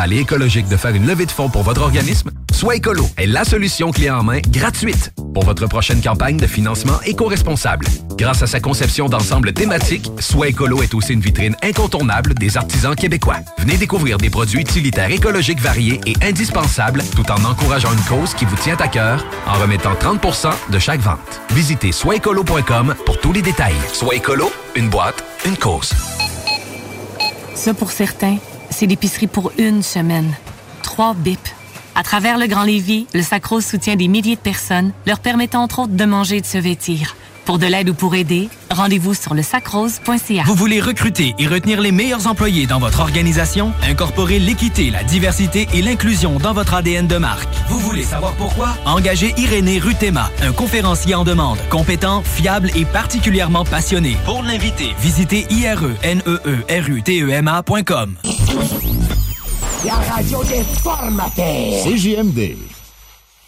Allez écologique de faire une levée de fonds pour votre organisme? Soit Écolo est la solution clé en main gratuite pour votre prochaine campagne de financement éco-responsable. Grâce à sa conception d'ensemble thématique, Soit Écolo est aussi une vitrine incontournable des artisans québécois. Venez découvrir des produits utilitaires écologiques variés et indispensables tout en encourageant une cause qui vous tient à cœur en remettant 30% de chaque vente. Visitez soitécolo.com pour tous les détails. Soit Écolo, une boîte, une cause. Ça, pour certains, c'est l'épicerie pour une semaine. Trois bips. À travers le Grand Lévis, le Sacrose soutient des milliers de personnes, leur permettant entre autres de manger et de se vêtir. Pour de l'aide ou pour aider, rendez-vous sur le sacrose.ca. Vous voulez recruter et retenir les meilleurs employés dans votre organisation? Incorporez l'équité, la diversité et l'inclusion dans votre ADN de marque. Vous voulez savoir pourquoi? Engagez Irénée Rutema, un conférencier en demande, compétent, fiable et particulièrement passionné. Pour l'inviter, visitez ireneerutema.com. La radio des formateurs. CJMD.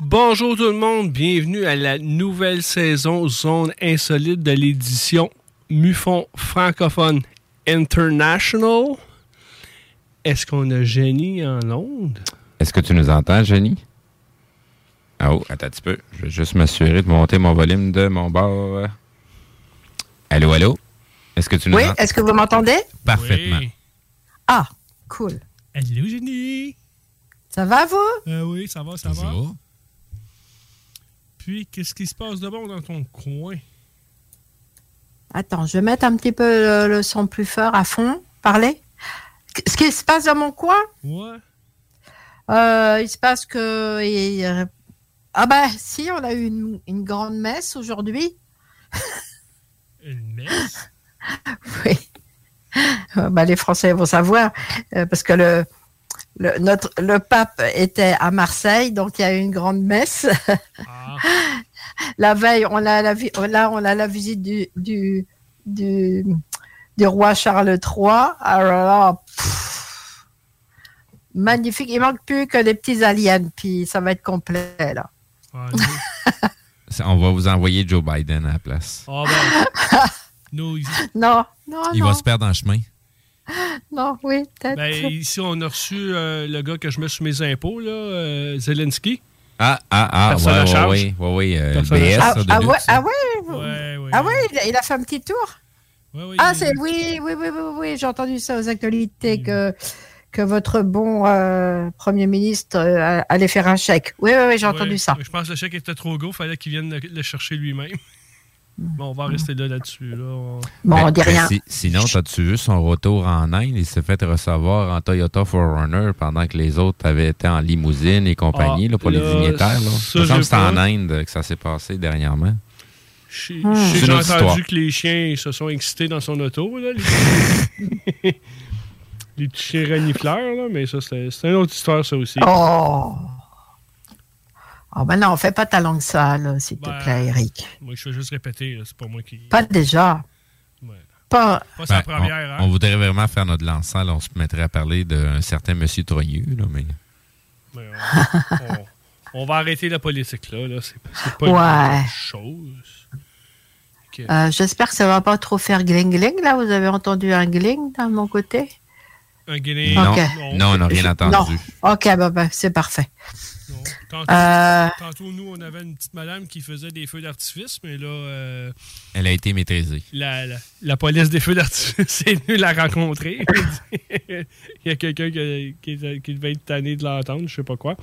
Bonjour tout le monde, bienvenue à la nouvelle saison Zone Insolite de l'édition Mufon francophone International. Est-ce qu'on a Jenny en onde? Est-ce que tu nous entends, Jenny? Ah, Oh, attends un petit peu. Je vais juste m'assurer de monter mon volume de mon bord. Allô, allô? Est-ce que tu nous Oui, est-ce que vous m'entendez? Parfaitement. Ah, cool. Allô, Jenny? Ça va, vous? Euh, oui, ça va, ça va. Puis, qu'est-ce qui se passe de bon dans ton coin? Attends, je vais mettre un petit peu le, le son plus fort à fond. Parlez. Ce qui se passe dans mon coin? Ouais. Euh, il se passe que. et, euh, ah, bah, si, on a eu une, une grande messe aujourd'hui. Une messe? Oui. Bah, les Français vont savoir, euh, parce que le, le, notre, le pape était à Marseille, donc il y a eu une grande messe. la veille, on a la, là, on a la visite du, du, du, du roi Charles III. Alors là, pff, magnifique. Il manque plus que des petits aliens, puis ça va être complet, là. On va vous envoyer Joe Biden à la place. Ah ben. Non, non, Il non. va se perdre en chemin. Non, oui, peut-être. ben, ici, on a reçu euh, le gars que je mets sur mes impôts, là, euh, Zelensky. Ah, ah, ah, Personne ouais, charge. ouais, ouais, ouais, euh, le Personne à BS, ah, ah luxe, ouais, ah ouais, ah ouais, il a, il a fait un petit tour. ah c'est oui, oui, oui, oui, oui, j'ai entendu ça aux actualités que que votre bon euh, premier ministre euh, allait faire un chèque. Oui, oui, oui, j'ai entendu Ouais, ça. Je pense que le chèque était trop gros, fallait qu'il vienne le, le chercher lui-même. Bon, on va rester là là-dessus. Là. On- Bon, on dit rien. si- sinon, t'as-tu vu son retour en Inde? Il s'est fait recevoir en Toyota 4Runner pendant que les autres avaient été en limousine et compagnie Ah, là, pour les dignitaires. Là. ça, c'était en. Inde que ça s'est passé dernièrement. J'ai Hmm. j'ai C'est une autre entendu histoire. que les chiens se sont excités dans son auto, là, les, les petits chiens renifleurs, là, mais ça, c'est c'est une autre histoire, ça aussi. Oh! Oh, ben non, fais pas ta langue sale, s'il te Ben, plaît, Eric. Moi, je vais juste répéter, c'est pas moi qui. Pas déjà. Ouais. Pas. Pas sa Ben, première, on, hein? on voudrait vraiment faire notre lancement. là, on se mettrait à parler d'un certain monsieur Trogneux, là, mais... Mais on, on- on va arrêter la politique, là. là. C'est pas Ouais. une chose. Euh, J'espère que ça va pas trop faire gling-gling, là. Vous avez entendu un gling de mon côté? Un Guinée. Non, non, on n'a rien entendu. Non. OK, ben, ben, c'est parfait. Non. Tantôt, Euh, tantôt, nous, on avait une petite madame qui faisait des feux d'artifice, mais là, euh, Elle a été maîtrisée. la, la, la police des feux d'artifice est venue la rencontrer. Il y a quelqu'un qui, qui, qui devait être tanné de l'entendre, je sais pas quoi.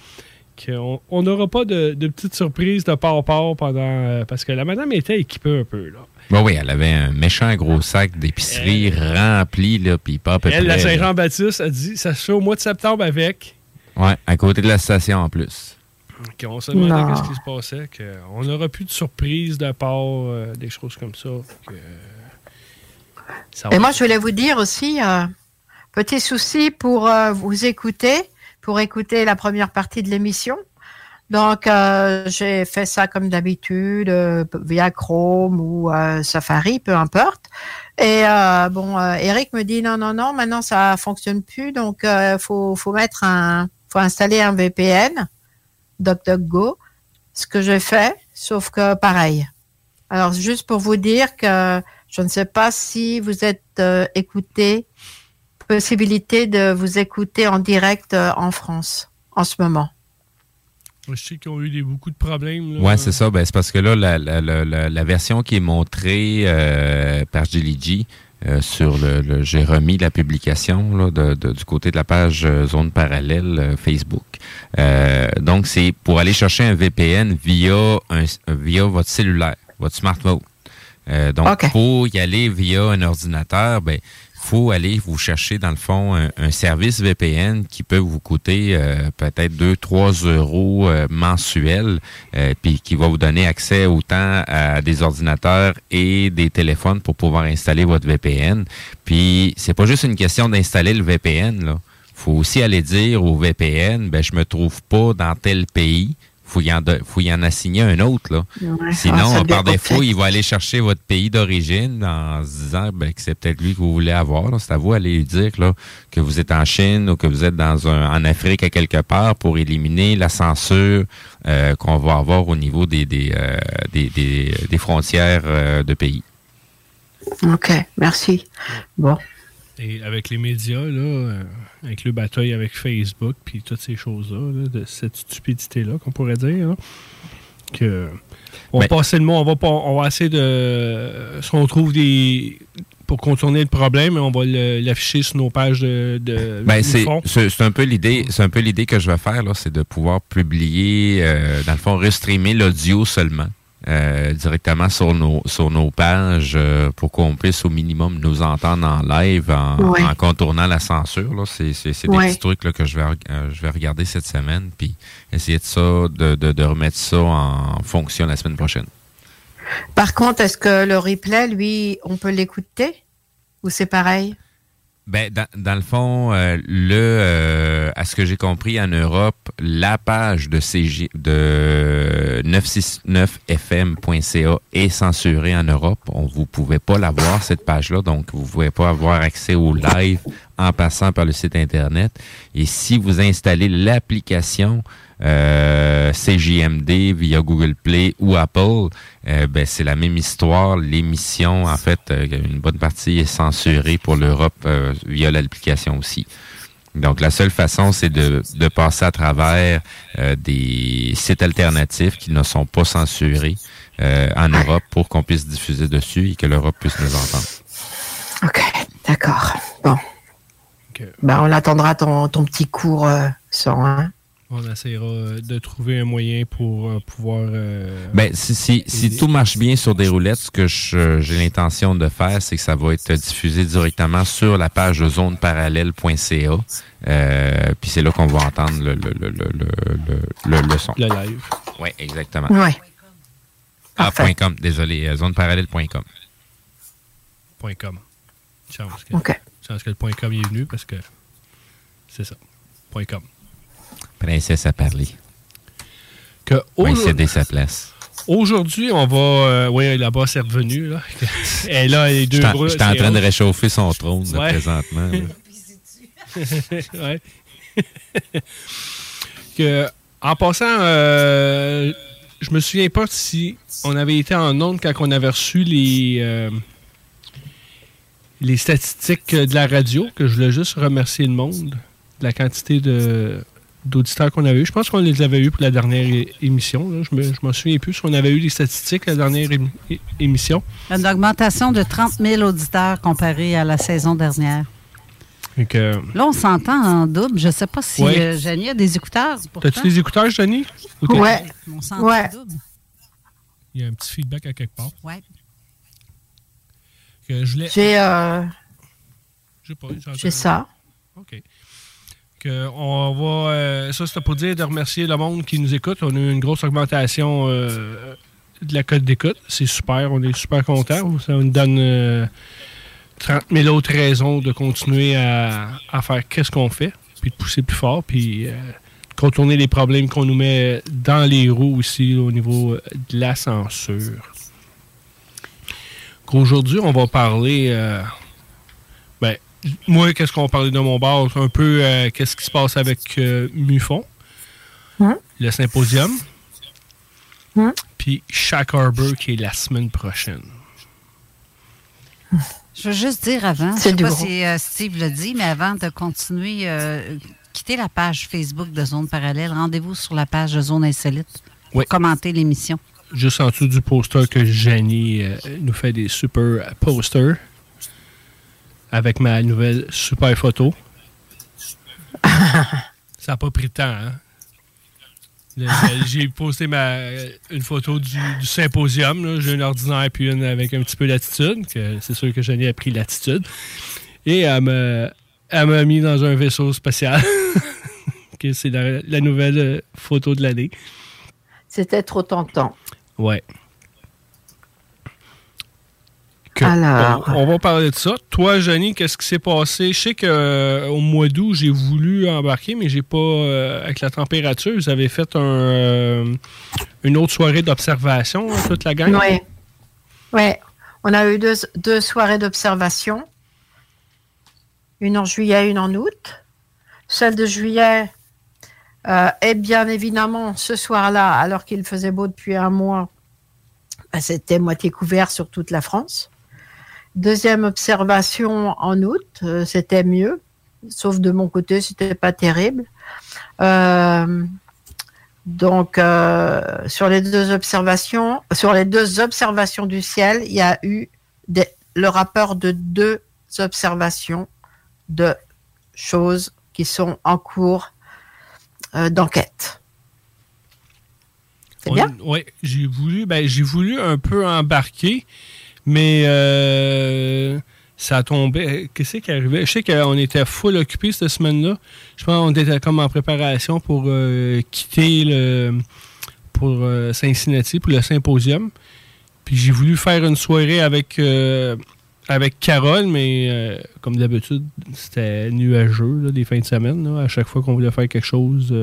On n'aura pas de, de petites surprises de part part pendant. euh, parce que la madame était équipée un peu, là. Oui, oui, elle avait un méchant gros sac d'épicerie rempli, là, puis pas à peu Elle, la près. là. Saint-Jean-Baptiste, a dit ça se fait au mois de septembre avec. Ouais, à côté de la station en plus. On se demandait qu'est-ce qui se passait. que on n'aura plus de surprises de part, euh, des choses comme ça. que, ça Et moi, je voulais vous dire aussi, euh, petit souci pour euh, vous écouter, pour écouter la première partie de l'émission. Donc, euh, j'ai fait ça comme d'habitude, euh, via Chrome ou euh, Safari, peu importe. Et euh, bon, euh, Eric me dit non, non, non, maintenant ça fonctionne plus, donc euh, faut faut mettre un, faut installer un VPN, DuckDuckGo. Ce que j'ai fait, sauf que pareil. Alors, juste pour vous dire que je ne sais pas si vous êtes euh, écouté, possibilité de vous écouter en direct euh, en France en ce moment. Je sais qu'ils ont eu des, beaucoup de problèmes. Ouais, c'est ça. Ben, c'est parce que là, la, la, la, la- la version qui est montrée euh, par Jelly G, euh, sur le, le- j'ai remis la publication là, de, de- du côté de la page euh, zone parallèle euh, Facebook. Euh, donc, c'est pour aller chercher un VPN via un, via votre cellulaire, votre smartphone. Euh, donc, pour y aller via un ordinateur, ben faut aller vous chercher dans le fond un, service VPN qui peut vous coûter euh, peut-être 2-3 euros euh, mensuels, euh, puis qui va vous donner accès autant à des ordinateurs et des téléphones pour pouvoir installer votre VPN. Puis c'est pas juste une question d'installer le VPN là. Faut aussi aller dire au VPN, ben je me trouve pas dans tel pays. Faut y en, faut y en assigner un autre là. Ouais. Sinon, Ah, par défaut, il va aller chercher votre pays d'origine en se disant ben, que c'est peut-être lui que vous voulez avoir. C'est à vous d'aller lui dire là, que vous êtes en Chine ou que vous êtes dans un, en Afrique à quelque part pour éliminer la censure euh, qu'on va avoir au niveau des, des, euh, des, des, des frontières euh, de pays. OK, merci. Bon. Et avec les médias, là, euh, avec le bataille avec Facebook, puis toutes ces choses-là, là, de cette stupidité-là, qu'on pourrait dire, là, que on va Ben- passer le mot, on va, pas, on va essayer de. Si on trouve des. Pour contourner le problème, on va l'afficher sur nos pages de. de Ben, c'est un peu l'idée, c'est un peu l'idée que je vais faire là, c'est de pouvoir publier, euh, dans le fond, restreamer l'audio seulement. Euh, directement sur nos sur nos pages euh, pour qu'on puisse au minimum nous entendre en live en, Ouais. en contournant la censure là c'est des Ouais. petits trucs là, que je vais euh, je vais regarder cette semaine puis essayer de ça de, de, de remettre ça en fonction la semaine prochaine Par contre, est-ce que le replay, lui, on peut l'écouter? Ou c'est pareil? Ben, dans, le fond, euh, le, euh, à ce que j'ai compris en Europe, la page de CG, de 969fm.ca est censurée en Europe. On, vous pouvez pas la voir cette page-là, donc vous pouvez pas avoir accès au live en passant par le site internet. Et si vous installez l'application euh, CJMD via Google Play ou Apple, euh, ben, c'est la même histoire. L'émission, en fait, euh, une bonne partie est censurée pour l'Europe euh, via l'application aussi. Donc, la seule façon, c'est de, de passer à travers euh, des sites alternatifs qui ne sont pas censurés euh, en Europe pour qu'on puisse diffuser dessus et que l'Europe puisse nous entendre. OK, d'accord. Bon. Ben, on attendra ton, ton petit cours euh, sans, hein? On essaiera euh, de trouver un moyen pour euh, pouvoir. euh, Ben, si, si, si tout marche bien sur des roulettes, ce que j'ai l'intention de faire, c'est que ça va être diffusé directement sur la page de zoneparallèle.ca. Euh, puis c'est là qu'on va entendre le, le, le, le, le, le, le son. le live. Oui, exactement. Ouais. Ah, point .com, désolé, euh, zoneparallèle.com. .com. Chance que, OK. Chance que le point .com est venu parce que c'est ça. Point .com. Princesse à parler. Que va céder sa place. Aujourd'hui, on va. Euh, oui, là-bas, c'est revenu. Là. Et là, les deux Je suis en train de réchauffer son trône présentement. ouais. que, en passant, euh, je me souviens pas si on avait été en onde quand on avait reçu les, euh, les statistiques de la radio, que je voulais juste remercier le monde, de la quantité de d'auditeurs qu'on avait eu. Je pense qu'on les avait eu pour la dernière émission. Je me, m'en souviens plus si on avait eu les statistiques la dernière émission. Une augmentation de 30 000 auditeurs comparé à la saison dernière. Là, on s'entend en double. Je ne sais pas si ouais. Euh, a des écouteurs. As-tu des écouteurs, Jenny? Oui. Ouais. On s'entend en double. Il y a un petit feedback à quelque part. Oui. J'ai... Euh... J'ai ça. OK on va. Euh, ça, c'était pour dire de remercier le monde qui nous écoute. On a eu une grosse augmentation euh, de la cote d'écoute. C'est super. On est super contents. Ça nous donne 30 euh, 000 autres raisons de continuer à, faire qu'est-ce qu'on fait, puis de pousser plus fort, puis contourner les problèmes qu'on nous met dans les roues aussi au niveau de la censure. Aujourd'hui, on va parler moi, qu'est-ce qu'on parlait de mon bar? Un peu euh, qu'est-ce qui se passe avec euh, Mufon, hein? le symposium, hein? puis Shack Harbor qui est la semaine prochaine. Je veux juste dire avant, je ne sais pas si euh, Steve l'a dit, mais avant de continuer, quittez la page Facebook de Zone Parallèle, rendez-vous sur la page de Zone Insolite pour commenter l'émission. Juste en dessous du poster que Jenny nous fait des super posters avec ma nouvelle super photo. Ça n'a pas pris de temps, hein? J'ai posté ma, une photo du, symposium. J'ai une ordinaire puis une avec un petit peu d'attitude. C'est sûr que Jenny a pris l'attitude. Et elle m'a mis dans un vaisseau spatial. c'est la, la, nouvelle euh, photo de l'année. C'était trop tentant. Ouais on, va parler de ça. Toi, Jenny, qu'est-ce qui s'est passé? Je sais qu'au euh, mois d'août, j'ai voulu embarquer, mais j'ai pas. Euh, avec la température, vous avez fait euh, une autre soirée d'observation, hein, toute la gang? Oui. Oui. On a eu deux, soirées d'observation. Une en juillet, une en août. Celle de juillet est bien évidemment ce soir-là, alors qu'il faisait beau depuis un mois, ben, c'était moitié couvert sur toute la France. Deuxième observation en août, euh, c'était mieux, sauf de mon côté, c'était pas terrible. Euh, donc, euh, sur les deux observations, sur les deux observations du ciel, il y a eu le rapport de deux observations de choses qui sont en cours d'enquête. C'est bien? Oui, j'ai voulu, ben, j'ai voulu un peu embarquer. Mais euh, ça tombait. Qu'est-ce qui arrivait? Je sais qu'on était full occupé cette semaine-là. Je pense qu'on était comme en préparation pour euh, quitter le pour euh, Cincinnati, pour le symposium. Puis j'ai voulu faire une soirée avec avec Carole, mais comme d'habitude, c'était nuageux des fins de semaine. à chaque fois qu'on voulait faire quelque chose.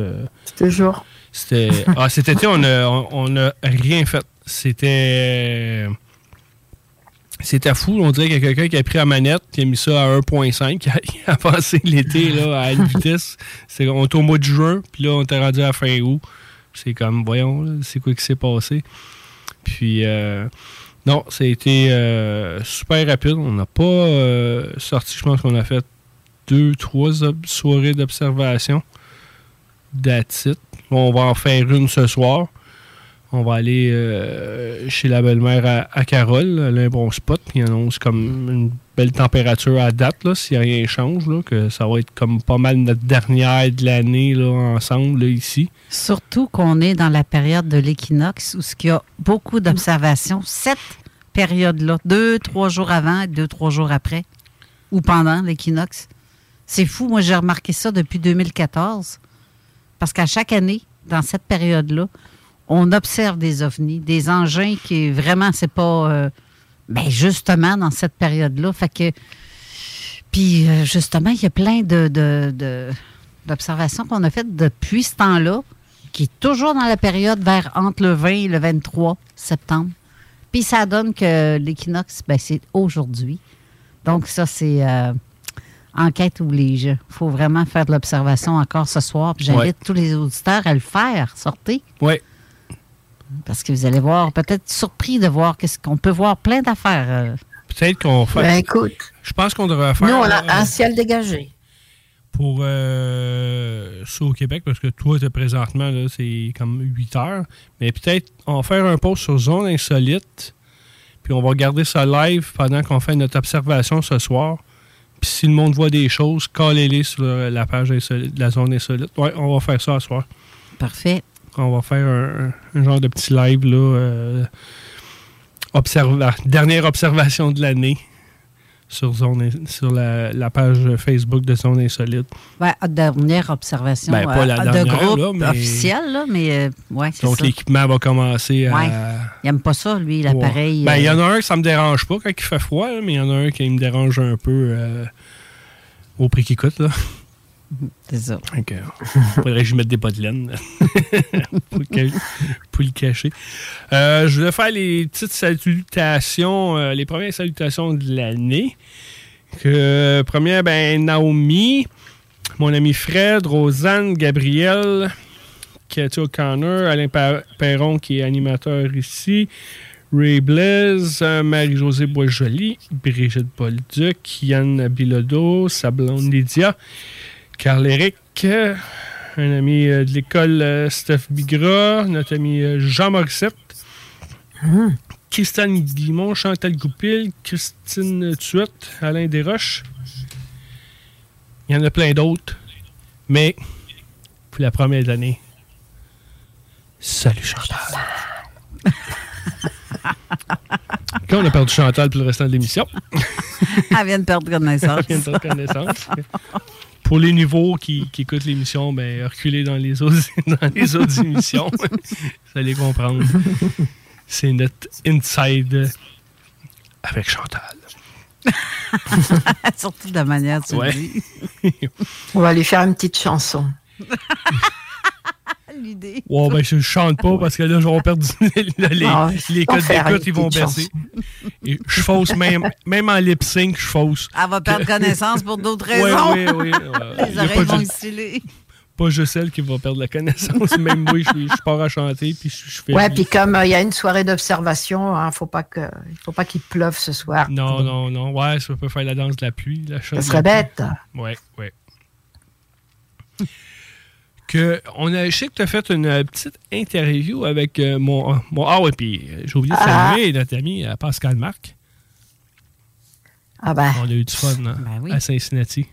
Toujours. C'était. ah, cet été, on n'a on a rien fait. C'était. C'était fou. On dirait qu'il y a quelqu'un qui a pris la manette, qui a mis ça à 1.5, qui a, passé l'été là, à une vitesse. on est au mois de juin, puis là, on était rendu à fin août. C'est comme, voyons, c'est quoi qui s'est passé? Puis, euh, non, ça a été euh, super rapide. On n'a pas euh, sorti, je pense qu'on a fait deux, trois soirées d'observation. That's On va en faire une ce soir. On va aller euh, chez la belle-mère à, Carole. Elle bon spot. Il annonce comme une belle température à date, là, si rien change, que ça va être comme pas mal notre dernière de l'année ensemble ici. Surtout qu'on est dans la période de l'équinoxe où il y a beaucoup d'observations. Cette période-là, deux, trois jours avant et deux, trois jours après, ou pendant l'équinoxe. C'est fou. Moi, j'ai remarqué ça depuis 2014. Parce qu'à chaque année, dans cette période-là, on observe des ovnis, des engins qui vraiment, c'est pas. Euh, ben justement, dans cette période-là. Fait que. Puis, euh, justement, il y a plein de, d'observations qu'on a faites depuis ce temps-là, qui est toujours dans la période vers entre le 20 et le 23 septembre. Puis, ça donne que l'équinoxe, ben, c'est aujourd'hui. Donc, ça, c'est. Euh, enquête oblige. Il faut vraiment faire de l'observation encore ce soir. J'invite tous les auditeurs à le faire. Sortez. Oui. Parce que vous allez voir, peut-être surpris de voir qu'est-ce qu'on peut voir plein d'affaires. Euh. Peut-être qu'on fait. Ben, écoute. Je pense qu'on devrait faire. Nous, on a un ciel dégagé. Pour euh, ça au Québec, parce que toi, présentement, c'est comme 8 heures. Mais peut-être on va faire un post sur Zone Insolite. Puis on va garder ça live pendant qu'on fait notre observation ce soir. Puis si le monde voit des choses, collez-les sur la page de la zone insolite. Oui, on va faire ça ce soir. Parfait. On va faire un, genre de petit live, là. Euh, dernière observation de l'année sur, zone, sur la, page Facebook de Zone Insolite. Ouais, dernière observation ben, pas la euh, de groupe mais... officiel, là, mais euh, ouais, Donc l'équipement va commencer à. Ouais. Il n'aime pas ça, lui, l'appareil. Ben, il y en a un que ça me dérange pas quand il fait froid, mais il y en a un qui me dérange un peu au prix qu'il coûte. Là. C'est ça. Il faudrait que je mette des bottes de laine pour, le cacher. Euh, je voulais faire les petites salutations, euh, les premières salutations de l'année. Que, première, ben, Naomi, mon ami Fred, Rosanne, Gabriel, Katia O'Connor, Alain Perron qui est animateur ici, Ray Blaise, Marie-Josée Boisjoli, Brigitte Bolduc, Yann Bilodeau, Sablon Lydia, Carl-Éric, un ami euh, de l'école euh, Steph Bigra, notre ami euh, Jean Morissette, mmh. Christine Guimont, Chantal Goupil, Christine Tuette, Alain Desroches. Il y en a plein d'autres. Mais, pour la première de l'année, salut Chantal. Quand on a perdu Chantal pour le restant de l'émission. Elle vient de perdre connaissance. Elle vient de perdre connaissance pour les nouveaux qui, écoutent l'émission, ben, reculez dans les autres, dans les autres émissions. Vous allez comprendre. C'est notre inside avec Chantal. Surtout de la manière de ouais. On va lui faire une petite chanson. L'idée. Ouais, ben, je chante pas parce que là, je vais perdre les, ah, les codes d'écoute, ils vont baisser. Et je fausse même, même en lip sync, je fausse. Elle va perdre connaissance pour d'autres raisons. Oui, oui, oui. les oreilles vont estiler. Pas juste celle qui va perdre la connaissance. Même moi, je, je pars à chanter. Puis je, fais ouais, puis comme euh, il y a une soirée d'observation, il hein, ne faut pas qu'il pleuve ce soir. Non, non, non. Ouais, ça peut faire la danse de la pluie. La ça serait bête. Ouais, ouais que on a, je sais que tu as fait une euh, petite interview avec euh, mon, mon, Ah oui, puis euh, j'ai oublié de ah. saluer notre ami Pascal Marc. Ah ben. On a eu du fun hein, ben à Cincinnati.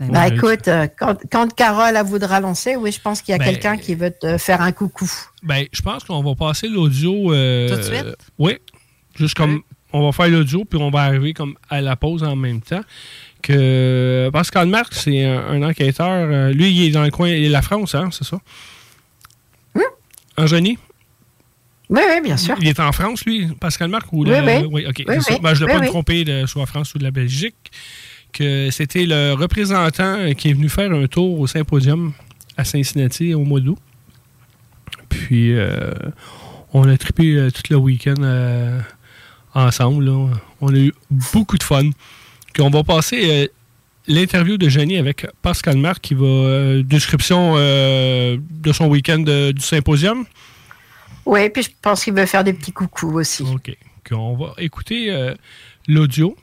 Ben, ben écoute, quand, quand, Carole voudra lancer, oui, je pense qu'il y a ben, quelqu'un qui veut te faire un coucou. Ben, je pense qu'on va passer l'audio. Tout de suite? Oui. Juste comme on va faire l'audio, puis on va arriver comme à la pause en même temps que Pascal Marc, c'est un, enquêteur. Euh, lui, il est dans le coin de la France, hein, c'est ça? Oui. Un génie? Oui, oui, bien sûr. Il est en France, lui, Pascal Marc? Ou oui, oui. oui. OK. Ben, je ne l'ai pas trompé de soit France ou de la Belgique. Que c'était le représentant qui est venu faire un tour au symposium à Cincinnati au mois d'août. Puis, euh, on a trippé euh, tout le week-end ensemble. On a eu beaucoup de fun. On va passer euh, l'interview de Jenny avec Pascal Marc qui va. Euh, description euh, de son week-end du symposium. Oui, puis je pense qu'il veut faire des petits coucous aussi. OK. On va écouter l'audio.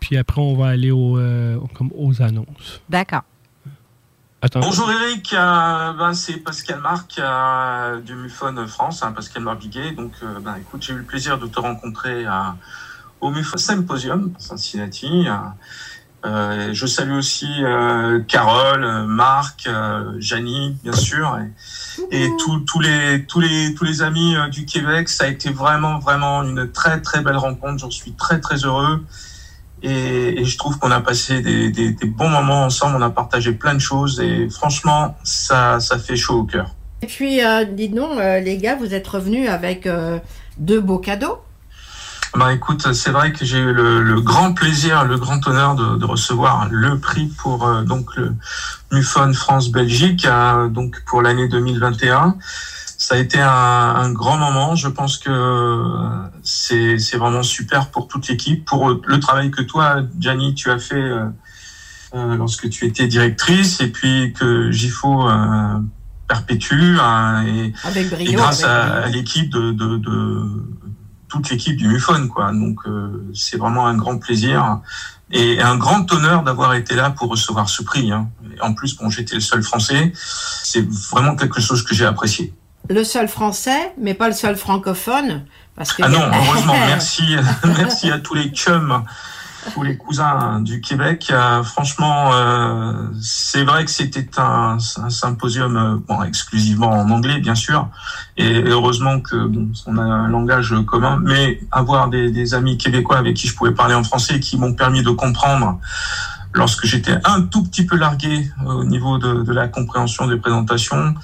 Puis après, on va aller aux annonces. D'accord. Bonjour Eric, ben, c'est Pascal Marc du MUFON France, hein, Pascal Marbiguet. Donc, ben, écoute, j'ai eu le plaisir de te rencontrer à au MUFON Symposium, Cincinnati. Euh, je salue aussi euh, Carole, Marc, euh, Janie, bien sûr, et, et tous les tous les tous les amis euh, du Québec. Ça a été vraiment vraiment une très très belle rencontre. J'en suis très très heureux. Et, et je trouve qu'on a passé des, des, des, bons moments ensemble. On a partagé plein de choses et franchement, ça ça fait chaud au cœur. Et puis, dites donc, les gars, vous êtes revenus avec deux beaux cadeaux. Bah écoute, c'est vrai que j'ai eu le, le grand plaisir, le grand honneur de, de recevoir le prix pour euh, donc le MUFON France-Belgique euh, donc pour l'année 2021. Ça a été un, un grand moment. Je pense que euh, c'est c'est vraiment super pour toute l'équipe, pour le travail que toi, Gianni, tu as fait euh, euh, lorsque tu étais directrice, et puis que JIFO euh, perpétue, hein, et, Avec brio. et grâce avec à, à l'équipe de, de, de toute l'équipe du MUFON, quoi. Donc euh, c'est vraiment un grand plaisir et un grand honneur d'avoir été là pour recevoir ce prix. Hein. En plus, bon, j'étais le seul Français. C'est vraiment quelque chose que j'ai apprécié. Le seul français, mais pas le seul francophone. Parce que Ah non, heureusement, merci, merci à tous les chums, tous les cousins du Québec. Euh, franchement, euh, c'est vrai que c'était un, symposium euh, bon, exclusivement en anglais, bien sûr, et heureusement que on a un langage commun, mais avoir des, amis québécois avec qui je pouvais parler en français et qui m'ont permis de comprendre lorsque j'étais un tout petit peu largué au niveau de, de la compréhension des présentations,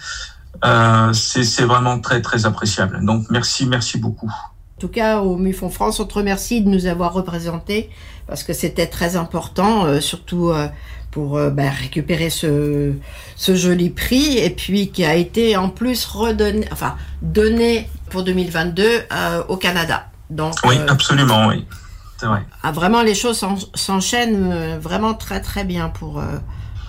c'est vraiment très très appréciable. Donc merci, merci beaucoup. En tout cas, au MUFON France, on te remercie de nous avoir représentés parce que c'était très important, euh, surtout euh, pour euh, ben, récupérer ce, ce joli prix et puis qui a été en plus redonné, enfin donné pour 2022 euh, au Canada. Donc, Oui, absolument, oui. C'est vrai. ah, vraiment, les choses s'en- s'enchaînent vraiment très très bien pour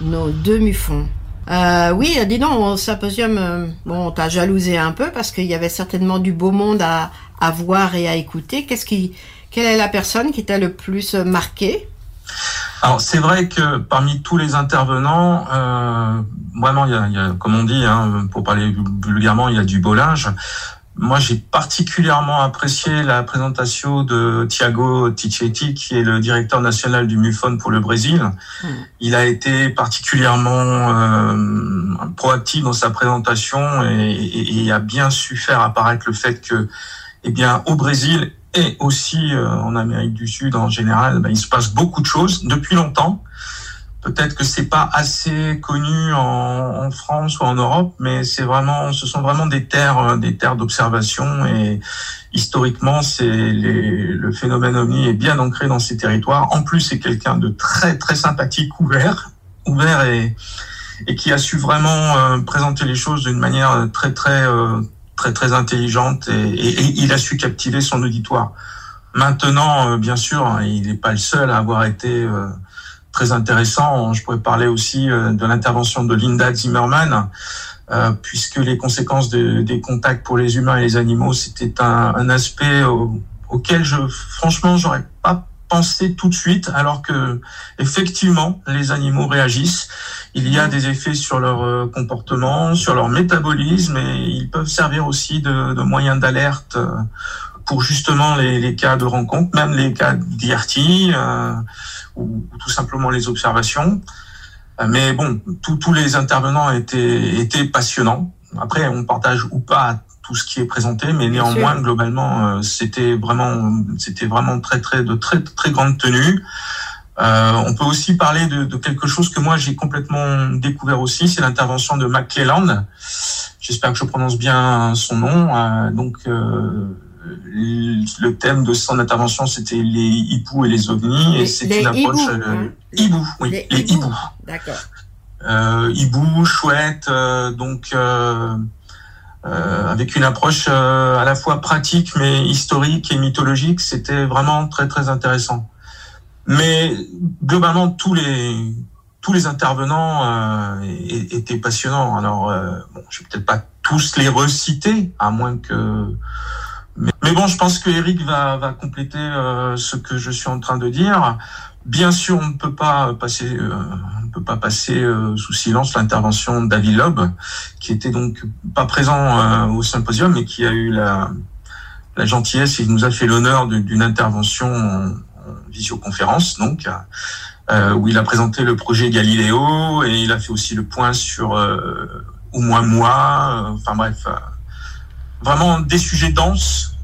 nos deux MUFON. Euh, oui, dis donc, au symposium, bon, on t'a jalousé un peu parce qu'il y avait certainement du beau monde à, à voir et à écouter. Qu'est-ce qui, quelle est la personne qui t'a le plus euh, marqué? Alors c'est vrai que parmi tous les intervenants, euh, vraiment, il y a, il y a, comme on dit, hein, pour parler vulgairement, il y a du linge. Moi, j'ai particulièrement apprécié la présentation de Thiago Tichetti, qui est le directeur national du MUFON pour le Brésil. Il a été particulièrement euh, proactif dans sa présentation et, et- et a bien su faire apparaître le fait que, eh bien, au Brésil et aussi euh, en Amérique du Sud en général, ben, il se passe beaucoup de choses depuis longtemps. Peut-être que c'est pas assez connu en, en France ou en Europe, mais c'est vraiment, ce sont vraiment des terres, euh, des terres d'observation et historiquement, c'est le phénomène ovni est bien ancré dans ces territoires. En plus, c'est quelqu'un de très très sympathique, ouvert, ouvert et et qui a su vraiment euh, présenter les choses d'une manière très très euh, très très intelligente et, il a su captiver son auditoire. Maintenant, euh, bien sûr, hein, il n'est pas le seul à avoir été euh, très intéressant. Je pourrais parler aussi euh, de l'intervention de Linda Zimmerman, puisque les conséquences de- des contacts pour les humains et les animaux, c'était un, aspect au- auquel je, franchement, j'aurais pensé tout de suite, alors que effectivement, les animaux réagissent. Il y a des effets sur leur euh, comportement, sur leur métabolisme, et ils peuvent servir aussi de, de moyens d'alerte euh, pour justement les, les cas de rencontre, même les cas d'IRT, euh, ou, ou tout simplement les observations. Mais bon, tous tous les intervenants étaient, étaient passionnants. Après, on partage ou pas tout ce qui est présenté, mais néanmoins, globalement, euh, c'était vraiment, c'était vraiment très, très, de très, très grande tenue. Euh, on peut aussi parler de, de quelque chose que moi j'ai complètement découvert aussi, c'est l'intervention de McClelland. J'espère que je prononce bien son nom. Euh, donc, euh, le thème de son intervention, c'était les hiboux et les ovnis, et c'est une approche hiboux, euh, hein. hiboux, oui, Les les, hiboux. hiboux. D'accord. Euh, hibou, chouette, euh, donc euh, avec une approche euh, à la fois pratique mais historique et mythologique, c'était vraiment très très intéressant. Mais globalement tous les tous les intervenants euh, étaient passionnants. Alors euh, bon, je vais peut-être pas tous les reciter, à moins que mais, mais bon, je pense que Eric va, va compléter euh, ce que je suis en train de dire. Bien sûr, on ne peut pas passer, euh, on ne peut pas passer euh, sous silence l'intervention David Loeb, qui était donc pas présent euh, au symposium, mais qui a eu la, la gentillesse et nous a fait l'honneur d'une intervention en, en visioconférence, donc euh, où il a présenté le projet Galiléo et il a fait aussi le point sur euh, au moins moi, euh, enfin bref, euh, vraiment des sujets denses,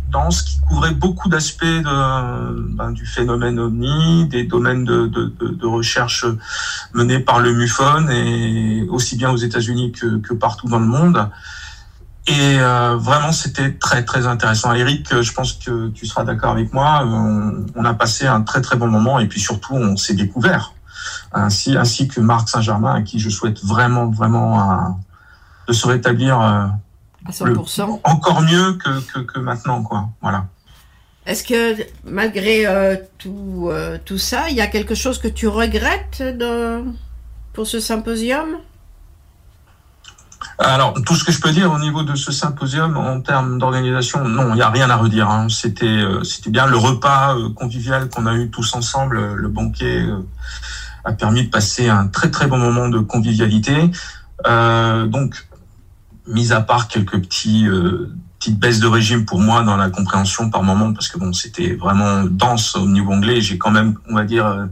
qui couvraient beaucoup d'aspects ben, du phénomène ovni, des domaines de, de, de, recherche menés par le MUFON et aussi bien aux États-Unis que, que partout dans le monde. Et euh, vraiment, c'était très très intéressant. Eric, euh, je pense que tu seras d'accord avec moi. On, a passé un très très bon moment et puis surtout, on s'est découvert. Ainsi, ainsi que Marc Saint-Germain, à qui je souhaite vraiment vraiment de se rétablir à 100%. encore mieux que, que, que, maintenant, quoi. Voilà. Est-ce que malgré euh, tout, euh, tout ça, il y a quelque chose que tu regrettes de, pour ce symposium? Alors, tout ce que je peux dire au niveau de ce symposium en termes d'organisation, non, il n'y a rien à redire. Hein. C'était, euh, c'était bien le repas convivial qu'on a eu tous ensemble, le banquet a permis de passer un très très bon moment de convivialité. donc, mis à part quelques petits petite baisse de régime pour moi dans la compréhension par moment parce que bon c'était vraiment dense au niveau anglais j'ai quand même on va dire euh,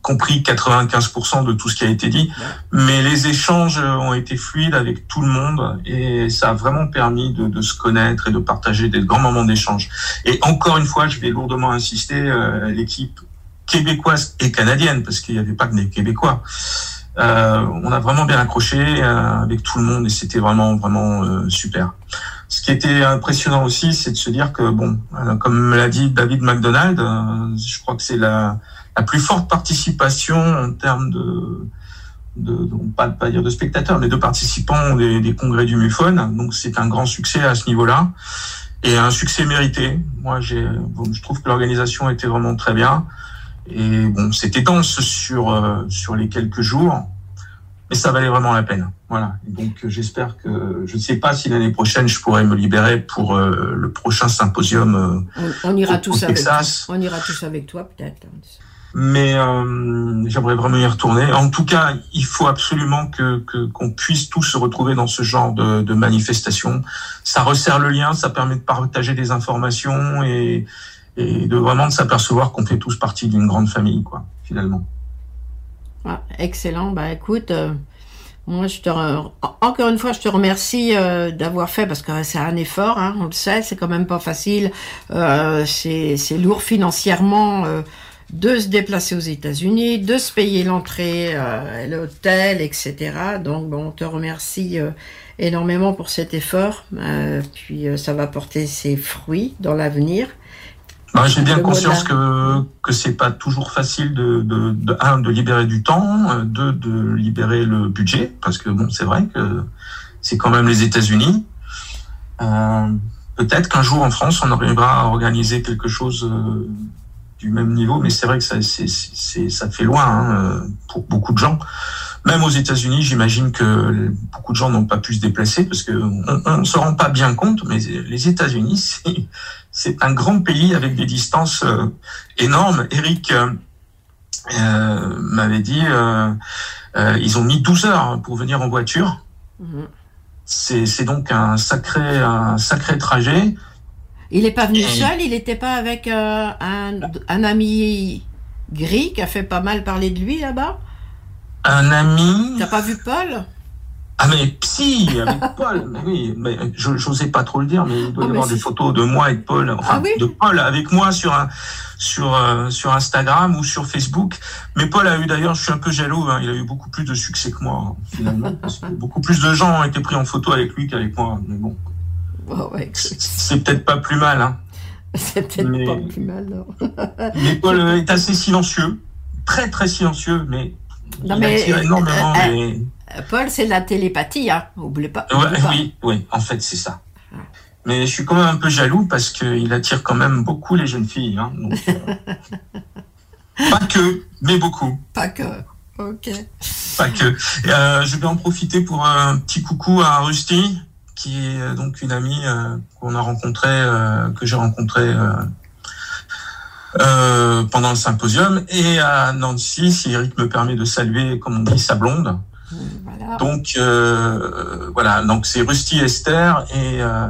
compris 95% de tout ce qui a été dit. Mais les échanges ont été fluides avec tout le monde et ça a vraiment permis de, de se connaître et de partager des grands moments d'échange. Et encore une fois je vais lourdement insister euh, l'équipe québécoise et canadienne parce qu'il n'y avait pas que des québécois euh, on a vraiment bien accroché euh, avec tout le monde et c'était vraiment vraiment euh, super. Ce qui était impressionnant aussi, c'est de se dire que, bon, euh, comme l'a dit David McDonald, euh, je crois que c'est la, la, plus forte participation en termes de, de, pas, pas dire de spectateurs, mais de participants des, des congrès du MUFON. Donc c'est un grand succès à ce niveau-là et un succès mérité. Moi, j'ai, je trouve que l'organisation était vraiment très bien. Et bon, c'était dense sur, euh, sur les quelques jours mais ça valait vraiment la peine. Voilà. donc j'espère que je ne sais pas si l'année prochaine je pourrai me libérer pour euh, le prochain symposium. Euh, on, ira tous avec toi. On ira tous avec toi peut-être. Mais euh, j'aimerais vraiment y retourner. En tout cas, il faut absolument que qu'on puisse tous se retrouver dans ce genre de, de manifestation. Ça resserre le lien, ça permet de partager des informations et, et de vraiment de s'apercevoir qu'on fait tous partie d'une grande famille, quoi, finalement. Ah, excellent. Bah écoute, euh, moi je te encore une fois je te remercie euh, d'avoir fait parce que c'est un effort, hein, on le sait, c'est quand même pas facile. Euh, c'est lourd financièrement de se déplacer aux États-Unis, de se payer l'entrée, l'hôtel, etc. Donc bon, on te remercie énormément pour cet effort. puis ça va porter ses fruits dans l'avenir. Bah, J'ai bien conscience que que c'est pas toujours facile de, de, de, un de libérer du temps, euh, deux de libérer le budget parce que bon c'est vrai que c'est quand même les États-Unis. Euh, Peut-être qu'un jour en France on arrivera à organiser quelque chose euh, du même niveau, mais c'est vrai que ça c'est ça fait loin hein, euh, pour beaucoup de gens. Même aux États-Unis, j'imagine que beaucoup de gens n'ont pas pu se déplacer parce que on ne se rend pas bien compte, mais les États-Unis, c'est un grand pays avec des distances euh, énormes. Eric euh, euh m'avait dit, ils ont mis 12 heures pour venir en voiture. Mhm. C'est donc un sacré, un sacré trajet. Il n'est pas venu seul, il n'était pas avec un, un ami gris qui a fait pas mal parler de lui là-bas? Un ami. T'as pas vu Paul? Ah mais si, avec Paul, mais oui, mais je n'osais pas trop le dire, mais il doit y ah, avoir des photos de moi et de Paul, enfin ah de Paul avec moi sur un, sur euh, sur Instagram ou sur Facebook. Mais Paul a eu d'ailleurs, je suis un peu jaloux, hein, il a eu beaucoup plus de succès que moi finalement, parce que beaucoup plus de gens ont été pris en photo avec lui qu'avec moi. Mais bon, c'est peut-être pas plus mal. Hein. C'est peut-être pas plus mal. Non. mais Paul est assez silencieux, très très silencieux, mais non, mais, énormément. Euh, euh, Paul, c'est la télépathie, hein. Oublie pas. Oui, oui, en fait, c'est ça. Mais je suis quand même un peu jaloux parce qu'il attire quand même beaucoup les jeunes filles. Hein, euh, pas que, mais beaucoup. Pas que. Ok. Pas que. je vais en profiter pour un petit coucou à Rusty, qui est donc une amie qu'on a rencontrée, que j'ai rencontrée euh, pendant le symposium. Et à Nancy, si Eric me permet de saluer, comme on dit, sa blonde. Donc euh, voilà, donc c'est Rusty Esther et euh,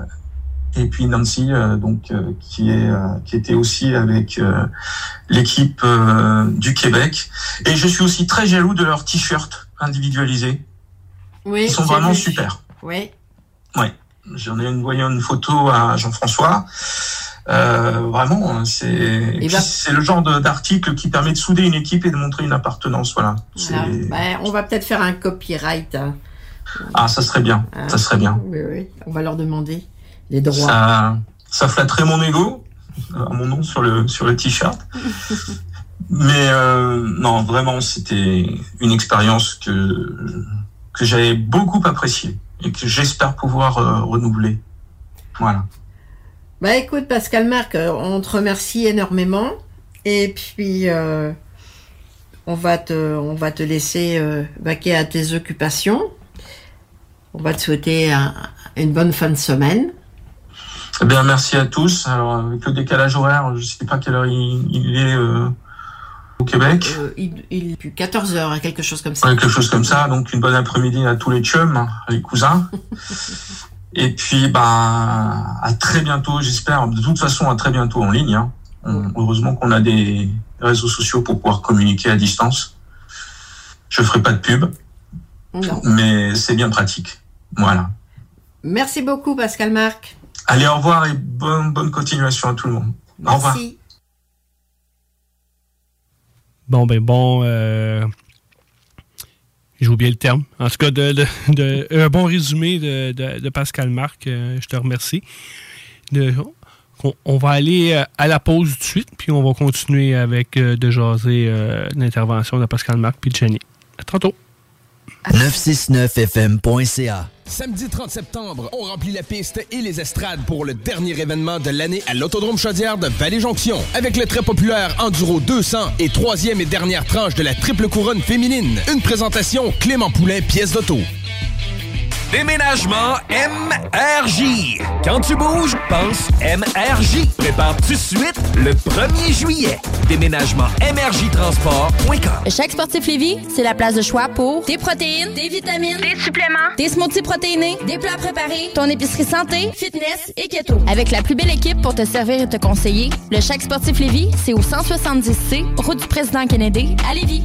et puis Nancy donc qui est qui était aussi avec l'équipe du Québec et je suis aussi très jaloux de leurs t-shirts individualisés. Oui, ils sont vraiment super. Oui. Oui. J'en ai une, voyant une photo à Jean-François. Euh, vraiment, hein, c'est c'est le genre d'article qui permet de souder une équipe et de montrer une appartenance. Voilà. Ben, on va peut-être faire un copyright. Hein. Ah, ça serait bien. Ah, ça serait bien. Oui, oui. On va leur demander les droits. Ça, ça flatterait mon ego, à mon nom sur le, sur le t-shirt. Mais euh, non, vraiment, c'était une expérience que, que j'avais beaucoup appréciée et que j'espère pouvoir euh, renouveler. Voilà. Bah écoute, Pascal Marc, euh, on te remercie énormément. Et puis, euh, on, va te, on va te laisser euh, vaquer à tes occupations. On va te souhaiter un- une bonne fin de semaine. Eh bien, merci à tous. Alors, avec le décalage horaire, je sais pas quelle heure il, il est euh, au Québec. Il, il est plus 14 heures, quelque chose comme ça. Ouais, quelque chose comme ça. Donc, une bonne après-midi à tous les chums, hein, les cousins. Et puis, bah, à très bientôt, j'espère. De toute façon, à très bientôt en ligne. hein. On- heureusement qu'on a des réseaux sociaux pour pouvoir communiquer à distance. Je ferai pas de pub, Non. mais c'est bien pratique. Voilà. Merci beaucoup, Pascal Marc. Allez, au revoir et bonne, bonne continuation à tout le monde. Au revoir. Merci. Bon, ben bon. euh, J'ai oublié le terme. En tout cas, de, un bon résumé de, de- Pascal Marc. euh, je te remercie. On, va aller euh, à la pause tout de suite, puis on va continuer avec euh, de jaser l'intervention de Pascal Marc puis de Jenny. À tantôt. 969fm.ca Samedi 30 septembre, on remplit la piste et les estrades pour le dernier événement de l'année à l'Autodrome Chaudière de Vallée-Jonction. Avec le très populaire Enduro 200 et troisième et dernière tranche de la triple couronne féminine. Une présentation Clément Poulain, pièce d'auto. Déménagement MRJ. Quand tu bouges, pense MRJ. Prépare tout de suite le 1er juillet. Déménagement MRJtransport.com. Chaque sportif Lévis, c'est la place de choix pour des protéines, des vitamines, des suppléments, des smoothies protéinés, des plats préparés, ton épicerie santé, fitness et keto. Avec la plus belle équipe pour te servir et te conseiller, le Chaque sportif Lévis, c'est au 170C, route du président Kennedy, à Lévis.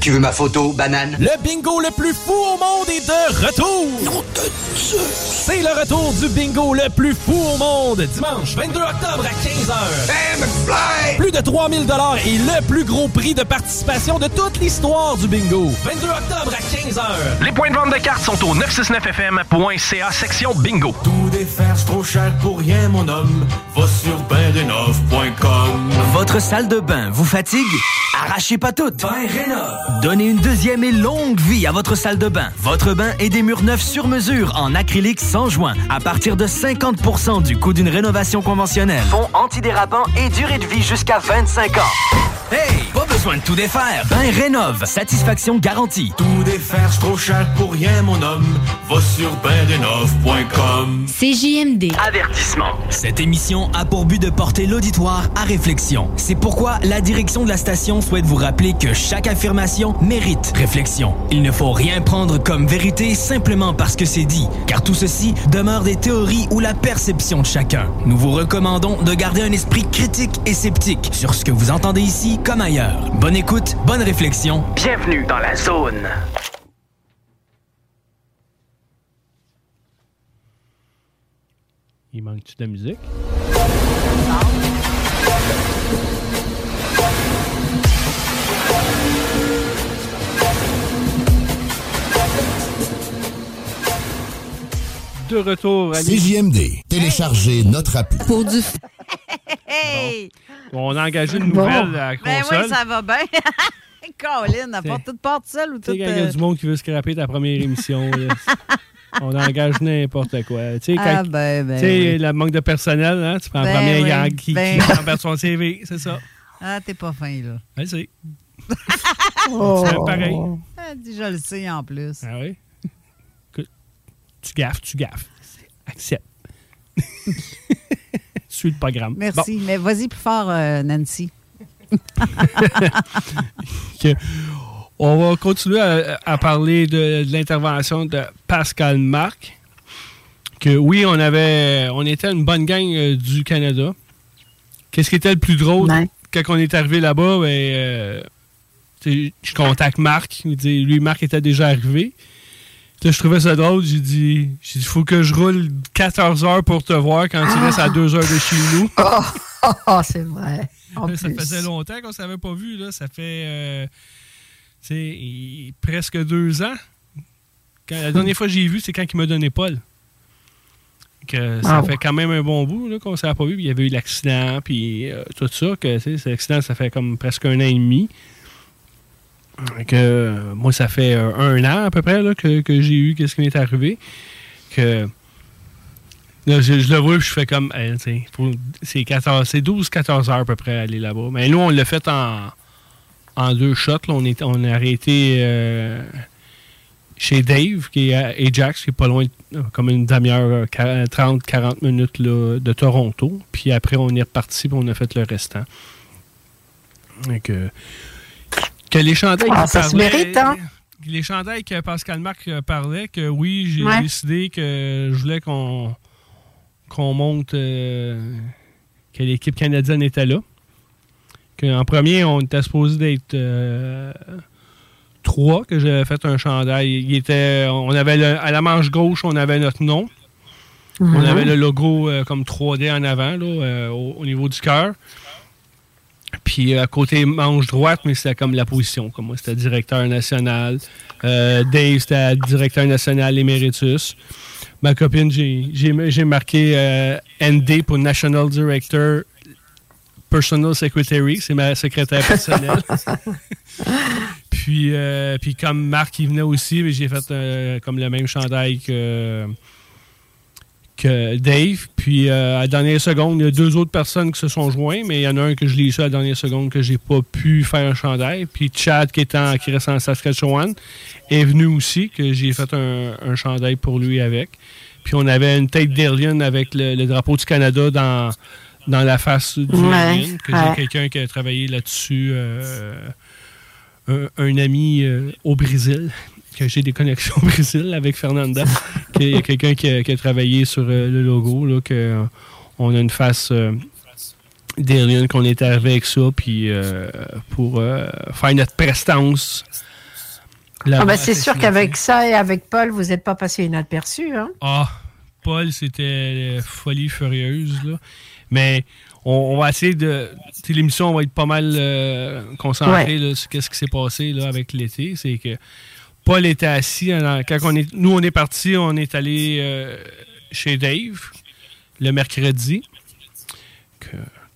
Tu veux ma photo, banane? Le bingo le plus fou au monde est de retour! C'est le retour du bingo le plus fou au monde, dimanche 22 octobre à 15h. Plus de 3000 dollars et le plus gros prix de participation de toute l'histoire du bingo. 22 octobre à 15h. Les points de vente de cartes sont au 969fm.ca section bingo. Tout défaire, c'est trop cher pour rien, mon homme. Va sur benrenov.com. Votre salle de bain vous fatigue? Arrachez pas toutes! Donnez une deuxième et longue vie à votre salle de bain. Votre bain et des murs neufs sur mesure en acrylique sans joint à partir de 50% du coût d'une rénovation conventionnelle. Fond antidérapant et durée de vie jusqu'à 25 ans. Hey! Pas besoin de tout défaire. Bain Rénov. Satisfaction garantie. Tout défaire, c'est trop cher pour rien, mon homme. Va sur benrenov.com. CJMD. Avertissement. Cette émission a pour but de porter l'auditoire à réflexion. C'est pourquoi la direction de la station souhaite vous rappeler que chaque affirmation mérite réflexion. Il ne faut rien prendre comme vérité simplement parce que c'est dit, car tout ceci demeure des théories ou la perception de chacun. Nous vous recommandons de garder un esprit critique et sceptique sur ce que vous entendez ici comme ailleurs. Bonne écoute, bonne réflexion. Bienvenue dans la zone. Il manque-tu de la musique? De retour à CJMD. Téléchargez notre appli. Pour du. On a engagé une nouvelle à la Ben console. oui, ça va bien. Colin, à part toute porte seule ou Tu sais, toute. quand il y a euh, du monde qui veut scraper ta première émission, là, on engage n'importe quoi. Tu sais, quand- Ah, ben, ben tu sais, oui. le manque de personnel, hein, tu prends Ben la première oui, gang qui, ben- qui renverse son CV, c'est ça. Ah, t'es pas fin, là. Ouais, c'est. Oh. Pareil. Ah, je le sais en plus. Ah oui? Tu gaffes, tu gaffes. Accepte. Suis le programme. Merci. Mais vas-y plus fort, euh, Nancy. Que- on va continuer à, à parler de, de l'intervention de Pascal Marc. Que oui, on avait, on était une bonne gang euh, du Canada. Qu'est-ce qui était le plus drôle quand on est arrivé là-bas? Ben, euh, je contacte Marc. Il dit, lui, Marc était déjà arrivé. Je trouvais ça drôle. J'ai dit, il faut que je roule 14 heures pour te voir quand tu restes à 2 heures de chez nous. Oh, c'est vrai. ça faisait longtemps qu'on ne s'avait pas vu. Là. Ça fait euh, presque deux ans. la dernière fois que j'ai vu, c'est quand il m'a donné Paul. Que ça fait quand même un bon bout qu'on ne s'est pas vu. il y avait eu l'accident, puis euh, tout ça. Que, cet accident, ça fait comme presque un an et demi. Que, moi, ça fait euh, un an à peu près que, j'ai eu qu'est-ce qui m'est arrivé. Que je, le vois je fais comme c'est 12-14 heures à peu près à aller là-bas. Mais nous, on l'a fait en, en deux shots. On, est, on a arrêté euh, chez Dave, qui est à Ajax, qui est pas loin, comme une demi-heure, 30-40 minutes de Toronto. Puis après, on est reparti et on a fait le restant. Donc, que les chandails ah, ça se mérite, hein? Les chandails que Pascal Marc parlait, que oui, j'ai décidé que je voulais qu'on qu'on monte euh, que l'équipe canadienne était là. en premier, on était supposé d'être euh, trois, que j'avais fait un chandail. Il était, on avait à la manche gauche, on avait notre nom. On mhm. avait le logo euh, comme 3D en avant, au, niveau du cœur. Puis à côté manche droite, mais c'était comme la position. Comme moi, c'était directeur national. Dave, c'était directeur national éméritus ma copine, j'ai marqué euh, ND pour National Director Personal Secretary. C'est ma secrétaire personnelle. puis, euh, puis comme Marc, il venait aussi, j'ai fait euh, comme le même chandail que, Dave. Puis à la dernière seconde, il y a deux autres personnes qui se sont joints, mais il y en a un que je l'ai eu à la dernière seconde que j'ai pas pu faire un chandail. Puis Chad, qui, est en, qui reste en Saskatchewan, est venu aussi, que j'ai fait un, un chandail pour lui avec. Puis on avait une tête d'Alien avec le, drapeau du Canada dans, dans la face du ouais, que j'ai quelqu'un qui a travaillé là-dessus, euh, un, ami euh, au Brésil, que j'ai des connexions au Brésil avec Fernanda, qui est quelqu'un qui, a travaillé sur euh, le logo, là, que on a une face d'Alien qu'on est arrivé avec ça, puis pour faire notre prestance ah ben c'est sûr qu'avec ça et avec Paul, vous n'êtes pas passé inaperçu. Hein? Ah, Paul, c'était folie furieuse. Là. Mais on, va essayer de. L'émission va être pas mal euh, concentrée sur ce qui s'est passé là, avec l'été. C'est que Paul était assis. quand on est, nous, on est parti, on est allé euh, chez Dave le mercredi.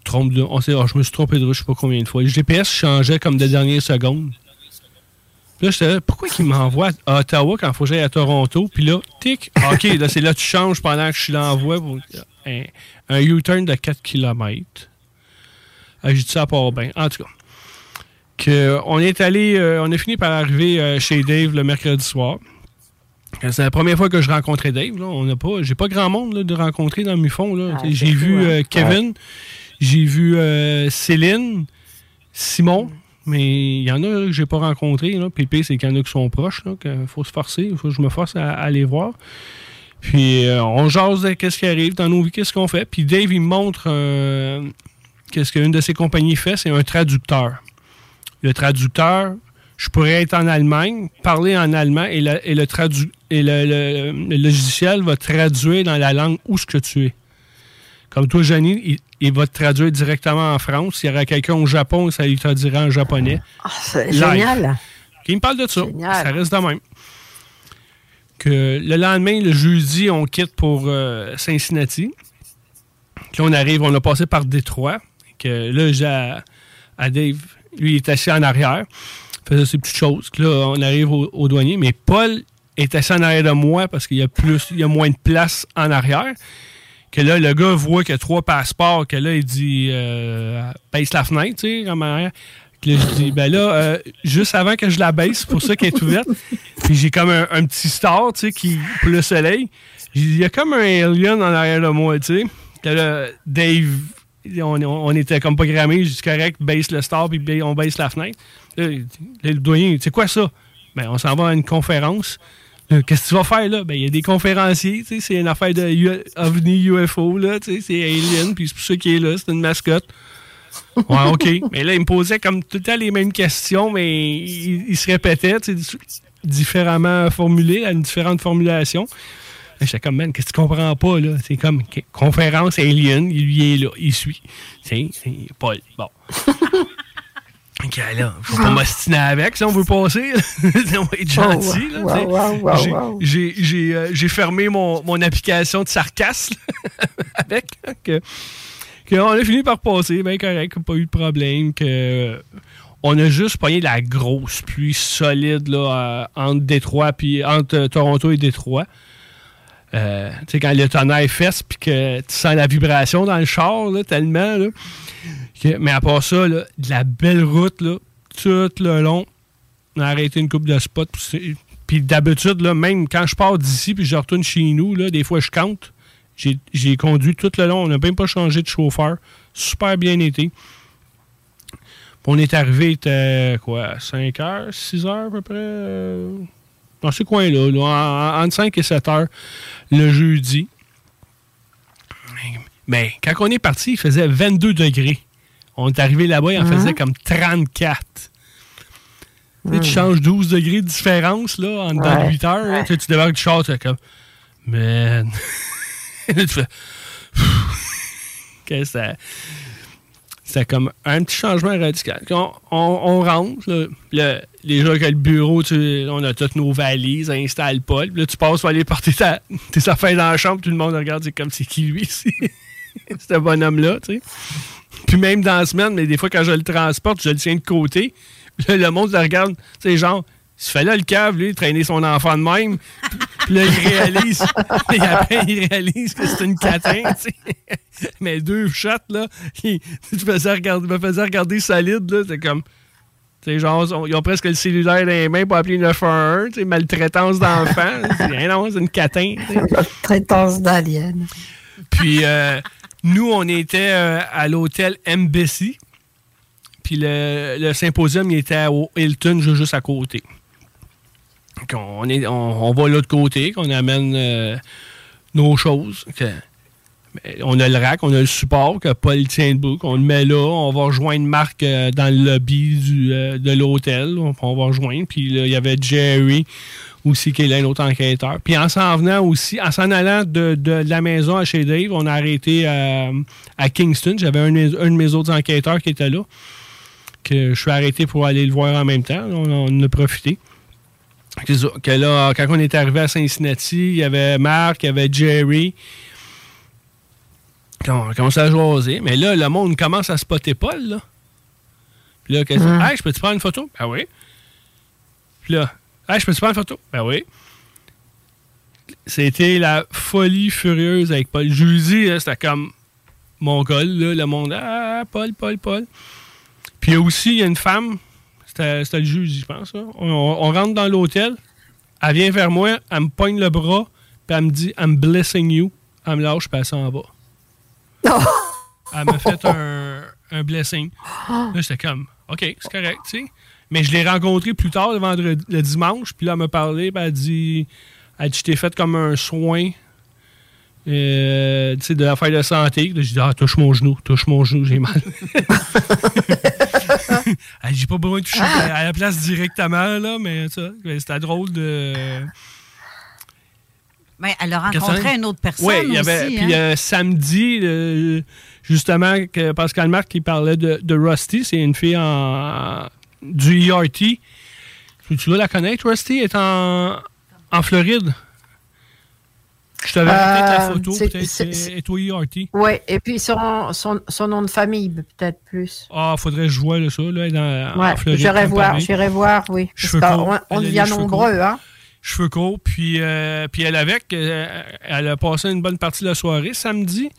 Trompe de, on oh, je me suis trompé de rue, je sais pas combien de fois. Le GPS changeait comme de dernières secondes. Là, je là, pourquoi il m'envoie à Ottawa quand il faut que j'aille à Toronto? Puis là, tic, OK, là, c'est là que tu changes pendant que je l'envoie pour un, U-turn de 4 km. Ah, J'ai dit ça pas bien. En tout cas, que on est allé, euh, on a fini par arriver euh, chez Dave le mercredi soir. C'est la première fois que je rencontrais Dave. Là. On n'a pas, j'ai pas grand monde là, de rencontrer dans Mufon. Là. Ah, j'ai vu euh, Kevin, j'ai vu Céline, Simon. Mais il y en a que je n'ai pas rencontrés. Pépé, c'est qu'il y en a qui sont proches, qu'il faut se forcer. Il faut que je me force à, aller voir. Puis euh, on jase de qu'est-ce qui arrive dans nos vies, qu'est-ce qu'on fait. Puis Dave, il me montre euh, qu'est-ce qu'une de ses compagnies fait, c'est un traducteur. Le traducteur, je pourrais être en Allemagne, parler en allemand et, le, et, le, et le, logiciel va traduire dans la langue où ce que tu es. Comme toi, Janine, il, va te traduire directement en France. S'il y aura quelqu'un au Japon, ça lui traduira en japonais. Ah, c'est génial. Qui me parle de ça. Ça reste de même. Que le lendemain, le jeudi, on quitte pour euh, Cincinnati. Là, on arrive, on a passé par Détroit. Que là, j'ai à, Dave, lui, il est assis en arrière. Faisait ses petites choses. là, on arrive au, au douanier. Mais Paul est assis en arrière de moi parce qu'il y a plus, il y a moins de place en arrière que là, le gars voit qu'il y a trois passeports, que là, il dit euh, baisse la fenêtre, tu sais, comme là, je dis, ben là, euh, juste avant que je la baisse, pour ça qu'elle est ouverte, puis j'ai comme un, petit star, tu sais, qui, pour le soleil, il y a comme un alien en arrière de moi, tu sais. Que là, Dave, on, était comme pas grammé, je dis correct, baisse le star, puis on baisse la fenêtre. le doyen, c'est quoi ça? Ben, on s'en va à une conférence. Qu'est-ce que tu vas faire là? Ben, il y a des conférenciers, c'est une affaire de OVNI UFO, là, c'est Alien, puis c'est pour ça qu'il est là, c'est une mascotte. Ouais, OK. mais là, il me posait comme tout le temps les mêmes questions, mais il, il se répétait, différemment formulées, à une différente formulation. J'étais comme, man, qu'est-ce que tu comprends pas, là? C'est comme conférence alien, il lui est là, il suit. C'est Paul. Bon. OK, là, faut pas m'ostiner avec si on veut passer. on va être gentil. Oh, wow, wow, wow, wow. J'ai j'ai, euh, j'ai fermé mon, mon application de sarcasme avec. Que, que on a fini par passer, bien correct, pas eu de problème. Que, on a juste pogné la grosse pluie solide là, euh, entre Détroit puis entre euh, Toronto et Détroit. Euh, tu sais, quand le tonnerre fesse puis que tu sens la vibration dans le char, tellement. Mais à part ça, de la belle route, tout le long. On a arrêté une coupe de spots. puis d'habitude, même quand je pars d'ici puis je retourne chez nous, des fois, je compte. J'ai conduit tout le long. On n'a même pas changé de chauffeur. Super bien été. On est arrivé, il était quoi, 5 heures, 6 heures à peu près? euh, dans ce coin-là, là, en- en- entre 5 et 7 heures le jeudi. Mais quand on est parti, il faisait 22 degrés. On est arrivé là-bas, il en Mhm. faisait comme 34. Tu sais, Tu Mhm. changes 12 degrés de différence là, en Ouais, 8 heures. là. Tu sais, tu débarques du char, tu fais comme. Man. Là, tu fais. que ça. C'est comme un petit changement radical. On, on- rentre, là, le- les gens qui ont le bureau, tu- on a toutes nos valises, on installe pas. Là, tu passes pour aller porter ta- tes affaires dans la chambre, tout le monde regarde, c'est comme c'est qui lui ici? ce bonhomme-là, tu sais. Puis même dans la semaine, mais des fois, quand je le transporte, je le tiens de côté. Là, le monde le regarde, sais, genre, se fait là le cave, lui, traîner son enfant de même. Puis- là, il réalise, et après, il réalise que c'est une catin, tu sais. Mais deux shots, là, il, tu faisais regarder, me faisais regarder solide, là, c'est comme... Tu sais, genre, ils ont presque le cellulaire dans les mains pour appeler 911, tu sais, maltraitance d'enfant. C'est- non, c'est une catin. tu sais. Traitance d'alien. Puis euh, nous, on était euh, à l'hôtel Embassy. Puis le, le symposium, il était au Hilton, ju- juste à côté. Donc, on, on, va l'autre côté, qu'on amène euh, nos choses. on a le rack, on a le support que Paul tient debout, qu'on le met là. On va rejoindre Marc euh, dans le lobby du, euh, de l'hôtel. On, va rejoindre. Puis là, il y avait Jerry aussi, qui est là, un autre enquêteur. Puis en s'en venant aussi, en s'en allant de, de la maison à chez Dave, on a arrêté à, Kingston. J'avais un, de mes- autres enquêteurs qui était là, que je suis arrêté pour aller le voir en même temps. On, on a profité. Que là, quand on est arrivé à Cincinnati, il y avait Marc, il y avait Jerry. On commence à jaser. Mais là, le monde commence à spotter Paul, là. Puis là, qu'est-ce que Mm. Hey, je peux te prendre une photo? Ben oui. Puis là, hey, je peux te prendre une photo? Ben oui. C'était la folie furieuse avec Paul. Je lui dis, là, c'était comme mon gars, là, le monde. Ah, Paul, Paul, Paul. Puis aussi, il y a une femme, c'était le jeudi, je pense. là. On, rentre dans l'hôtel, elle vient vers moi, elle me pogne le bras, puis elle me dit I'm blessing you. Elle me lâche, puis elle s'en va. Elle m'a fait un, un blessing. Là, j'étais comme OK, c'est correct, tu sais. Mais je l'ai rencontré plus tard, le, vendredi, le dimanche, puis là, elle m'a parlé, puis elle dit, elle dit Je t'ai fait comme un soin. Euh, tu sais, de l'affaire de santé. Là, J'ai dit, ah, touche mon genou, touche mon genou, j'ai mal. Elle dit, j'ai pas besoin de toucher à la place directement, là, mais ça, c'était drôle de. Ben, elle a rencontré une autre personne Oui, il y avait. aussi. Puis hein? euh, samedi, euh, justement, que Pascal Marc qui parlait de, de Rusty, c'est une fille en, du ERT. Tu dois la connaître, Rusty? Elle est en, en Floride. Je t'avais Euh, peut-être la photo, peut-être c'est- ERT. Oui, et puis son, son, son nom de famille, peut-être plus. Ah, faudrait que je voie ça, là, dans, Ouais, en Floride. j'irai voir, j'irai voir, oui. Cheveux on, a devient nombreux, courts. hein. cheveux courts. Puis, euh, puis elle avec, euh, elle a passé une bonne partie de la soirée samedi.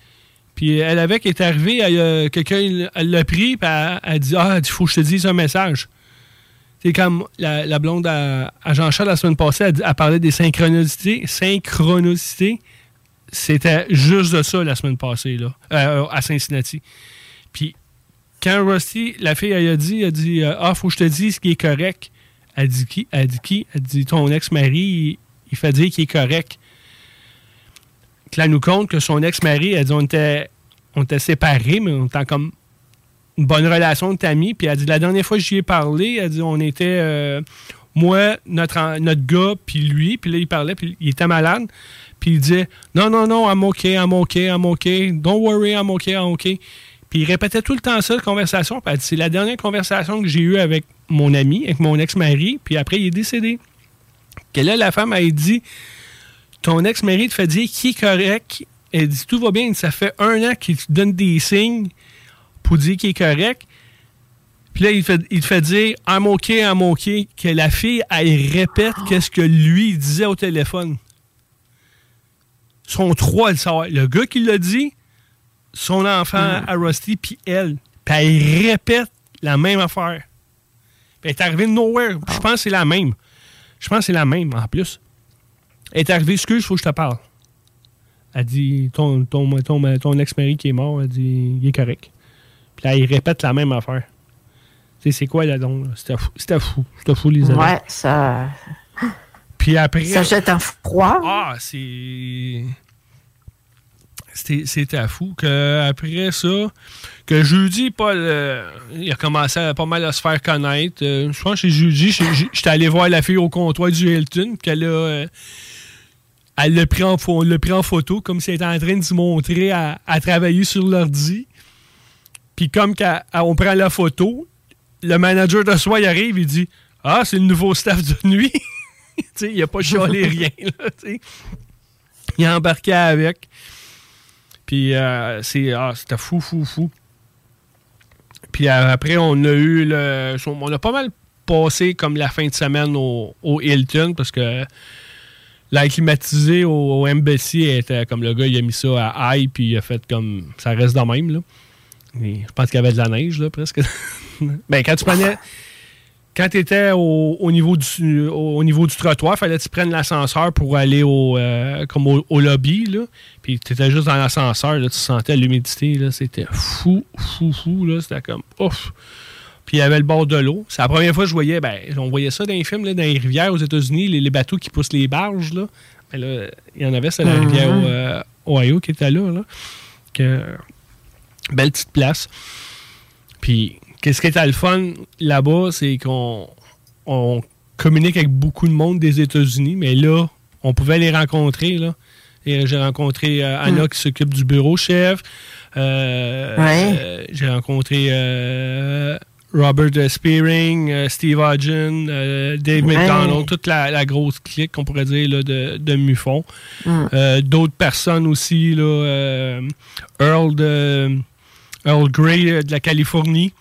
Puis elle avec est arrivée, euh, quelqu'un elle l'a pris, puis elle, elle dit Ah, il faut que je te dise un message. C'est comme la, la blonde à, à Jean-Charles la semaine passée, elle, elle parlait des synchronicités. Synchronicités, c'était juste de ça la semaine passée, là, euh, à Cincinnati. Puis quand Rusty, la fille, elle a dit, elle a dit euh, Ah, faut que je te dise ce qui est correct. Elle dit qui? Elle dit qui? Dit ton ex-mari, il, fait dire qu'il est correct. Là, nous compte que son ex-mari, elle dit on était, on était séparés, mais on était comme une bonne relation de amis. Puis elle dit, la dernière fois que j'y ai parlé, elle dit, on était, euh, moi, notre, notre gars, puis lui, puis là, il parlait, puis il était malade. Puis il disait, non, non, non, I'm okay, I'm okay, I'm okay, don't worry, I'm okay, I'm okay. Puis il répétait tout le temps ça, la conversation. Puis elle dit, c'est la dernière conversation que j'ai eue avec mon ami, avec mon ex-mari, puis après, il est décédé. Que là, la femme a dit, ton ex-mari te fait dire qui est correct. Elle dit, tout va bien, ça fait un an qu'il te donne des signes pour dire qu'il est correct. Puis là, il, fait, il te fait dire I'm OK, I'm OK, que la fille, elle répète qu'est-ce que lui disait au téléphone. Son trois, le savoir. Le gars qui l'a dit, son enfant à Rusty, puis elle. Puis elle répète la même affaire. Puis elle est arrivée de nowhere. Je pense que c'est la même. Je pense que c'est la même, en plus. Elle est arrivée, excuse, il faut que je te parle. Elle dit, ton, ton, ton, ton ex-mari qui est mort, elle dit, il est correct. Puis là, il répète la même affaire. Tu sais, c'est quoi là donc? C'était fou. C'était fou. C'était fou, les amis. Ouais, ça. Puis après. Ça jette un froid. Ah, c'est. C'était fou. Que après ça, que jeudi, Paul, euh, il a commencé à, pas mal à se faire connaître. Euh, je pense que c'est jeudi, j'étais allé voir la fille au comptoir du Hilton, qu'elle a. Euh, elle l'a pris, en, pris en photo, comme si elle était en train de se montrer à, à travailler sur l'ordi. Puis comme on prend la photo, le manager de soi, il arrive, il dit Ah, c'est le nouveau staff de nuit. il n'a pas chialé rien. Là, il a embarqué avec. Puis euh, c'est, ah, c'était fou, fou, fou. Puis euh, après, on a eu le. On a pas mal passé comme la fin de semaine au, Hilton parce que l'air climatisé au, au, Embassy était comme le gars, il a mis ça à high, puis il a fait comme. Ça reste de même, là. Je pense qu'il y avait de la neige, là, presque. ben, quand tu prenais quand tu étais au, niveau du, au, niveau du trottoir, fallait que tu prennes l'ascenseur pour aller au, euh, comme au, lobby. Là. Puis tu étais juste dans l'ascenseur, tu sentais l'humidité. C'était fou, fou, fou. C'était comme ouf. Puis il y avait le bord de l'eau. C'est la première fois que je voyais, ben, on voyait ça dans les films, là, dans les rivières aux États-Unis, les, bateaux qui poussent les barges. Là. Mais là, il y en avait, c'est la mm-hmm. rivière euh, Ohio qui était là. là. Que, belle petite place. Puis Qu'est-ce qui est le fun là-bas, c'est qu'on communique avec beaucoup de monde des États-Unis, mais là, on pouvait les rencontrer. Là. Et j'ai rencontré euh, Anna mm. qui s'occupe du bureau chef. Euh, euh, j'ai rencontré Robert Spearing, Steve Hodgen, Dave McDonald, toute la, grosse clique, qu'on pourrait dire, de, de MUFON. Mm. D'autres personnes aussi, là, Earl, de, Earl Gray de la Californie.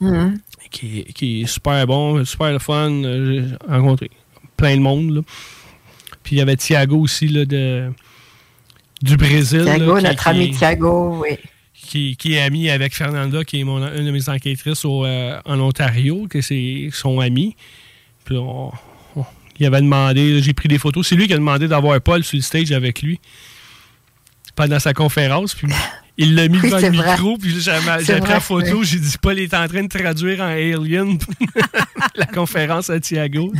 Mm-hmm. qui, est super bon, super le fun. J'ai rencontré plein de monde. Puis il y avait Thiago aussi là, de, du Brésil. Thiago, notre ami Thiago, oui. Qui, qui, est ami avec Fernanda, qui est mon, une de mes enquêtrices euh, en Ontario, que c'est son ami. Puis il avait demandé, j'ai pris des photos. C'est lui qui a demandé d'avoir Paul sur le stage avec lui pendant sa conférence. Puis il l'a mis devant le micro, puis j'ai pris la photo, j'ai dit Paul est en train de traduire en alien la conférence à Thiago.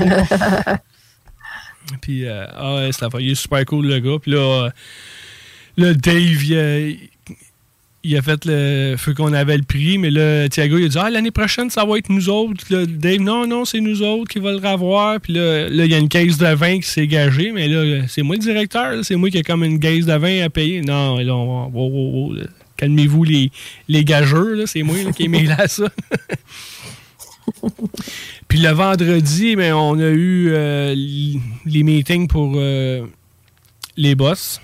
puis, euh, ah ouais, il est super cool le gars. Puis là, là Dave, il a, fait le feu qu'on avait le prix, mais là, Thiago, il a dit Ah, l'année prochaine, ça va être nous autres. Dave, non, non, c'est nous autres qui va le revoir. Puis là, il y a une caisse de vin qui s'est gagée, mais là, c'est moi le directeur, c'est moi qui ai comme une caisse de vin à payer. Non, là, on calmez-vous les, les gageurs, c'est moi qui ai mis là ça. Puis le vendredi, ben, on a eu euh, les meetings pour euh, les boss.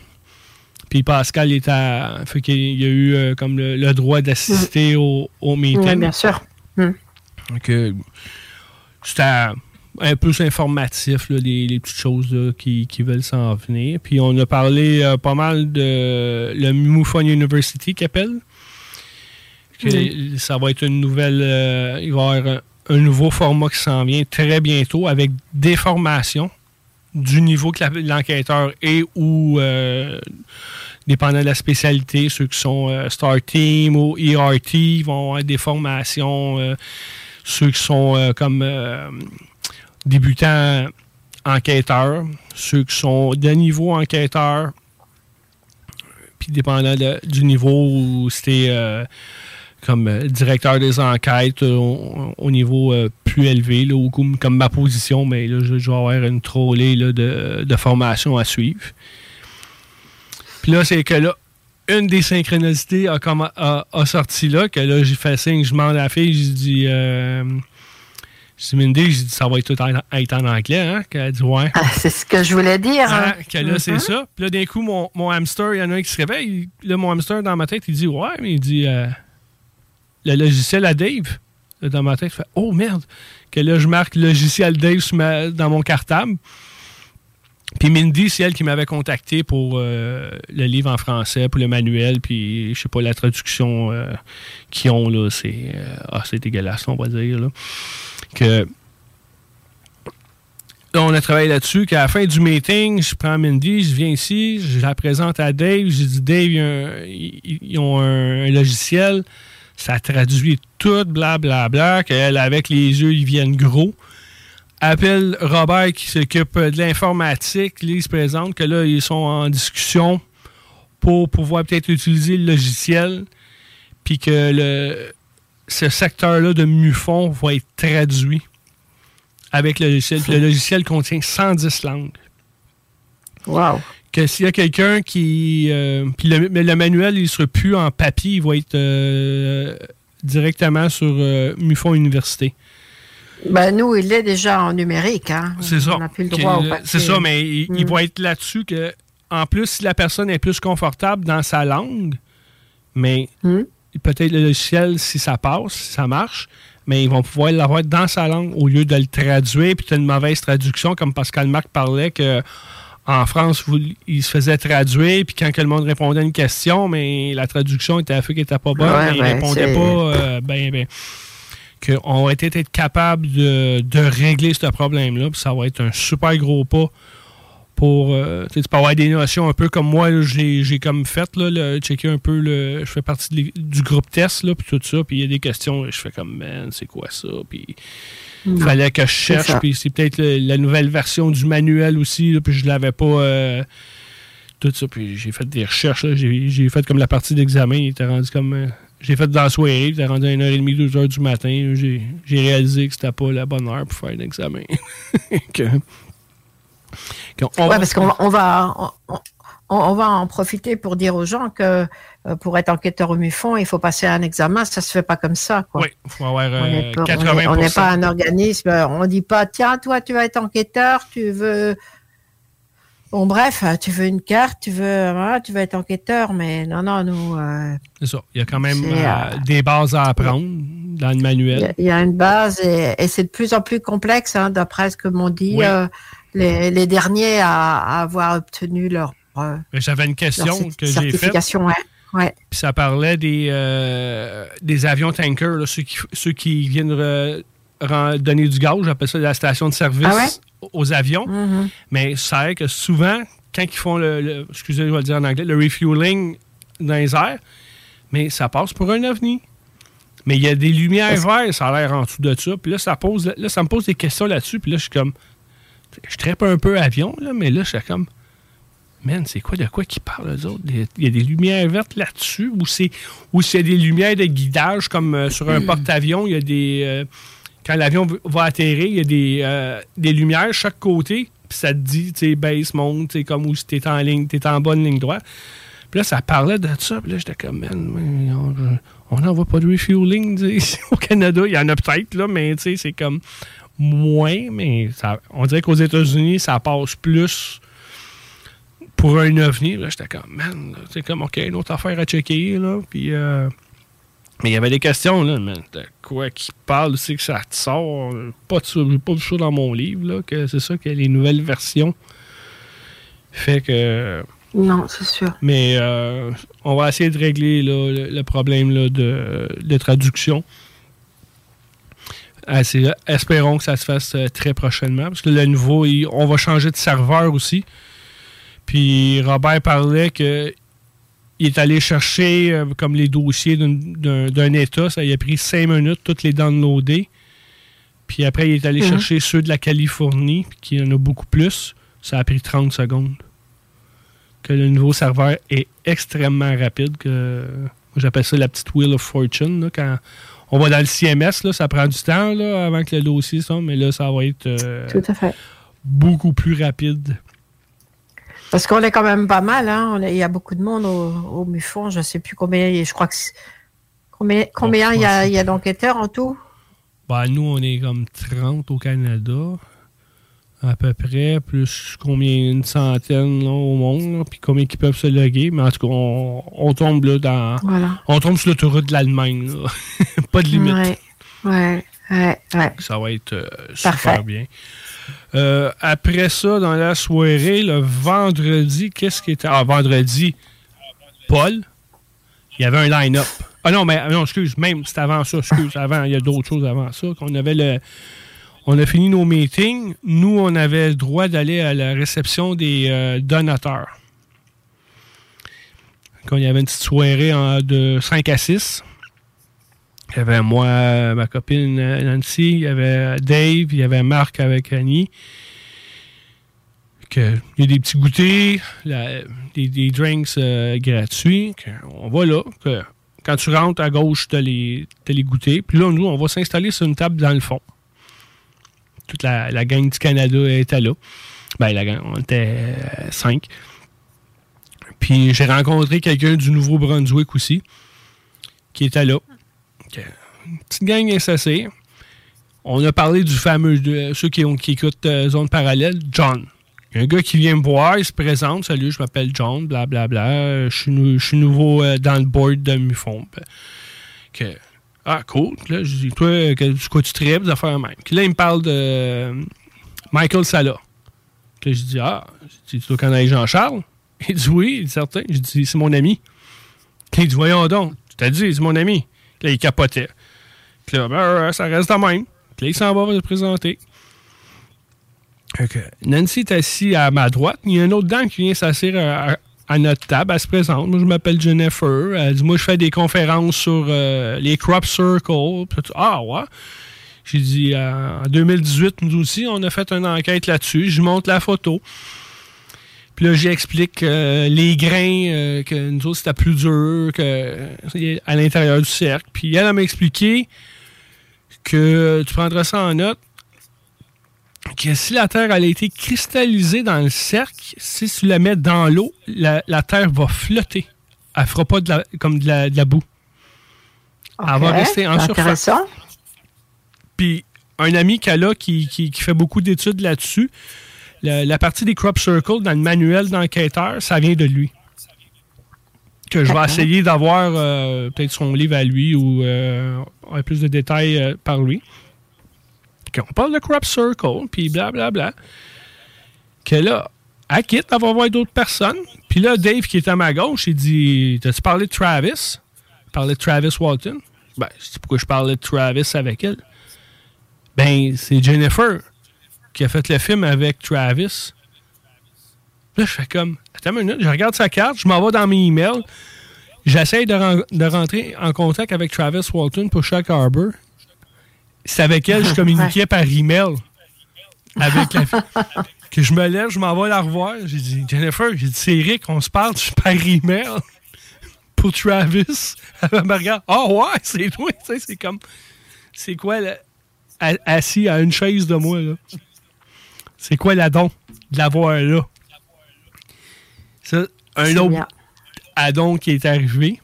Puis Pascal est à. Fait qu'il y a eu euh, comme le, droit d'assister au, au, meeting. Oui, bien sûr. Mm. c'était un peu informatif, les, petites choses qui, veulent s'en venir. Puis on a parlé euh, pas mal de le MUFON University qui appelle. Ça va être une nouvelle. Euh, il va y avoir un, nouveau format qui s'en vient très bientôt avec des formations du niveau que l'enquêteur est ou dépendant de la spécialité, ceux qui sont euh, Star Team ou ERT vont avoir des formations. Euh, ceux qui sont euh, comme débutants enquêteurs, ceux qui sont de niveau enquêteur, puis dépendant du niveau où c'était comme euh, directeur des enquêtes euh, au, au niveau euh, plus élevé, là, ou comme, comme ma position, mais là, je, je vais avoir une trollée là, de, de formation à suivre. Puis là, c'est que là, une des synchronicités a, comme- a- a sorti là, que là, j'ai fait signe, je demande à la fille, j'ai dit, euh, j'ai dit, Mindy, j'ai dit, ça va être tout en, être en anglais, hein? Qu'elle a dit, ouais. C'est ce que je voulais dire. Ah, hein. que là, c'est Mhm. ça. Puis là, d'un coup, mon, mon hamster, il y en a un qui se réveille. il- Là, mon hamster, dans ma tête, il dit Ouais, mais il dit euh, Le logiciel à Dave. Dans ma tête, je fais Oh merde. Que là, je marque logiciel Dave dans mon cartable. Puis Mindy, c'est elle qui m'avait contacté pour euh, le livre en français, pour le manuel, puis je sais pas, la traduction euh, qu'ils ont, là, c'est euh, ah, dégueulasse, on va dire. Là. Que on a travaillé là-dessus, qu'à la fin du meeting, je prends Mindy, je viens ici, je la présente à Dave, je dis Dave, ils, ont un logiciel, ça traduit tout, blablabla, bla, bla, qu'elle, avec les yeux, ils viennent gros. Appelle Robert qui s'occupe de l'informatique, là, il se présente, que là, ils sont en discussion pour pouvoir peut-être utiliser le logiciel, puis que le, ce secteur-là de MUFON va être traduit avec le logiciel. Puis le logiciel contient 110 langues. Wow. Que s'il y a quelqu'un qui. euh, puis le, mais le manuel, il ne sera plus en papier, il va être euh, directement sur euh, MUFON Université. Ben, nous, il est déjà en numérique. Hein. C'est ça. On n'a plus le droit au papier. C'est ça, mais il, il Mm. va être là-dessus que, en plus, si la personne est plus confortable dans sa langue, mais Mm. peut-être le logiciel, si ça passe, si ça marche, mais ils vont pouvoir l'avoir dans sa langue au lieu de le traduire, puis tu as une mauvaise traduction, comme Pascal Marc parlait que en France, vous- il se faisait traduire, puis quand que le monde répondait à une question, mais la traduction était à feu qui n'était pas bonne, Ouais, mais il ben, répondait pas euh, ben, ben qu'on va être, être capable de, de régler ce problème-là. Puis ça va être un super gros pas pour. euh, tu peux avoir des notions un peu comme moi, j'ai comme fait, là, le, checker un peu. Le, je fais partie de du groupe test, là, puis tout ça. Puis il y a des questions, je fais comme, man, c'est quoi ça? Puis il fallait que je cherche. Puis c'est peut-être la nouvelle version du manuel aussi, là, puis je l'avais pas. euh, tout ça. Puis j'ai fait des recherches. J'ai fait comme la partie d'examen. Il était rendu comme. euh, j'ai fait dans la soirée. Il était rendu à 1h30, 2h du matin. J'ai réalisé que c'était pas la bonne heure pour faire l'examen. que, que on- Ouais, parce qu'on va, on va, on, on- on va en profiter pour dire aux gens que euh, pour être enquêteur au MUFON, il faut passer un examen. Ça se fait pas comme ça. Quoi. Oui, il faut avoir On euh, n'est pas- on 80 est- on n'est pas un organisme. On dit pas, tiens, toi, tu vas être enquêteur, tu veux. Bon, bref, tu veux une carte, tu veux, voilà, tu veux être enquêteur, mais non, non, nous, euh, C'est ça. Il y a quand même euh, euh, des bases à apprendre dans le manuel. il y a une base et, et c'est de plus en plus complexe, hein, d'après ce que m'ont dit Oui. euh, les, les derniers à, à avoir obtenu leur, J'avais une question que j'ai faite. certification. Ouais. Ouais. Puis ça parlait des, euh, des avions tankers, là, ceux, qui, ceux qui viennent re- donner du gaz, j'appelle ça la station de service Ah ouais? aux avions. Mhm. Mais ça vrai que souvent, quand ils font le, le- excusez, je vais le dire en anglais, le refueling dans les airs, mais ça passe pour un ovni. Mais il y a des lumières vertes, ça a l'air en dessous de ça. Puis là, ça, pose, là, ça me pose des questions là-dessus. Puis là, je suis comme. Je trappe un peu avion, là, mais là, je suis comme. Man, c'est quoi de quoi qu'ils parlent, eux autres? Il y a- des lumières vertes là-dessus, ou c'est ou des lumières de guidage, comme euh, sur un porte-avions, il y a des. euh, quand l'avion va atterrir, il y a des, euh, des lumières chaque côté, puis ça te dit, tu sais, baisse, monte, tu sais, comme où si t'es en ligne, t'es en bonne ligne droite. Puis là, ça parlait de ça, puis là, j'étais comme, man, on- n'en voit pas de refueling, ici au Canada. Il y en a peut-être, là, mais tu sais, c'est comme moins, mais ça, on dirait qu'aux États-Unis, ça passe plus pour un ovni. J'étais comme, man, c'est comme, OK, une autre affaire à checker, là. Puis, euh, mais il y avait des questions, là, man, de quoi qui parle, c'est que ça te sort. Pas de pas vu ça dans mon livre, là, que c'est ça que les nouvelles versions fait que. Non, c'est sûr. Mais euh, on va essayer de régler là, le, le problème là, de, de traduction. Assez- espérons que ça se fasse euh, très prochainement. Parce que le nouveau, il- on va changer de serveur aussi. Puis Robert parlait que il est allé chercher euh, comme les dossiers d'un- État. Ça il a pris cinq minutes, toutes les downloader. Puis après, il est allé Mhm. chercher ceux de la Californie, puis qu'il y en a beaucoup plus. Ça a pris 30 secondes. Que le nouveau serveur est extrêmement rapide. Que J'appelle ça la petite Wheel of Fortune. là, quand on va dans le CMS, là, ça prend du temps là, avant que le dossier sorte, mais là, ça va être euh, Tout à fait. beaucoup plus rapide. Parce qu'on est quand même pas mal. Hein? Il y a beaucoup de monde au, au MUFON. Je ne sais plus combien. Je crois que combien, combien il y a, il y a d'enquêteurs en tout? Ben, nous, on est comme 30 au Canada, à peu près, plus combien, une centaine là, au monde, là, puis combien qui peuvent se loguer. Mais en tout cas, on, on tombe là dans. Voilà. On tombe sur l'autoroute de l'Allemagne. Pas de limite. Ouais, ouais, ouais, ouais. Ça va être euh, super Parfait. bien. Euh, après ça, dans la soirée, le vendredi, qu'est-ce qui était. Ah, vendredi, Paul, il y avait un line-up. Ah non, mais non, excuse, même, c'était avant ça, excuse, avant, il y a d'autres choses avant ça. qu'on avait le. On a fini nos meetings. Nous, on avait le droit d'aller à la réception des euh, donateurs. Quand il y avait une petite soirée de 5 à 6. Il y avait moi, ma copine Nancy, il y avait Dave, il y avait Marc avec Annie. Que, il y a des petits goûters, des, des drinks euh, gratuits. on va là. que quand tu rentres à gauche, tu as, les goûters. Puis là, nous, on va s'installer sur une table dans le fond. Toute la, la gang du Canada était là. Ben, la gang, on était euh, cinq. Puis j'ai rencontré quelqu'un du Nouveau-Brunswick aussi, qui était là. Que- Une petite gang SSC. On a parlé du fameux, ceux qui, ont, qui écoutent euh, Zone Parallèle, John. Il y a un gars qui vient me voir, il se présente. Salut, je m'appelle John, blablabla. Je suis je suis nouveau euh, dans le board de MUFON. Que, ah, cool. Là, je dis, toi, que, quoi tu tripes, des affaires même. Puis là, il me parle de euh, Michael Sala. Puis là, je dis, ah, tu dois connaître Jean-Charles? Il dit, oui, il dit, certain. Je dis, c'est mon ami. Il dit, voyons donc. Tu t'as dit, c'est mon ami. Là, il capotait. Puis là, ben, ça reste de même. Puis là, il s'en va, va se présenter. Nancy est assise à ma droite. Il y a une autre dame qui vient s'asseoir à, notre table. Elle se présente. Moi, je m'appelle Jennifer. Elle dit Moi, je fais des conférences sur euh, les crop circles. Ah, ouais. J'ai dit euh, En 2018, nous aussi, on a fait une enquête là-dessus. Je montre la photo. Puis là, j'explique euh, les grains, euh, que nous autres, c'était plus dur que à l'intérieur du cercle. Puis elle, elle m'a expliqué que tu prendras ça en note que si la Terre elle a été cristallisée dans le cercle, si tu la mets dans l'eau, la, la Terre va flotter. Elle fera pas de la, comme de la, de la boue. Elle va rester en surface. Puis un ami qu'elle a qui, qui- qui fait beaucoup d'études là-dessus, la, la partie des crop circles dans le manuel d'enquêteur, ça vient de lui. Que je vais essayer d'avoir euh, peut-être son livre à lui ou euh, un plus de détails euh, par lui. On parle de crop circle, puis blablabla. Que là, elle quitte, elle va voir d'autres personnes. Puis là, Dave, qui est à ma gauche, il dit T'as-tu parlé de Travis? Il parlait de Travis Walton? Ben, je dis pourquoi je parlais de Travis avec elle? Ben, c'est Jennifer qui a fait le film avec Travis. Là, je fais comme, attends une minute, je regarde sa carte, je m'en vais dans mes emails, j'essaie de, ren- de rentrer en contact avec Travis Walton pour Chuck Harbor. C'est avec elle que je communiquais par email. Avec la fille. Que je me lève, je m'en vais la revoir. J'ai dit, Jennifer, j'ai dit, c'est Rick, on se parle par email pour Travis. Elle me regarde, oh ouais, c'est toi, tu sais, c'est comme, c'est quoi, là, assis à une chaise de moi, là. C'est quoi la don de l'avoir là? Ça, un autre bien. addon qui est arrivé.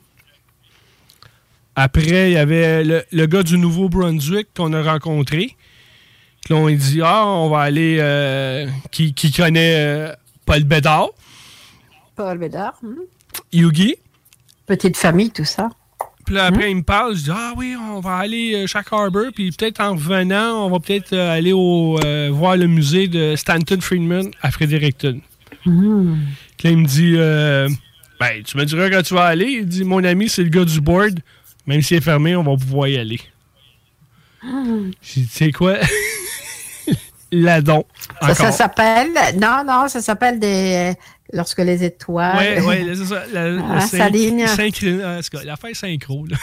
Après, il y avait le, le gars du Nouveau-Brunswick qu'on a rencontré. Là, on dit Ah, on va aller. euh, qui, qui connaît euh, Paul Bédard, Paul Bédard. hmm. Yugi. Petite famille, tout ça. Puis là, après, il me parle. Je dis Ah oui, on va aller euh, Shack Harbor. Puis peut-être en revenant, on va peut-être euh, aller au, euh, voir le musée de Stanton Friedman à Fredericton. Hmm. Puis là, il me dit euh, Ben, tu me diras quand tu vas aller. Il dit Mon ami, c'est le gars du board. Même s'il est fermé, on va pouvoir y aller. J'ai dit Tu sais quoi? L'adon. Ça, ça s'appelle. Non, non, ça s'appelle des. Lorsque les étoiles. Ouais, ouais, c'est ça. La, la Ah, c'est quoi, L'affaire synchro, là.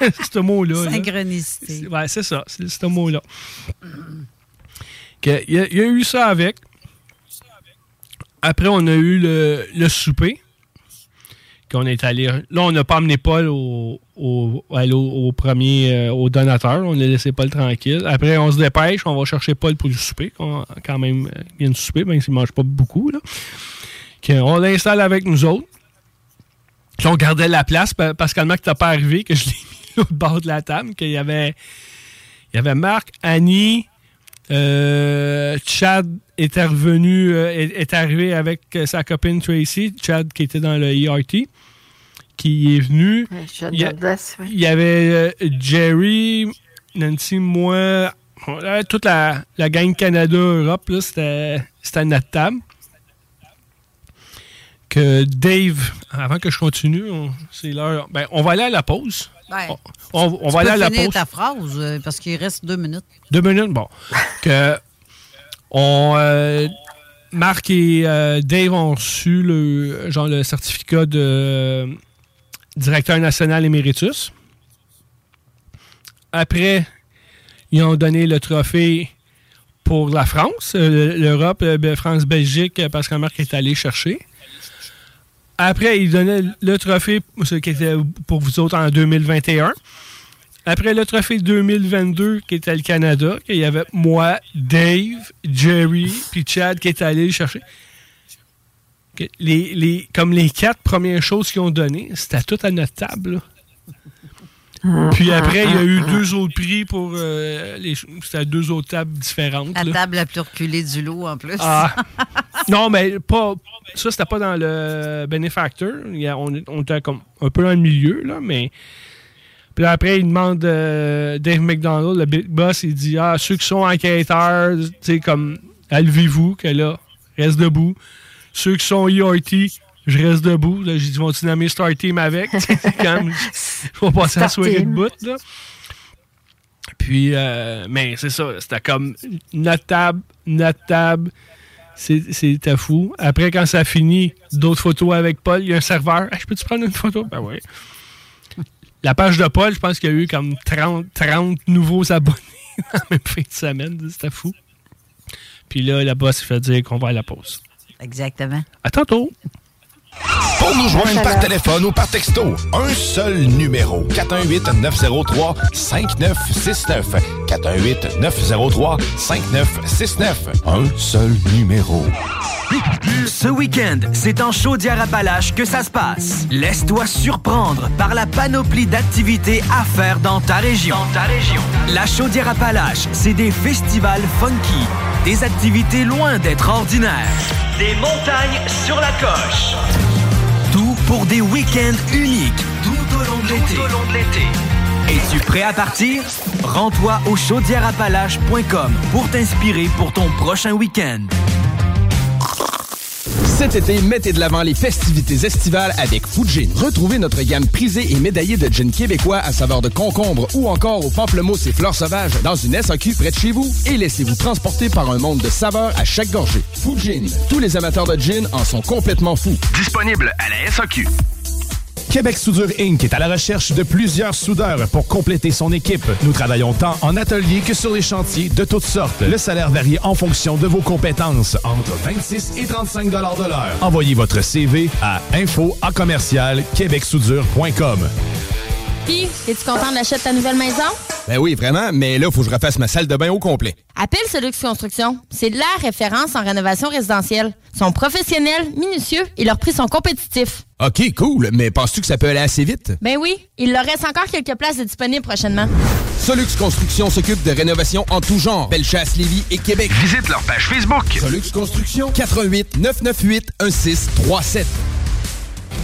c'est ce mot-là. là. Synchronicité. Ouais, c'est ça. C'est ce mot-là. Que, Il y, a- il y a eu ça avec. Après, on a eu le, le souper. qu'on est allé. Là, on n'a pas amené Paul au, au, aller au, au premier, euh, au donateur. On a laissé Paul tranquille. Après, on se dépêche. On va chercher Paul pour du souper. Quand, quand même, euh, il vient de souper, même s'il ne mange pas beaucoup. Là. Que on l'installe avec nous autres. Puis on gardait la place. pa- Pascal Mac t'as pas arrivé, que je l'ai mis au bord de la table. Qu'il y avait, il y avait Marc, Annie, euh, Chad était revenu, euh, est, arrivé avec euh, sa copine Tracy. Chad qui était dans le ERT, qui est venu. Chad il, y a- Douglas, oui. il y avait euh, Jerry, Nancy, moi, toute la, la gang Canada-Europe, c'était à notre table. Dave, avant que je continue, on, c'est l'heure. Ben, on va aller à la pause. Ouais. On, va aller à la pause. ta phrase euh, parce qu'il reste deux minutes. Deux minutes, bon. que on, euh, Marc et euh, Dave ont reçu le, genre, le certificat de directeur national éméritus. Après, ils ont donné le trophée pour la France, l'Europe, ben, France-Belgique, parce que Marc est allé chercher. Après, ils donnaient le trophée, qui était pour vous autres en 2021. Après le trophée 2022, qui était le Canada, il y avait moi, Dave, Jerry, puis Chad qui étaient allés le chercher. Les, les, comme les quatre premières choses qu'ils ont données, c'était tout à notre table. Puis après, il y a eu deux autres prix pour. euh, les, c'était deux autres tables différentes. La là. table la plus reculée du lot en plus. Ah. non, mais pas. Ça, c'était pas dans le Benefactor. On, on était comme un peu dans le milieu, là, mais. Puis après, il demande euh, Dave McDonald, le big boss, il dit Ah, ceux qui sont enquêteurs, tu sais, comme, levez-vous, que là, reste debout. Ceux qui sont ERT, je reste debout. Là, j'ai dit, vont-tu nommer Star Team avec? Comme, je vais passer à la soirée de bout, là. Puis, euh, mais c'est ça, c'était comme notre table, notre table, c'est- c'était fou. Après, quand ça finit, d'autres photos avec Paul, il y a un serveur. Hey, je peux-tu prendre une photo? Ben oui. La page de Paul, je pense qu'il y a eu comme 30, 30 nouveaux abonnés en même fin de semaine. C'était fou. Puis là, la boss il fait dire qu'on va à la pause. Exactement. À tantôt. Pour nous joindre par téléphone ou par texto, un seul numéro. 418-903-5969. 418-903-5969. Un seul numéro. Ce week-end, c'est en Chaudière-Appalaches que ça se passe. Laisse-toi surprendre par la panoplie d'activités à faire dans ta région. ta région. La Chaudière-Appalaches, c'est des festivals funky, des activités loin d'être ordinaires. Des montagnes sur la coche. Tout pour des week-ends uniques tout au long de l'été. Es-tu prêt à partir? Rends-toi au chaudièreappalaches.com pour t'inspirer pour ton prochain week-end. Cet été, mettez de l'avant les festivités estivales avec Fujin. Retrouvez notre gamme prisée et médaillée de gin québécois à saveur de concombre ou encore au pamplemousse et fleurs sauvages dans une SAQ près de chez vous et laissez-vous transporter par un monde de saveurs à chaque gorgée. Fujin. Tous les amateurs de gin en sont complètement fous. Disponible à la SAQ. Québec Soudure Inc. est à la recherche de plusieurs soudeurs pour compléter son équipe. Nous travaillons tant en atelier que sur les chantiers de toutes sortes. Le salaire varie en fonction de vos compétences, entre 26 et 35 de l'heure. Envoyez votre CV à info à commercial québecsoudure.com. Puis, es-tu content de l'achat de ta nouvelle maison? Ben oui, vraiment, mais là, faut que je refasse ma salle de bain au complet. Appelle Solux Construction. C'est la référence en rénovation résidentielle. Ils sont professionnels, minutieux et leurs prix sont compétitifs. OK, cool, mais penses-tu que ça peut aller assez vite? Ben oui, il leur reste encore quelques places disponibles prochainement. Solux Construction s'occupe de rénovation en tout genre. Bellechasse, Lévis et Québec. Visite leur page Facebook. Solux Construction, 88 998 1637.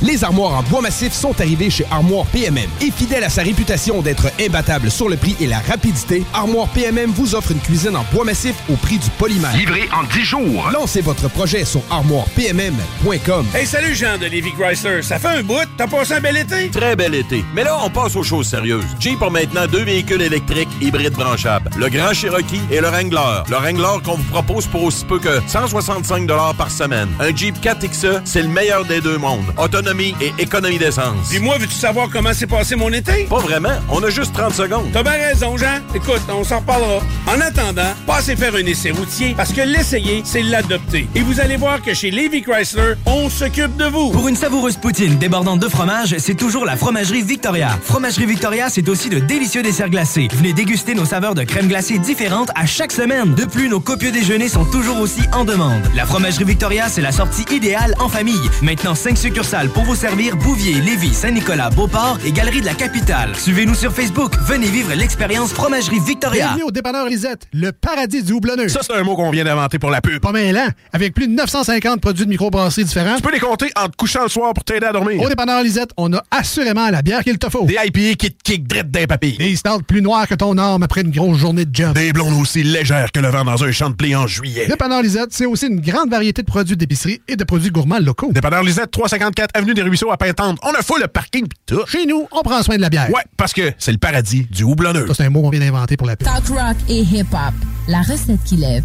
Les armoires en bois massif sont arrivées chez Armoire PMM. Et fidèle à sa réputation d'être imbattable sur le prix et la rapidité, Armoire PMM vous offre une cuisine en bois massif au prix du polymère. Livré en 10 jours. Lancez votre projet sur armoirepmm.com. Hey, salut Jean de Lévi Chrysler. Ça fait un bout. T'as passé un bel été? Très bel été. Mais là, on passe aux choses sérieuses. Jeep a maintenant deux véhicules électriques hybrides branchables. Le Grand Cherokee et le Wrangler. Le Wrangler qu'on vous propose pour aussi peu que 165 par semaine. Un Jeep 4XE, c'est le meilleur des deux mondes. Économie et économie d'essence. Puis moi, veux-tu savoir comment s'est passé mon été? Pas vraiment. On a juste 30 secondes. T'as bien raison, Jean. Écoute, on s'en reparlera. En attendant, passez faire un essai routier parce que l'essayer, c'est l'adopter. Et vous allez voir que chez Levi Chrysler, on s'occupe de vous. Pour une savoureuse poutine débordante de fromage, c'est toujours la Fromagerie Victoria. Fromagerie Victoria, c'est aussi de délicieux desserts glacés. Venez déguster nos saveurs de crème glacée différentes à chaque semaine. De plus, nos copieux déjeuners sont toujours aussi en demande. La Fromagerie Victoria, c'est la sortie idéale en famille. Maintenant, 5 succursales pour vous servir Bouvier, Lévis, Saint-Nicolas, Beauport et Galerie de la Capitale. Suivez-nous sur Facebook. Venez vivre l'expérience Fromagerie Victoria. Bienvenue au dépanneur Lisette, le paradis du houblonneux. Ça, c'est un mot qu'on vient d'inventer pour la pub. Pas mêlant, avec plus de 950 produits de microbrasserie différents. Tu peux les compter en te couchant le soir pour t'aider à dormir. Au dépanneur Lisette, on a assurément la bière qu'il te faut. Des IPA qui te kick drette d'un papy. Des stouts plus noirs que ton arme après une grosse journée de job. Des blondes aussi légères que le vent dans un champ de blé en juillet. Dépanneur Lisette, c'est aussi une grande variété de produits d'épicerie et de produits gourmands locaux. Dépanneur Lisette, 354 Avenue des Ruisseaux à Pintante. On a fou le parking pis tout. Chez nous, on prend soin de la bière. Ouais, parce que c'est le paradis du houblonneux. Ça, c'est un mot qu'on vient d'inventer pour la pub. Talk rock et hip-hop. La recette qui lève.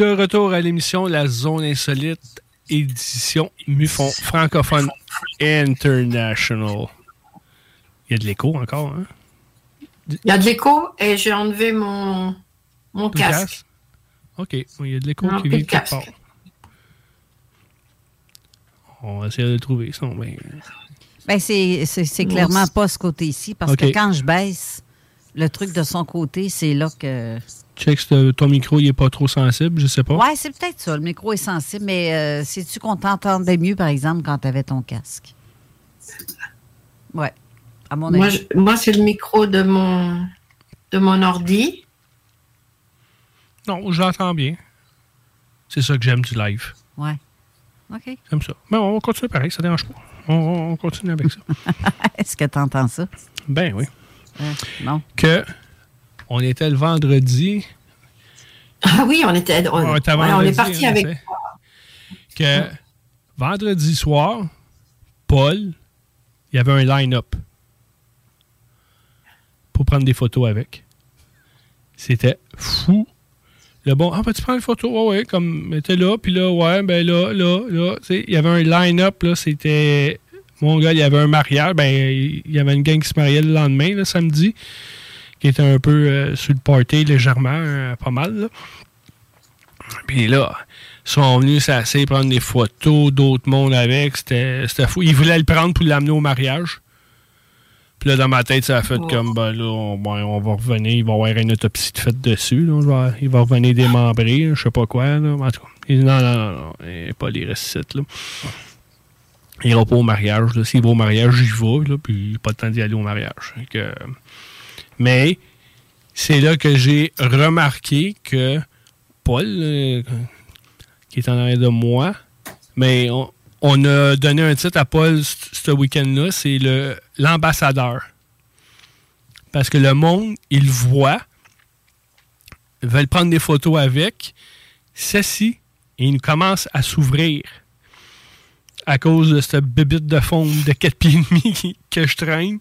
De retour à l'émission La Zone Insolite, édition Mufon francophone international. Il y a de l'écho encore, hein? Il y a de l'écho et j'ai enlevé mon, mon casque. OK. Il y a de l'écho qui vient quelque part. On va essayer de le trouver, sinon, ben, Ben, c'est clairement pas ce côté-ci, parce que quand je baisse le truc de son côté, c'est là que. Check si ton micro il est pas trop sensible, je sais pas. Ouais, c'est peut-être ça. Le micro est sensible, mais euh, sais-tu qu'on t'entendait mieux, par exemple, quand tu avais ton casque? Ouais. À mon Moi, avis. je- moi, c'est le micro de mon, de mon ordi. Non, je l'entends bien. C'est ça que j'aime du live. Ouais. OK. J'aime ça. Mais on va continuer pareil, ça dérange pas. On, on continue avec ça. Est-ce que tu entends ça? Ben oui. Euh, non. Que on était le vendredi. Ah oui, on était, on, On était ouais, on vendredi, est parti avec. Que vendredi soir, Paul, il y avait un line-up pour prendre des photos avec. C'était fou. Le bon, ah, ben, tu prends une photo, ouais, ouais, comme, était là, puis là, ouais, ben là, là, là, tu sais, il y avait un line-up, là, c'était, mon gars, il y avait un mariage, ben, il y avait une gang qui se mariait le lendemain, le samedi, qui était un peu euh, sur le party, légèrement, euh, pas mal, là. Puis là, ils sont venus s'asseoir, prendre des photos d'autres mondes avec. C'était c'était fou. Ils voulaient le prendre pour l'amener au mariage. Puis là, dans ma tête, ça a fait comme, ben là, on, ben, on va revenir, il va y avoir une autopsie de faite dessus. là. On va- il va revenir démembré, je sais pas quoi. Là. En tout cas, il dit, non, non, non, non, il pas les récites. Là. Il ira pas au mariage. S'il va au mariage, j'y vais, là, puis pas le temps d'y aller au mariage. Fait que- mais c'est là que j'ai remarqué que Paul, euh, qui est en arrière de moi, mais on, a donné un titre à Paul ce week-end-là, c'est l'ambassadeur. Parce que le monde, il voit, ils veulent prendre des photos avec, s'assit et il commence à s'ouvrir à cause de cette bébite de fond de 4 pieds et demi que je traîne.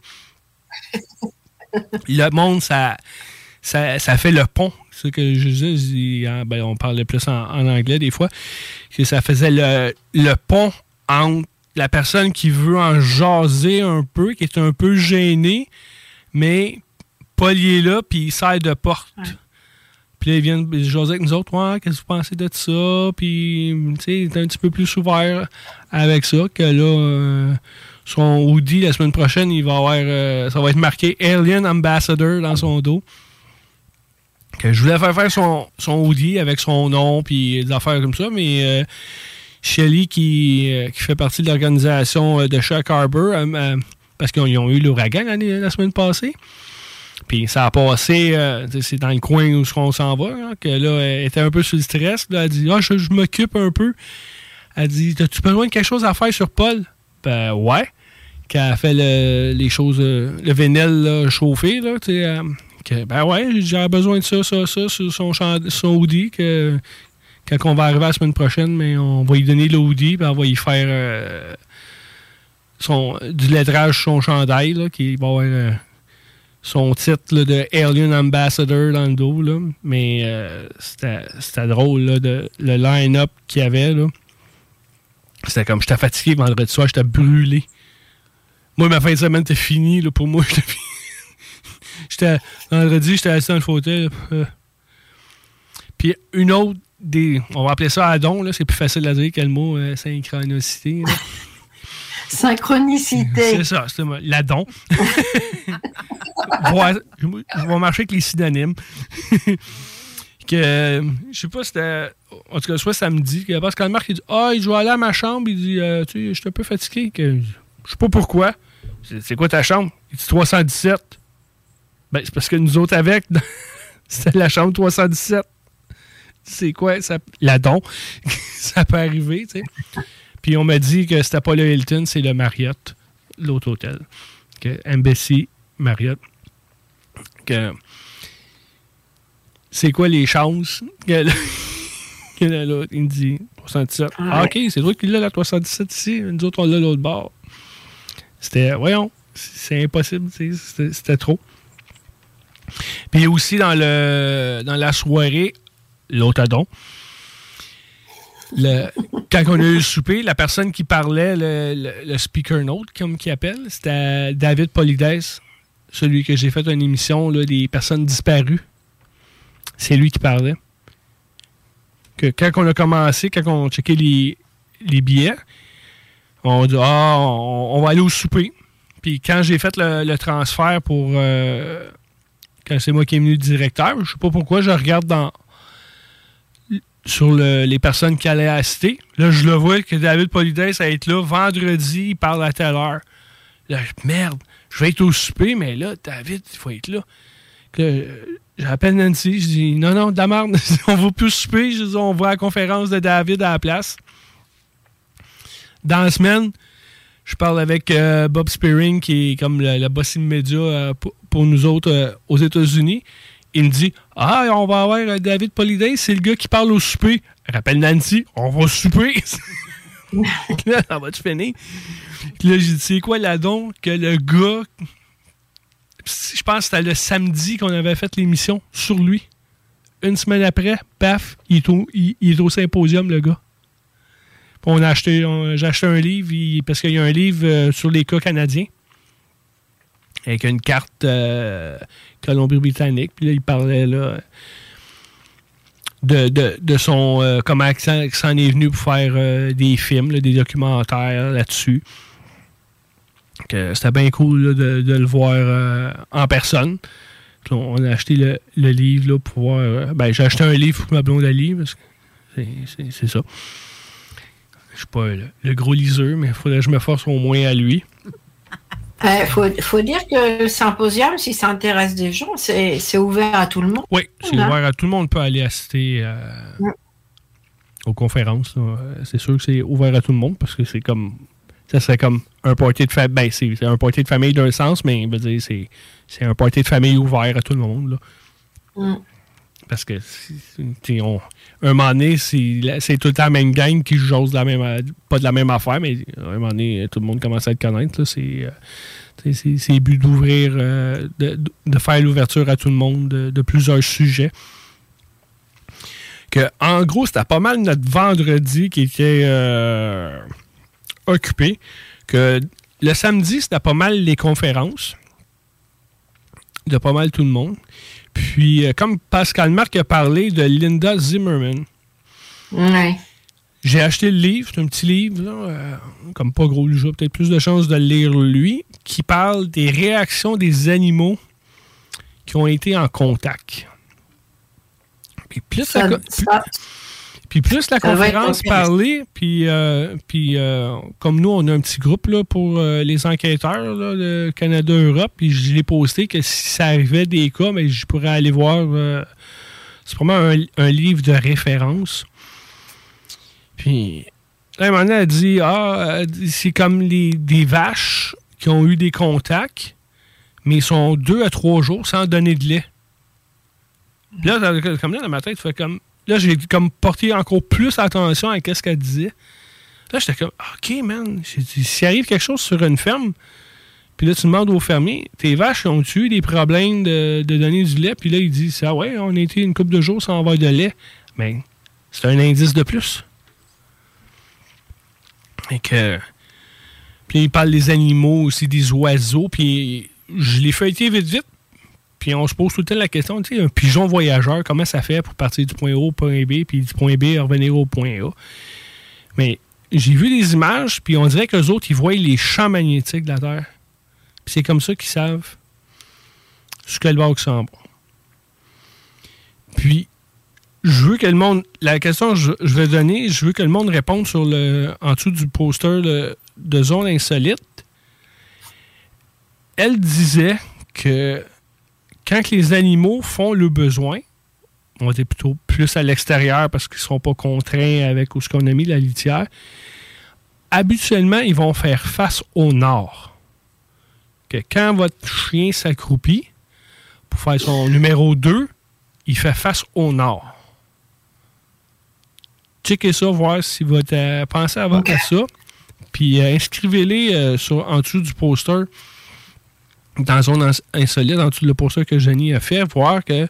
Le monde, ça, ça, ça fait le pont. C'est ce que je disais, ah, ben, on parlait plus en, en anglais des fois, que ça faisait le, le pont entre la personne qui veut en jaser un peu, qui est un peu gênée, mais Paul il est là, puis il sert de porte. Puis là, ils viennent jaser avec nous autres. Ouais, qu'est-ce que vous pensez de ça? Puis, tu sais, il est un petit peu plus ouvert avec ça que là, euh, son hoodie, la semaine prochaine, il va avoir, euh, ça va être marqué Alien Ambassador dans son dos. Que je voulais faire faire son, son hoodie avec son nom, puis des affaires comme ça, mais euh, Shelly, qui, euh, qui fait partie de l'organisation de Shark Harbor, parce qu'ils ont eu l'ouragan la semaine passée, Puis ça a passé, c'est dans le coin où on s'en va, hein, que là, elle était un peu sur le stress. Elle dit Ah, je, je m'occupe un peu. Elle dit As-tu besoin de quelque chose à faire sur Paul Ben ouais. Qu'elle a fait le, les choses, euh, le vénel chauffé, là, euh, que, ben ouais, j'ai besoin de ça, ça, ça, sur son, hoodie. Que, quand on va arriver la semaine prochaine, mais on va lui donner hoodie, puis on va y faire euh, son, du lettrage sur son chandail, là, qui va avoir son titre de Alien Ambassador dans le dos. Là. Mais euh, c'était drôle, là, de, le line-up qu'il y avait. C'était comme, j'étais fatigué vendredi soir, j'étais brûlé. Moi, ma fin de semaine était finie, là, pour moi. J'étais vendredi, j'étais assis dans le fauteuil. là, euh. Puis une autre des. On va appeler ça addon, là, c'est plus facile à dire que le mot euh, synchronicité. Synchronicité. C'est ça, c'est moi, l'adon. Ouais, je vais marcher avec les synonymes. que, euh, je sais pas, c'était. En tout cas, soit samedi, que Pascal Marc, il dit Ah, je vais aller à ma chambre. Il dit euh, Tu sais, je suis un peu fatigué. Que, je sais pas pourquoi. C'est quoi ta chambre? Il dit 317. Ben, c'est parce que nous autres avec, c'était la chambre 317. C'est quoi? Ça, L'adon. ça peut arriver, tu sais. Puis on m'a dit que c'était pas le Hilton, c'est le Marriott, l'autre hôtel. Que Embassy Marriott. Que c'est quoi les chances que, l'autre, il me dit 317. Ah, ok, c'est toi qui l'as la 317 ici, nous autres on l'a l'autre bord. C'était, voyons, c'est impossible, c'était trop. Puis aussi dans le dans la soirée, l'autre adon, le- quand on a eu le souper, la personne qui parlait, le, speaker note, comme qui appelle, c'était David Polides, celui que j'ai fait une émission là, des personnes disparues. C'est lui qui parlait. Que quand on a commencé, quand on checkait les, les billets, on dit Ah, on, va aller au souper. Puis quand j'ai fait le, transfert pour. euh, quand c'est moi qui est venu directeur, je sais pas pourquoi, je regarde dans sur le- les personnes qui allaient assister. Là, je le vois que David Polides va être là vendredi, il parle à telle heure. Là, merde, je vais être au souper, mais là, David, il faut être là. J'appelle Nancy, je dis non, non, de on va plus souper, je dis on va à la conférence de David à la place. Dans la semaine, je parle avec euh, Bob Spearing, qui est comme le, le boss immédiat euh, pour, nous autres euh, aux États-Unis. Il me dit Ah, on va avoir David Poliday, c'est le gars qui parle au souper. Rappelle Nancy, on va souper. là, ça va te finir. Là, j'ai dit C'est quoi la don que le gars. Je pense que c'était le samedi qu'on avait fait l'émission sur lui. Une semaine après, paf, il est au symposium, le gars. On a acheté, j'ai acheté un livre, parce qu'il y a un livre euh, sur les cas canadiens, avec une carte euh, Colombie-Britannique. Puis là, il parlait là, de, de, de son. euh, comment il s'en est venu pour faire euh, des films, des documentaires là-dessus. C'était bien cool de, le voir euh, en personne. On a acheté le, le livre là, pour voir. ben, j'ai acheté un livre pour ma blonde à parce que c'est ça. Je suis pas le, le gros liseur, mais il faudrait que je me force au moins à lui. Il faut, faut dire que le symposium, si ça intéresse des gens, c'est ouvert à tout le monde. Oui, c'est Hein? ouvert à tout le monde peut aller assister euh, aux conférences. Euh, C'est sûr que c'est ouvert à tout le monde parce que c'est comme ça serait comme un party de famille. Ben, c'est un party de famille d'un sens, mais c'est un party de famille ouvert à tout le monde. là. Mm. Parce que on- un moment donné, c'est tout le temps la même gang qui jose la même, pas de la même affaire, mais à un moment donné, tout le monde commence à le connaître. euh, c'est- le but d'ouvrir, euh, de, de faire l'ouverture à tout le monde de, plusieurs sujets. Que, en gros, c'était pas mal notre vendredi qui était euh, occupé. Que le samedi, c'était pas mal les conférences de pas mal tout le monde. Puis, euh, comme Pascal Marc a parlé de Linda Zimmerman, Ouais. j'ai acheté le livre, c'est un petit livre, là, euh, comme pas gros, j'ai peut-être plus de chances de le lire lui, qui parle des réactions des animaux qui ont été en contact. Puis plus ça, Ça- co- ça- Puis plus la Ça conférence parlait, puis, euh, puis euh, comme nous, on a un petit groupe là, pour euh, les enquêteurs là, de Canada-Europe, puis je l'ai posté que si ça arrivait des cas, mais je pourrais aller voir. euh, c'est vraiment un, un livre de référence. Puis, là, un moment donné, elle dit Ah, c'est comme les, des vaches qui ont eu des contacts, mais ils sont deux à trois jours sans donner de lait. Puis là, comme là, dans ma tête, fait comme. Là, j'ai comme porté encore plus attention à ce qu'elle disait. Là, j'étais comme, OK, man, s'il arrive quelque chose sur une ferme, puis là, tu demandes au fermier, tes vaches ont eu des problèmes de, de donner du lait? Puis là, il dit, ah ouais, on a été une couple de jours sans avoir de lait. Mais c'est un indice de plus. Et que. Puis il parle des animaux aussi, des oiseaux, puis je l'ai feuilleté vite, vite. Puis on se pose tout le temps la question, tu sais, un pigeon voyageur, comment ça fait pour partir du point A au point B, puis du point B revenir au point A? Mais j'ai vu des images, puis on dirait que les autres, ils voient les champs magnétiques de la Terre. Puis c'est comme ça qu'ils savent ce que le bord qui s'en. Puis, je veux que le monde. La question que je, je vais donner, je veux que le monde réponde sur le. en dessous du poster de zone insolite. Elle disait que quand les animaux font le besoin, on dire plutôt plus à l'extérieur parce qu'ils ne seront pas contraints avec où ce qu'on a mis la litière, habituellement, ils vont faire face au nord. Que quand votre chien s'accroupit pour faire son numéro 2, il fait face au nord. Checkez ça, voir si votre euh, pensez avant à ça. Puis euh, inscrivez-les euh, en dessous du poster dans la zone ins- insolite, en dessous du poster que Jenny a fait, voir que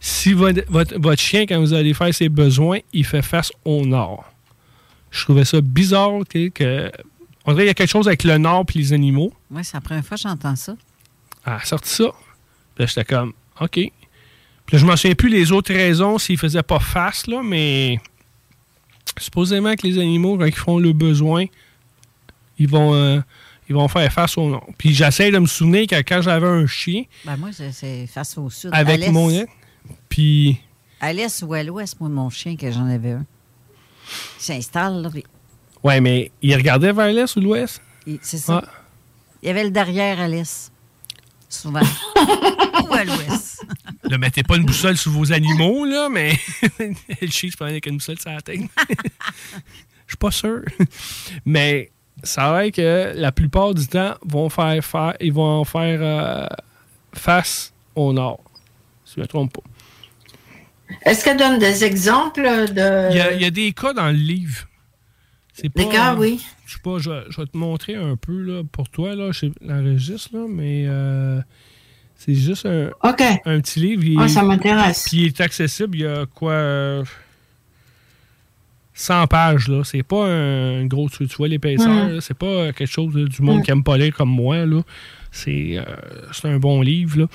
si votre, votre, votre chien, quand vous allez faire ses besoins, il fait face au nord. Je trouvais ça bizarre que. On dirait qu'il y a quelque chose avec le nord et les animaux. Oui, c'est la première fois que j'entends ça. Elle a sorti ça. Puis là, j'étais comme, OK. Puis là, je m'en souviens plus les autres raisons s'ils faisaient pas face, là, mais supposément que les animaux, quand ils font le besoin, ils vont, euh, ils vont faire face au nord. Puis j'essaie de me souvenir que quand j'avais un chien, Ben moi, c'est- face au sud. avec mon nez, puis À l'est ou à l'ouest, moi, mon chien, que j'en avais un. Il s'installe, là. puis Ouais, mais il regardait vers l'est ou l'ouest? C'est ça. Ah. Il y avait le derrière à l'est. Souvent. ou à l'ouest. Ne mettez pas une boussole sous vos animaux, là, mais le chien se prend avec une boussole sur la tête. Je suis pas sûr. Mais ça vrai que la plupart du temps, vont faire, faire ils vont faire euh, face au nord. Si je ne me trompe pas. Est-ce qu'elle donne des exemples de. Il y, a, il y a des cas dans le livre. C'est Des pas- cas, oui. Je sais pas, je, vais- je vais te montrer un peu là, pour toi, là, je l'enregistre, là, mais euh, c'est juste un, un petit livre. Il- Ah, ça m'intéresse. Puis il est accessible, il y a quoi euh, 100 pages, là. C'est pas un gros, tu, tu vois l'épaisseur, c'est pas quelque chose du monde qui aime pas lire comme moi, là. C'est euh, c'est un bon livre, là.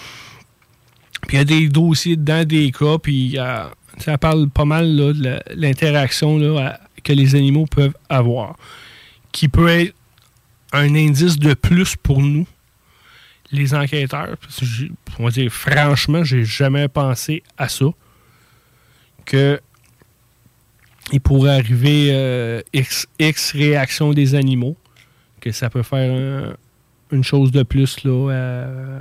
Puis il y a des dossiers dedans, des cas, puis euh, ça parle pas mal là, de la- l'interaction là, à- que les animaux peuvent avoir, qui peut être un indice de plus pour nous, les enquêteurs. Parce que on va dire, franchement, j'ai jamais pensé à ça. Que il pourrait arriver euh, X, X réaction des animaux, que ça peut faire un- une chose de plus là, euh,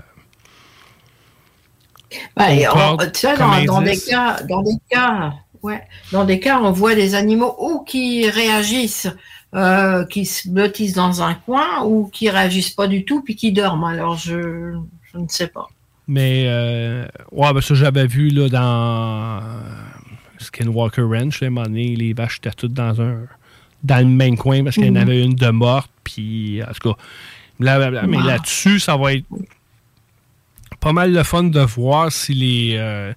Ben, on- tu dans, dans des cas, dans des cas, ouais, dans des cas, on voit des animaux ou qui réagissent, euh, qui se blottissent dans un coin, ou qui réagissent pas du tout, puis qui dorment. Alors, je, je ne sais pas. Mais, euh, ouais, ben ça, j'avais vu là, dans Skinwalker Ranch, à un moment donné, les vaches étaient toutes dans un dans le même coin parce qu'il y en Mhm. avait une de morte, puis en tout cas, blablabla. mais là-dessus, ça va être pas mal le fun de voir si les, euh,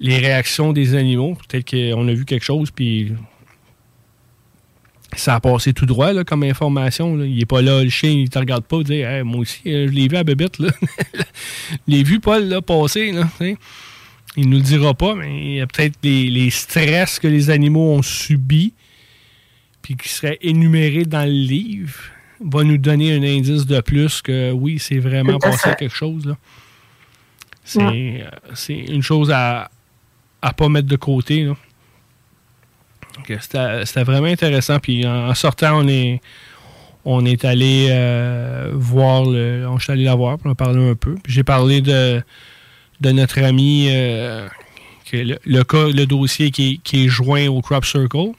les réactions des animaux, peut-être qu'on a vu quelque chose, puis ça a passé tout droit là, comme information. là. Il est pas là, le chien, il te regarde pas, il dit Hey, Moi aussi, euh, je l'ai vu à Bébête. Là. je l'ai vu, Paul, là, passer. Là, tu sais. Il nous le dira pas, mais il y a peut-être les, les stress que les animaux ont subis, puis qui seraient énumérés dans le livre, va nous donner un indice de plus que oui, c'est vraiment à passé quelque chose. Là. C'est Ouais. euh, une chose à à pas mettre de côté. Que C'était vraiment intéressant. Puis en, en sortant, on est, on est allé euh, voir le. On est allé la voir, puis on a parlé un peu. Puis j'ai parlé de, de notre ami, euh, que le, le cas, le dossier qui, est- qui est joint au Crop Circle.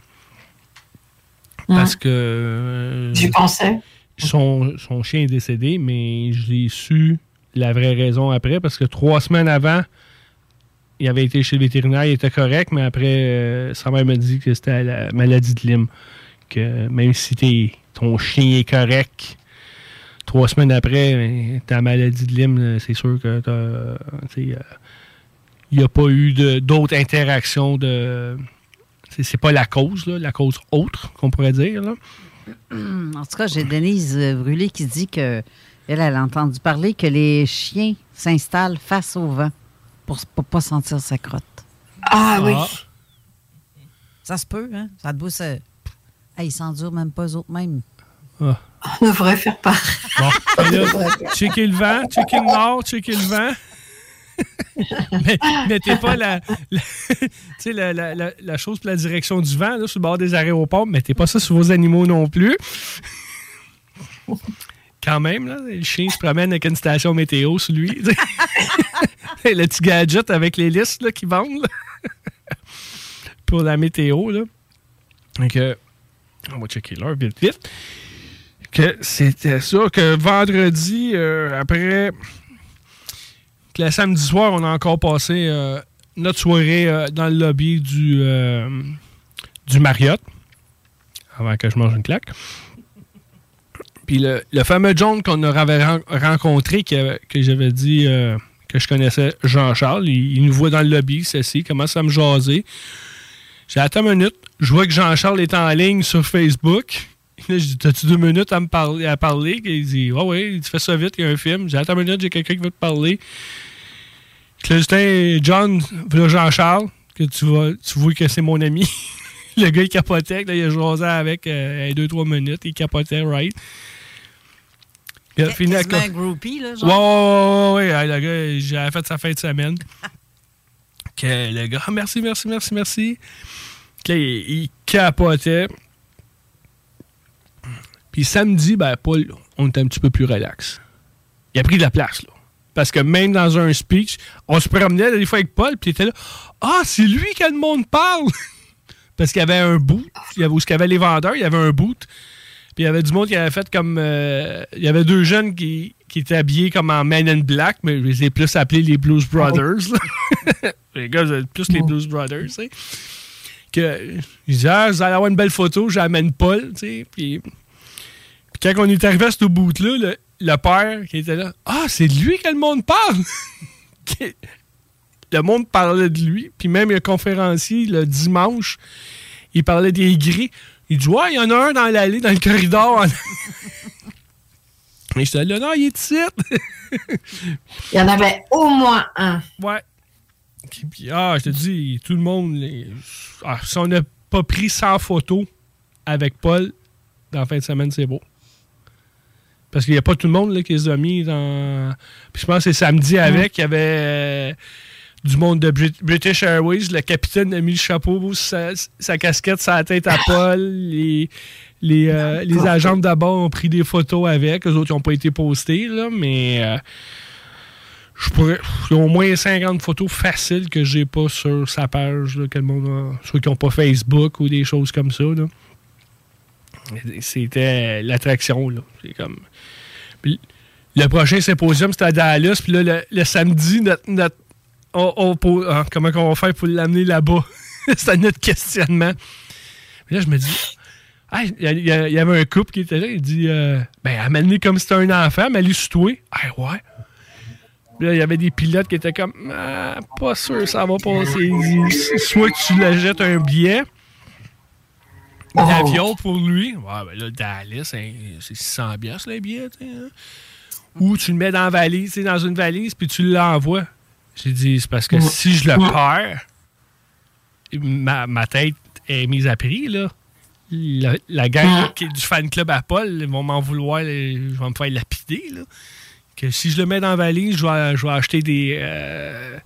Parce que. euh, J'y pensais. Son, son chien est décédé, mais je l'ai su la vraie raison après, parce que trois semaines avant, il avait été chez le vétérinaire, il était correct, mais après, euh, sa mère m'a dit que c'était la maladie de Lyme. Que même si t'es- ton chien est correct, trois semaines après, ta maladie de Lyme, euh, c'est sûr que t'as- tu sais, euh, il n'y a pas eu de- d'autres interactions de. C'est c'est pas la cause, là, la cause autre, qu'on pourrait dire. Là. En tout cas, j'ai Denise euh, Brûlé qui dit que elle, elle a entendu parler que les chiens s'installent face au vent pour ne pas sentir sa crotte. Ah oui. Ça se peut, hein? Ça te bousse. euh, hey, ils s'endurent même pas eux autres mêmes. Ah. On devrait faire pareil. Bon, checker le vent, checker le nord, checker le vent. Mais mettez pas la, la- tu sais, la, la- la- la chose pour la direction du vent là, sur le bord des aéroports. Mettez pas ça sur vos animaux non plus. Quand même, là, le chien se promène avec une station météo sur lui. le petit gadget avec les listes là, qui vendent là, pour la météo. Là. Donc, euh, on va checker l'heure vite vite c'était ça, que vendredi, euh, après, que le samedi soir, on a encore passé euh, notre soirée euh, dans le lobby du, du Marriott, avant que je mange une claque. Puis le, le fameux John qu'on avait ren- rencontré, que, j'avais dit que je connaissais Jean-Charles, il, il nous voit dans le lobby, ceci, commence à me jaser. J'ai attends une minute, je vois que Jean-Charles est en ligne sur Facebook. Là, je dis, t'as-tu deux minutes à me parler? À parler? Il dit, ouais, ouais, tu fais ça vite, il y a un film. J'ai attends une minute, j'ai quelqu'un qui veut te parler. Là, John, voilà Jean-Charles, que tu vois, tu vois que c'est mon ami. le gars, il capotait, là, il a jasé avec euh, deux, trois minutes, il capotait, right? Il a fini avec Quasiment un groupie, là, Ouais, genre. ouais, ouais, ouais, ouais, le gars, j'avais fait sa fin de semaine. que le gars, Ah, merci, merci, merci, merci. Que là, il, il capotait. Puis samedi, ben, Paul, on était un petit peu plus relax. Il a pris de la place, là. Parce que même dans un speech, on se promenait des fois avec Paul, puis il était là. Ah, c'est lui que le monde parle! Parce qu'il y avait un boot, il y avait, où il y avait les vendeurs, il y avait un boot. Puis il y avait du monde qui avait fait comme. euh, il y avait deux jeunes qui, qui étaient habillés comme en Man in Black, mais je les ai plus appelés les Blues Brothers. les gars, plus les Blues Brothers, tu sais. Que, je disais, ah, vous allez avoir une belle photo, j'amène Paul, tu sais. Puis, puis quand on est arrivé à ce boot-là, le, le père qui était là, ah, c'est de lui que le monde parle! Le monde parlait de lui, puis même un conférencier, le dimanche, il parlait des gris. Il dit, ouais, il y en a un dans l'allée, dans le corridor. Mais j'étais là, non, il est ici. Il y en avait au moins un. Ouais. Puis, ah, je te dis, tout le monde. les- ah, si on n'a pas pris 100 photos avec Paul dans la fin de semaine, c'est beau. Parce qu'il n'y a pas tout le monde là, qui les a mis dans. Puis je pense que c'est samedi avec, il y avait euh, du monde de Brit- British Airways. Le capitaine a mis le chapeau, sa, sa casquette, sa tête à Paul. Les, les, euh, les agents d'abord ont pris des photos avec. Eux autres, n'ont pas été postés, là, mais. euh, je pourrais. Il y a au moins 50 photos faciles que j'ai pas sur sa page, là, que le monde a- ceux qui n'ont pas Facebook ou des choses comme ça. là. C'était l'attraction. là. C'est comme. Le prochain symposium, c'était à Dallas. Puis là, le, samedi, notre. notre- on- ah, comment on va faire pour l'amener là-bas? c'était notre questionnement. Puis là, je me dis. Ah, Il y, avait un couple qui était là. Il dit euh, Ben, amène-le comme si c'était un enfant, mais sur toi. Ah, ouais. Là, il y avait des pilotes qui étaient comme Ah, pas sûr, ça va passer. Soit tu le jettes un billet d'avion pour lui. Ouais, ben là, Dallas, hein, c'est 600 piastres, le billet. hein. Ou tu le mets dans la valise, dans une valise, puis tu l'envoies. J'ai dit, c'est parce que si je le perds, ma, ma tête est mise à prix, là. La, la gang qui est du fan club à Paul, ils vont m'en vouloir, je vais me faire lapider, là. Que si je le mets dans la valise, je vais, je vais acheter des, euh,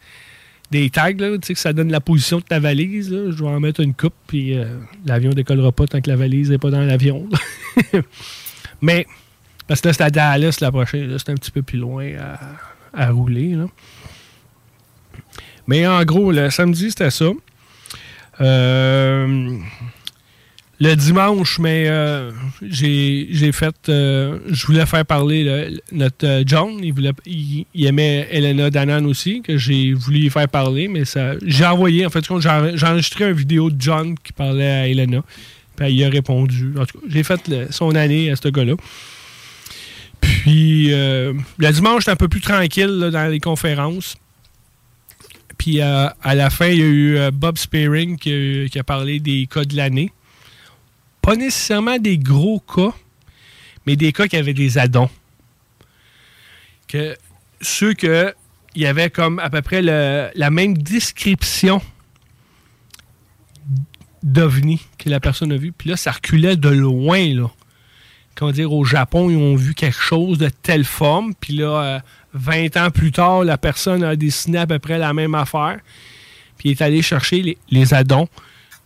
des tags, là, tu sais, que ça donne la position de ta valise. Je vais en mettre une coupe, puis euh, l'avion décollera pas tant que la valise n'est pas dans l'avion. Mais, parce que là, c'est à Dallas la prochaine. C'est un petit peu plus loin à, à rouler. Mais en gros, le samedi, c'était ça. Euh, le dimanche, mais euh, j'ai fait. euh, je voulais faire parler le- notre euh, John. Il, voulait, il, aimait Elena Danan aussi, que j'ai voulu faire parler, mais ça. J'ai envoyé, en fait, j'ai enregistré une vidéo de John qui parlait à Elena. Puis il a répondu. En tout cas, j'ai fait son année à ce gars-là. Puis euh, le dimanche, c'était un peu plus tranquille dans les conférences. Puis à la fin, il y a eu Bob Spearing qui a parlé des cas de l'année. Pas nécessairement des gros cas, mais des cas qui avaient des addons. Que ceux que y avait comme à peu près la même description d'OVNI que la personne a vu. Puis là, ça reculait de loin, là. Dire, au Japon, ils ont vu quelque chose de telle forme. Puis là, euh, 20 ans plus tard, la personne a dessiné à peu près la même affaire. Puis est allé chercher les, les addons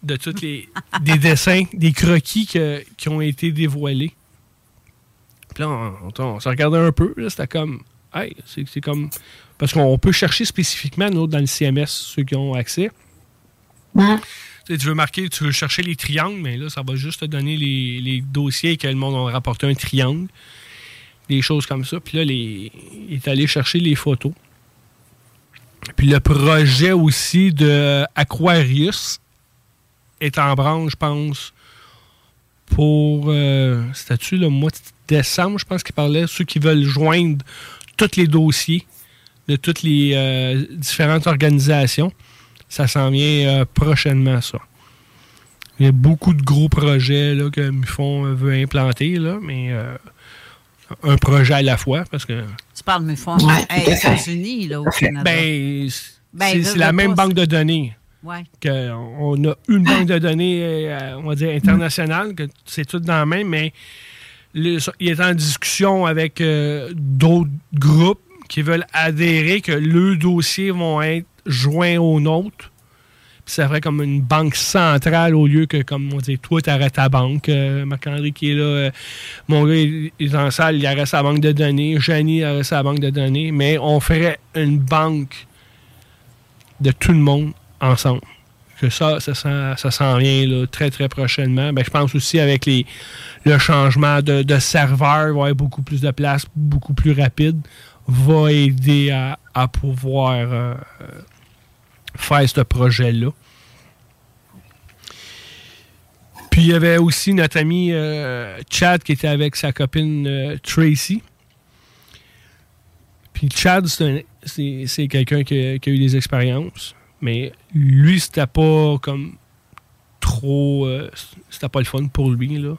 de tous les des dessins, des croquis que- qui ont été dévoilés. Puis là, on, on, on se regardait un peu. là, C'était comme. Hey, c'est comme. Parce qu'on peut chercher spécifiquement, nous, dans le CMS, ceux qui ont accès. Tu sais, tu veux marquer, tu veux chercher les triangles, mais là, ça va juste te donner les, les dossiers que le monde a rapporté un triangle. Des choses comme ça. Puis là, les, il est allé chercher les photos. Puis le projet aussi de Aquarius est en branche, je pense, pour. Euh, C'était-tu le mois de décembre, je pense qu'il parlait, ceux qui veulent joindre tous les dossiers de toutes les euh, différentes organisations. Ça s'en vient euh, prochainement, ça. Il y a beaucoup de gros projets là, que Mufon euh, veut implanter, là, mais euh, un projet à la fois, parce que Tu parles, mais font Ouais, aux. États-Unis, là, au Canada. ben, c'est Ben, c'est la même banque de données. Ouais. Que on a une banque de données, euh, on va dire, internationale, que c'est tout dans la même, mais il est en discussion avec euh, d'autres groupes qui veulent adhérer, que leurs dossiers vont être joints aux nôtres. Puis ça ferait comme une banque centrale au lieu que, comme on dit, toi, tu arrêtes ta banque. Euh, Marc-André qui est là, euh, mon gars, est en salle, il arrête sa banque de données. Janie arrête sa banque de données. Mais on ferait une banque de tout le monde ensemble. Que ça, ça, ça s'en vient très, très prochainement. Ben, je pense aussi avec le changement de, serveur, il va y avoir beaucoup plus de place, beaucoup plus rapide, va aider à, à pouvoir euh, faire ce projet-là. Puis il y avait aussi notre ami euh, Chad qui était avec sa copine euh, Tracy. Puis Chad, c'est un- c'est c'est quelqu'un qui a eu des expériences. Mais lui, c'était pas comme trop. euh, c'était pas le fun pour lui. Là.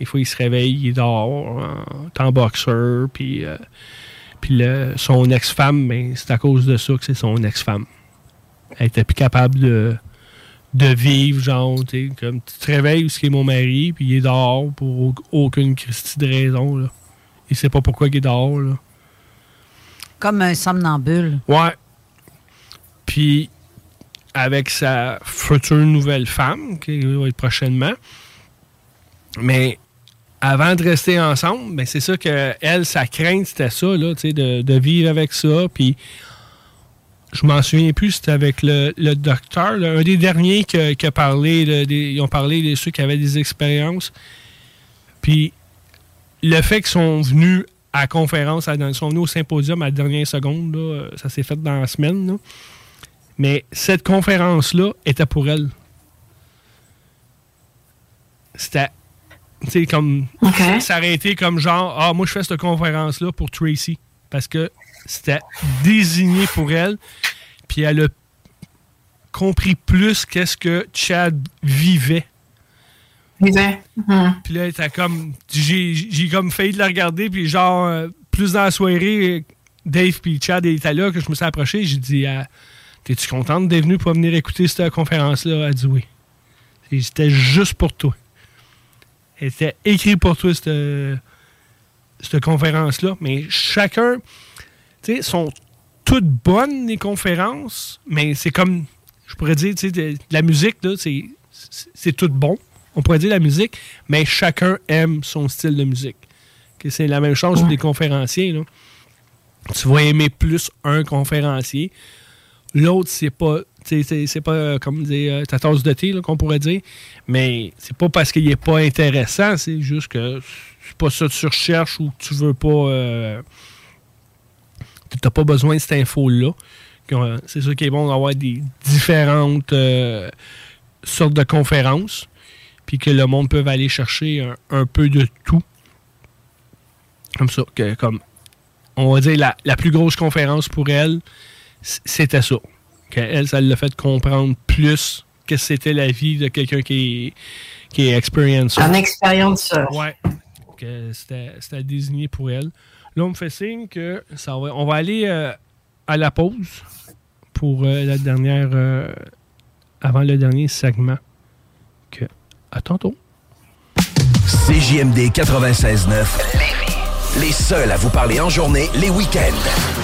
Des fois, il se réveille, il est dehors, en, en boxeur. Puis, euh, puis son ex-femme, ben, c'est à cause de ça que c'est son ex-femme. Elle était plus capable de, de vivre, genre, tu sais, comme tu te réveilles, ce qui est mon mari, puis il est dehors pour au- aucune Christie de raison. Là. Il sait pas pourquoi il est dehors. Là. Comme un somnambule. Ouais. Puis, avec sa future nouvelle femme, qui va être prochainement. Mais avant de rester ensemble, ben c'est ça que elle, sa crainte, c'était ça, là, de, de vivre avec ça. Puis, je m'en souviens plus, c'était avec le, le docteur, un des derniers qui a, parlé, de- ils ont parlé de ceux qui avaient des expériences. Puis, le fait qu'ils sont venus à la conférence, ils sont venus au symposium à la dernière seconde, là, ça s'est fait dans la semaine. là. Mais cette conférence-là était pour elle. C'était. Tu comme. Ça aurait été comme genre, ah, moi, je fais cette conférence-là pour Tracy. Parce que c'était désigné pour elle. Puis elle a compris plus qu'est-ce que Chad vivait. Vivait. Mhm. Puis là, t'as comme. J'ai comme failli de la regarder, puis genre, euh, plus dans la soirée, Dave puis Chad étaient là, que je me suis approché. J'ai dit, ah, T'es-tu contente d'être venue pour venir écouter cette conférence-là? Elle dit C'était juste pour toi. Elle était écrit pour toi, cette, cette conférence-là. Mais chacun, tu sais, sont toutes bonnes, les conférences, mais c'est comme, je pourrais dire, tu sais, la musique, c'est, tout bon. On pourrait dire la musique, mais chacun aime son style de musique. Que c'est la même chose pour les conférenciers. Tu vas aimer plus un conférencier. L'autre, c'est pas. C'est pas euh, comme dire euh, ta tasse de thé là, qu'on pourrait dire. Mais c'est pas parce qu'il est pas intéressant, c'est juste que c'est pas ça que tu recherches ou que tu veux pas. euh, tu n'as pas besoin de cette info-là. Que, euh, C'est sûr qu'il est bon d'avoir des différentes euh, sortes de conférences, puis que le monde peut aller chercher un, un peu de tout. Comme ça, que, comme on va dire la, la plus grosse conférence pour elle, c'était ça. Que elle, ça l'a fait comprendre plus que c'était la vie de quelqu'un qui est, qui est experience. Un expérienceur. Ouais. Que c'était c'était désigné pour elle. Là, on me fait signe que ça va, on va aller euh, à la pause pour euh, la dernière. euh, avant le dernier segment. Que, à tantôt. CJMD 96.9. Les seuls à vous parler en journée, les week-ends.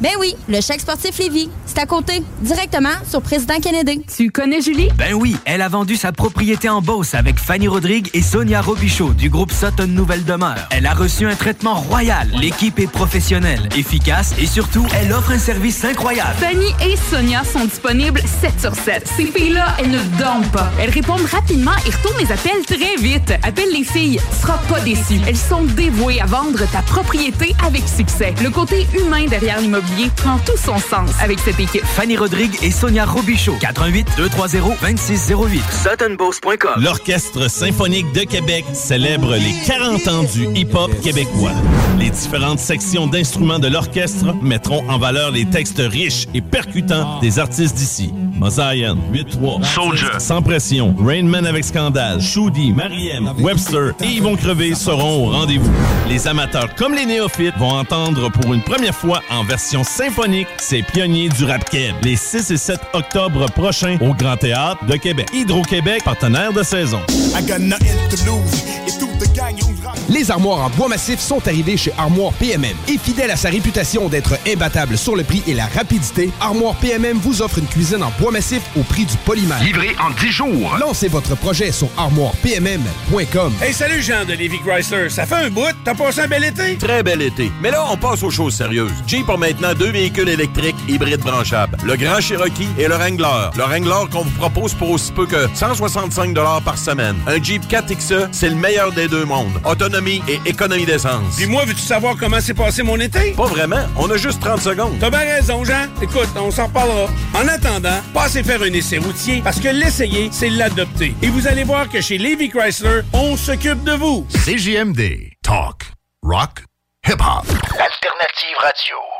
Ben oui, le chèque sportif Lévis. C'est à côté, directement sur Président Kennedy. Tu connais Julie? Ben oui, elle a vendu sa propriété en Beauce avec Fanny Rodrigue et Sonia Robichaud du groupe Sutton Nouvelle Demeure. Elle a reçu un traitement royal. L'équipe est professionnelle, efficace et surtout, elle offre un service incroyable. Fanny et Sonia sont disponibles 7 sur 7. Ces filles-là, elles ne dorment pas. Elles répondent rapidement et retournent les appels très vite. Appelle les filles, tu seras pas déçu. Elles sont dévouées à vendre ta propriété avec succès. Le côté humain derrière l'immobilier prend tout son sens avec cette équipe. Fanny Rodrigue et Sonia Robichaud. 88 230 2608. SuttonBeauce.com. L'Orchestre symphonique de Québec célèbre les 40 ans du hip-hop québécois. Les différentes sections d'instruments de l'orchestre mettront en valeur les textes riches et percutants des artistes d'ici. Mosaïen, 8-3, Soldier, Sans Pression, Rainman avec Scandale, Shoudi, Mariem, Webster et Yvon Crevé seront au rendez-vous. Les amateurs comme les néophytes vont entendre pour une première fois en version symphonique ces pionniers du rap keb les 6 et 7 octobre prochains au Grand Théâtre de Québec. Hydro-Québec, partenaire de saison. Les armoires en bois massif sont arrivées chez Armoire PMM. Et fidèle à sa réputation d'être imbattable sur le prix et la rapidité, Armoire PMM vous offre une cuisine en bois massif au prix du polymère. Livré en 10 jours. Lancez votre projet sur armoirepmm.com. Hey, salut Jean de Lévi Chrysler. Ça fait un bout. T'as passé un bel été? Très bel été. Mais là, on passe aux choses sérieuses. Jeep a maintenant deux véhicules électriques hybrides branchables. Le Grand Cherokee et le Wrangler. Le Wrangler qu'on vous propose pour aussi peu que 165 par semaine. Un Jeep 4XE, c'est le meilleur des deux mondes. Autonomie et économie d'essence. Puis moi, veux-tu savoir comment s'est passé mon été? Pas vraiment. On a juste 30 secondes. T'as bien raison, Jean. Écoute, on s'en reparlera. En attendant, passez faire un essai routier parce que l'essayer, c'est l'adopter. Et vous allez voir que chez Lévi Chrysler, on s'occupe de vous. CJMD. Talk. Rock. Hip-hop. Alternative Radio.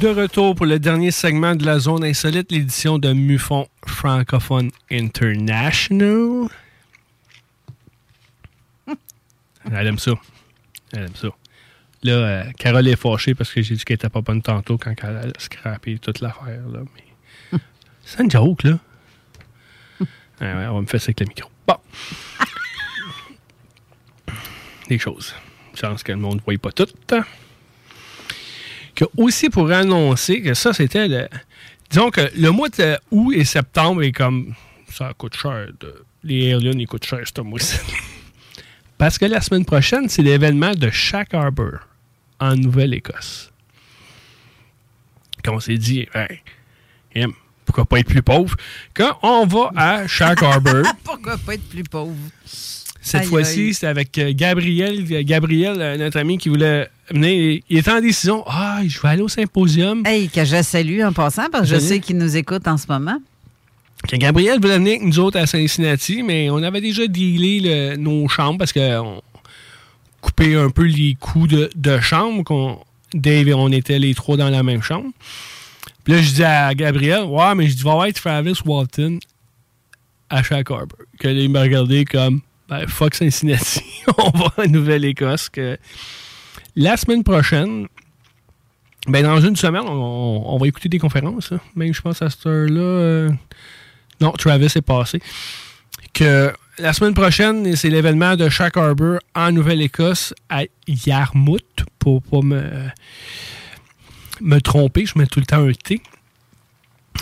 De retour pour le dernier segment de la zone insolite, l'édition de Mufon Francophone International. Elle aime ça. Elle aime ça. Là, euh, Carole est fâchée parce que j'ai dit qu'elle était pas bonne tantôt quand elle a scrappé toute l'affaire. Là. Mais... C'est une joke, là. Ouais, ouais, on va me faire ça avec le micro. Bon. Des choses. Chance que le monde ne voit pas aussi pour annoncer que ça, c'était le. Disons que le mois de août et septembre est comme. Ça coûte cher. Les airlines, ils coûtent cher ce mois-ci. Parce que la semaine prochaine, c'est l'événement de Shack Harbor en Nouvelle-Écosse. Quand on s'est dit, hey, pourquoi pas être plus pauvre? Quand on va à Shack Harbor, Pourquoi pas être plus pauvre? Cette fois-ci, c'est avec euh, Gabriel. Gabriel, euh, notre ami qui voulait venir. Il était en décision. Ah, je vais aller au symposium. Hey, que je salue en passant, parce que je sais qu'il nous écoute en ce moment. Que Gabriel voulait venir avec nous autres à Cincinnati, mais on avait déjà dealé le- nos chambres parce qu'on coupait un peu les coûts de, de chambre. Dave et on était les trois dans la même chambre. Puis là, je dis à Gabriel, ouais, mais je dis, va voir Travis Walton à Shack Harbor. Que là, il m'a regardé comme, ben, fuck Cincinnati, on va à Nouvelle-Écosse. La semaine prochaine, ben, dans une semaine, on, va écouter des conférences. hein. Même, je pense, à cette heure-là. euh, non, Travis est passé. Que la semaine prochaine, c'est l'événement de Shack Harbor en Nouvelle-Écosse à Yarmouth, pour pas me, me tromper. Je mets tout le temps un T.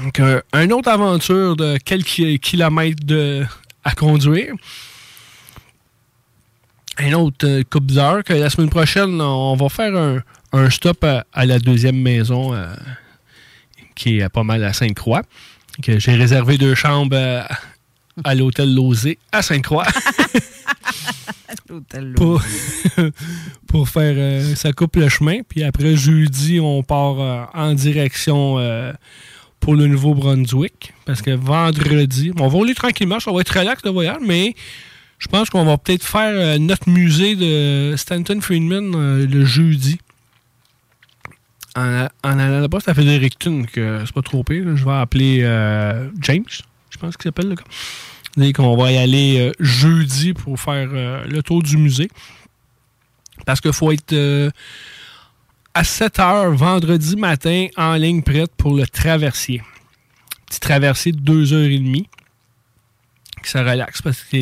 Donc, euh, une autre aventure de quelques kilomètres à conduire. Un autre euh, couple d'heures que la semaine prochaine, on va faire un, un stop à, à la deuxième maison euh, qui est pas mal à Sainte-Croix. Que j'ai réservé deux chambres euh, à l'hôtel Lozé à Sainte-Croix. L'hôtel pour, pour faire euh, ça coupe le chemin. Puis après jeudi, on part en direction pour le Nouveau-Brunswick. Parce que vendredi, on va rouler tranquillement, ça va être relax le voyage, mais je pense qu'on va peut-être faire euh, notre musée de Stanton Friedman euh, le jeudi. En, allant là-bas, c'est à Fredericton, que c'est pas trop pire. Je vais appeler euh, James, je pense qu'il s'appelle le gars. Dit qu'on va y aller jeudi pour faire le tour du musée. Parce qu'il faut être à 7 h vendredi matin en ligne prête pour le traversier. Petit traversier de 2 h 30 que ça relaxe parce que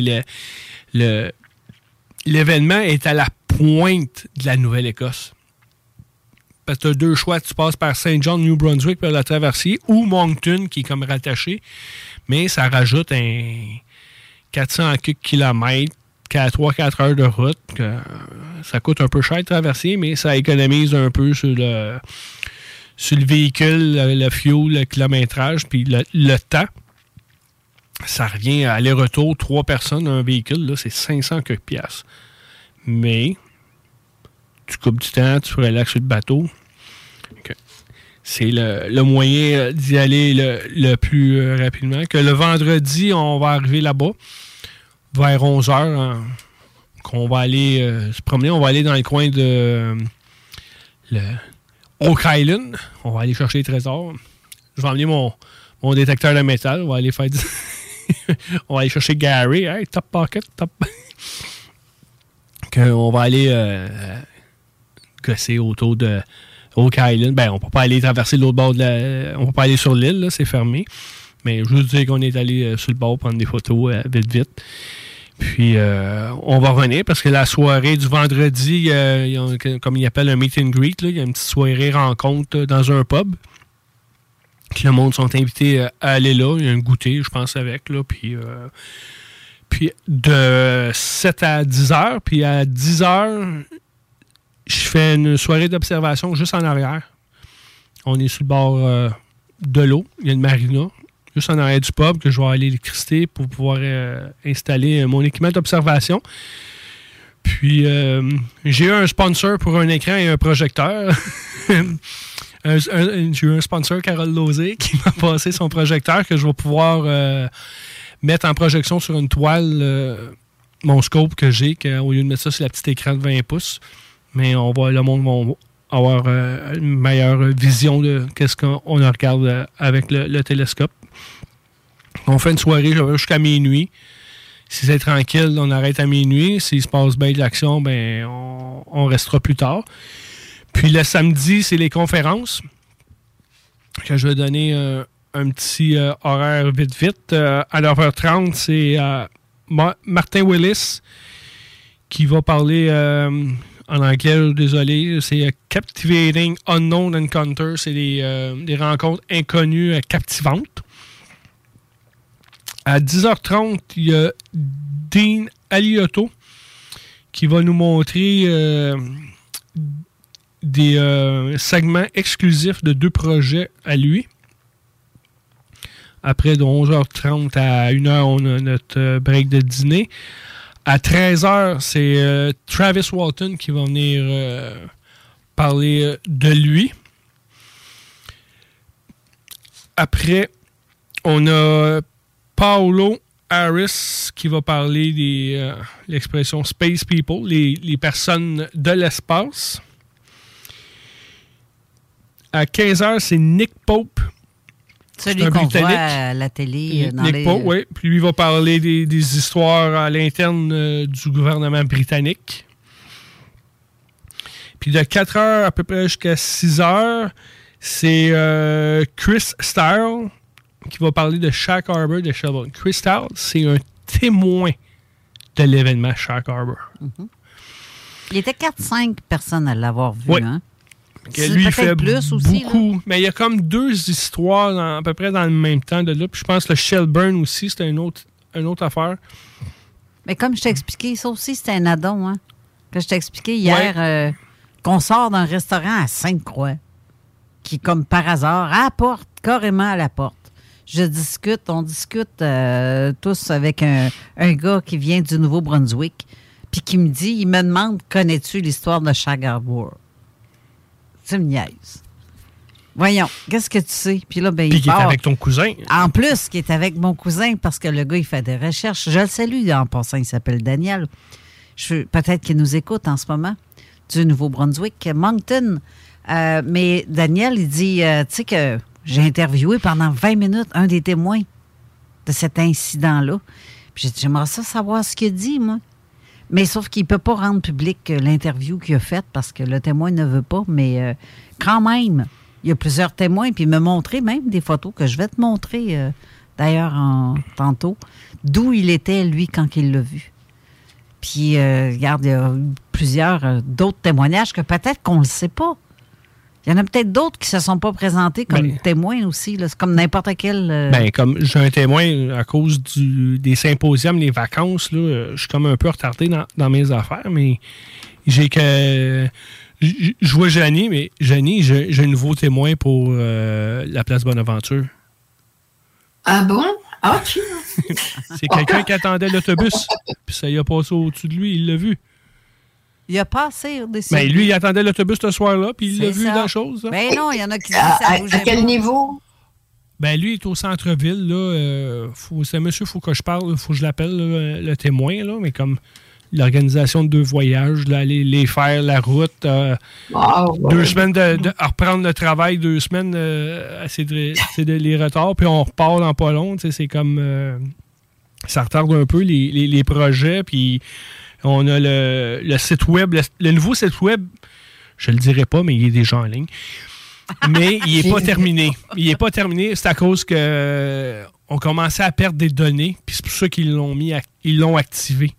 le- l'événement est à la pointe de la Nouvelle-Écosse. Parce que tu as deux choix. Tu passes par Saint John, New Brunswick, par la traversier, ou Moncton, qui est comme rattaché. Mais ça rajoute un 400 quelques kilomètres, 3-4 heures de route. euh, ça coûte un peu cher de traverser, mais ça économise un peu sur le, sur le véhicule, le, le fuel, le kilométrage, puis le, le temps. Ça revient à aller-retour, trois personnes un véhicule, là, c'est 500 quelques piastres. Mais tu coupes du temps, tu relaxes sur le bateau. C'est le, moyen euh, d'y aller le, le plus euh, rapidement. Que le vendredi, on va arriver là-bas vers 11h. qu'on va aller euh, se promener. On va aller dans le coin de euh, Oak Island. On va aller chercher les trésors. Je vais emmener mon, mon détecteur de métal. On va aller faire on va aller chercher Gary. Hey, top pocket, top. On va aller euh, gosser autour de Oak Island. Ben, on peut pas aller traverser l'autre bord de la. On peut pas aller sur l'île, c'est fermé. Mais juste dire qu'on est allé euh, sur le bord prendre des photos euh, vite, vite. Puis, euh, on va revenir parce que la soirée du vendredi, comme il appelle un meet and greet, il y a une petite soirée rencontre dans un pub. Que le monde sont invités euh, à aller là. Il y a un goûter, je pense, avec. Là, puis, euh, puis de 7 à 10 heures. Puis à 10 heures, je fais une soirée d'observation juste en arrière. On est sur le bord euh, de l'eau. Il y a une marina. Juste en arrière du pub que je vais aller l'électricité pour pouvoir installer mon équipement d'observation. Puis j'ai eu un sponsor pour un écran et un projecteur. J'ai eu un sponsor, Carole Lozé, qui m'a passé son projecteur que je vais pouvoir euh, mettre en projection sur une toile euh, mon scope que j'ai, qu'au lieu de mettre ça sur la petite écran de 20 pouces. Mais on va, le monde va avoir euh, une meilleure vision de qu'est-ce qu'on on regarde avec le, le télescope. On fait une soirée jusqu'à minuit. Si c'est tranquille, on arrête à minuit. S'il se passe bien de l'action, ben on restera plus tard. Puis le samedi, c'est les conférences. Je vais donner euh, un petit euh, horaire vite vite. Euh, à 9h30, c'est Ma- Martin Willis qui va parler en anglais, désolé. C'est Captivating Unknown Encounter. C'est des, des rencontres inconnues captivantes. À 10h30, il y a Dean Aliotto qui va nous montrer des euh, segments exclusifs de deux projets à lui. Après, de 11h30 à 1h, on a notre euh, break de dîner. À 13h, c'est euh, Travis Walton qui va venir parler de lui. Après, on a Paolo Harris qui va parler de l'expression Space People, les, les personnes de l'espace. À 15h, c'est Nick Pope. Celui qu'on voit à la télé. euh, Dans Nick les... Pope, oui. Puis lui va parler des, des histoires à l'interne euh, du gouvernement britannique. Puis de 4 heures à peu près jusqu'à 6 heures, c'est euh, Chris Style qui va parler de Shack Harbor de Shelburne. Chris Style, c'est un témoin de l'événement Shack Harbor. Il était 4-5 personnes à l'avoir vu. Oui. Hein? Que lui, il fait plus aussi, beaucoup. Mais il y a comme deux histoires dans- à peu près dans le même temps de là. Puis je pense que le Shelburne aussi, c'était une autre, une autre affaire. Mais comme je t'ai expliqué, ça aussi, c'était un addon. Hein? Que je t'ai expliqué hier, euh, qu'on sort d'un restaurant à Sainte-Croix, qui, comme par hasard, à la porte, carrément à la porte. Je discute, on discute euh, tous avec un, un gars qui vient du Nouveau-Brunswick, puis qui me dit, il me demande, connais-tu l'histoire de Shag Harbor? Tu me niaises. Voyons, qu'est-ce que tu sais? Puis là, ben, Puis il qui est avec ton cousin. En plus, qui est avec mon cousin, parce que le gars, il fait des recherches. Je le salue en passant, il s'appelle Daniel. Je- Peut-être qu'il nous écoute en ce moment, du Nouveau-Brunswick, Moncton. Euh, mais Daniel, il dit, euh, tu sais que j'ai interviewé pendant 20 minutes un des témoins de cet incident-là. Puis j'ai dit, j'aimerais ça savoir ce qu'il dit, moi. Mais sauf qu'il ne peut pas rendre public euh, l'interview qu'il a faite parce que le témoin ne veut pas. Mais euh, quand même, il y a plusieurs témoins. Puis il m'a montré même des photos que je vais te montrer euh, d'ailleurs en- tantôt, d'où il était, lui, quand il l'a vu. Puis, euh, regarde, il y a eu plusieurs euh, d'autres témoignages que peut-être qu'on ne le sait pas. Il y en a peut-être d'autres qui ne se sont pas présentés comme témoins aussi. là. C'est comme n'importe quel. euh, Ben, comme j'ai un témoin à cause du, des symposiums, les vacances, là, euh, je suis comme un peu retardé dans, dans mes affaires, mais j'ai que. Je vois Janie, mais Janie, j'ai un nouveau témoin pour euh, la place Bonaventure. Ah bon? Ah, tu. C'est quelqu'un qui attendait l'autobus, puis ça y a passé au-dessus de lui, il l'a vu. Il a passé au-dessus. Ben, lui, il attendait l'autobus ce soir-là, puis il l'a vu dans la chose. Ben non, il y en a qui disent À, ça à- quel niveau? Ben, lui, il est au centre-ville, là. euh, faut- c'est monsieur, faut que je parle, faut que je l'appelle, le témoin, là, mais comme l'organisation de deux voyages, là, les faire, la route, euh, deux semaines de, de- à reprendre le travail, deux semaines, euh, c'est de, c'est de les retards, puis on repart dans pas long, tu sais, c'est comme... euh, ça retarde un peu les, les- les projets, puis on a le, le site web, le, le nouveau site web, je le dirai pas, mais il est déjà en ligne. Mais il n'est pas terminé. Il n'est pas terminé. C'est à cause que euh, on commençait à perdre des données, puis c'est pour ça qu'ils l'ont mis, à- ils l'ont activé.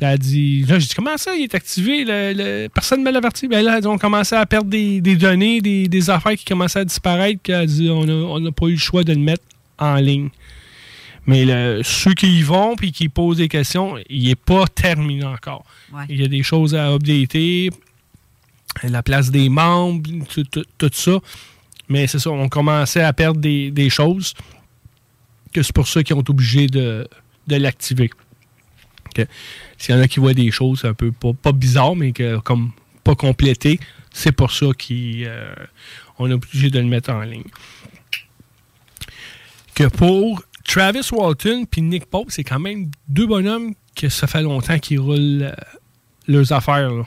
Là, elle dit, là, j'ai dit, comment ça, il est activé? Le, le- personne ne me l'a averti? Ben là, on commençait à perdre des, des données, des, des affaires qui commençaient à disparaître. qu'elle a dit, on n'a on n'a pas eu le choix de le mettre en ligne. Mais le- ceux qui y vont puis qui posent des questions, il n'est pas terminé encore. Ouais. Il y a des choses à updater, la place des membres, tout, tout- tout ça. Mais c'est ça, on commençait à perdre des, des choses que c'est pour ça qu'ils ont été obligés de, de l'activer. S'il y en a qui voient des choses un peu pas, pas bizarres, mais que, comme pas complétées, c'est pour ça qu'on est obligé de le mettre en ligne. Que pour Travis Walton puis Nick Pope, c'est quand même deux bonhommes que ça fait longtemps qu'ils roulent euh, leurs affaires. là.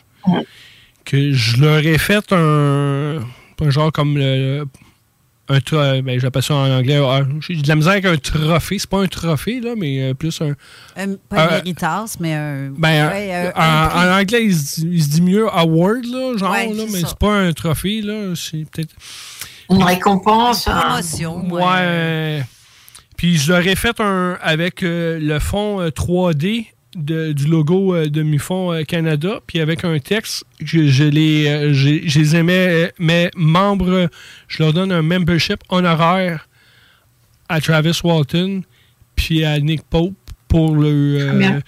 que je leur ai fait un, un genre comme le, un tro- ben, j'appelle ça en anglais, j'ai de la misère avec un trophée. C'est pas un trophée, là, mais euh, plus un. Un- pas un Euh, héritas, mais un. Ben, ouais, un- en, un prix. en anglais, il se, dit, il se dit mieux award, là, genre, Ouais, là, mais c'est pas un trophée, là. C'est peut-être. Une récompense. Une hein. promotion. Ouais. Puis je leur ai fait un avec euh, le fond euh, 3D de- du logo euh, de Mufon euh, Canada, puis avec un texte, je, je les, euh, je les aimais, euh, mes membres, je leur donne un membership honoraire à Travis Walton, puis à Nick Pope pour le. euh,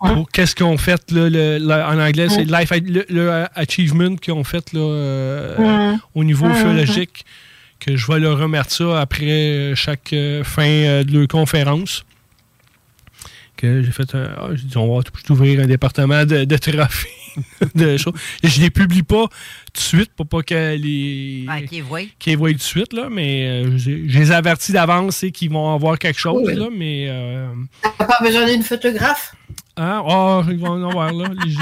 pour qu'est-ce qu'ils ont fait là, le- le- en anglais, c'est Ouais. Life le, le Achievement qu'ils ont fait là, euh, Ouais. au niveau Ouais, ouais, philologique que je vais leur remettre ça après euh, chaque euh, fin euh, de leur conférence. Que j'ai fait un. ah, j'ai dit, on va tout ouvrir un département de, de trophées. de choses. Je les publie pas tout de suite pour pas que les. Ah, qu'ils voient. qu'ils les voient tout de suite, là, mais euh, j'ai- je les avertis d'avance qu'ils vont avoir quelque chose, Oui. là, mais. euh, T'as pas besoin d'une photographe? Hein? Oh, ils vont en avoir, là. Les-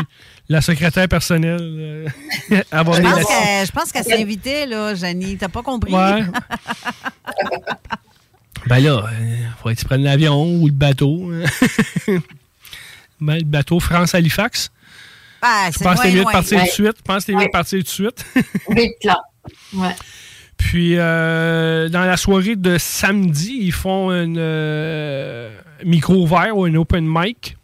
la secrétaire personnelle. euh, Je pense je pense qu'elle s'est invitée, là, Janie. T'as pas compris? Ouais. Ben là, il faut que tu prennes l'avion ou le bateau. Ben, le bateau France-Halifax. Ah, Je pense que loin, mieux de partir tout Ouais. de suite. Je pense que c'est mieux de partir tout de suite. Vite là. Ouais. Puis, euh, dans la soirée de samedi, ils font un euh, micro ouvert ou un open mic.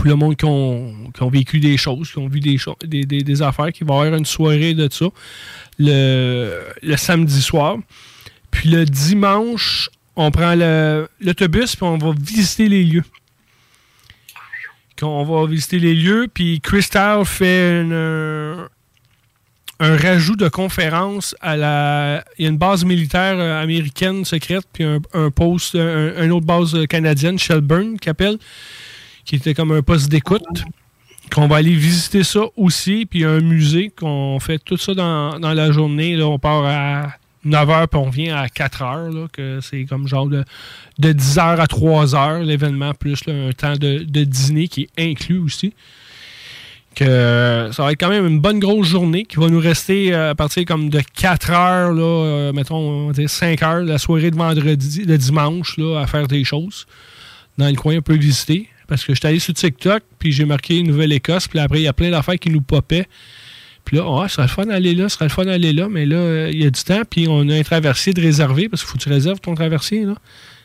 Pour le monde qui ont, qui ont vécu des choses, qui ont vu des, des, des- des affaires, qui va avoir une soirée de ça le, le samedi soir. Puis le dimanche, on prend l'autobus puis on va visiter les lieux. On va visiter les lieux, puis Crystal fait une, un rajout de conférence à la. Il y a une base militaire euh, américaine secrète, puis un, un poste, un, un autre base canadienne, Shelburne, qui appelle, qui était comme un poste d'écoute. Qu'on va aller visiter ça aussi, puis un musée, qu'on fait tout ça dans, dans la journée. Là, on part à 9h, puis on vient à 4h, là, que c'est comme genre de, de 10h à 3h, l'événement, plus un temps de, de dîner qui est inclus aussi que euh, ça va être quand même une bonne grosse journée qui va nous rester euh, à partir comme de 4 heures, là, euh, mettons, on va dire 5 heures, la soirée de vendredi, le dimanche, là, à faire des choses. Dans le coin, on peut visiter. Parce que je suis allé sur TikTok, puis j'ai marqué Nouvelle-Écosse, puis après, il y a plein d'affaires qui nous popaient. Puis là, ah, ce serait le fun d'aller là, ce serait le fun d'aller là, mais là, euh, il y a du temps, puis on a un traversier de réservé, parce qu'il faut que tu réserves ton traversier, là.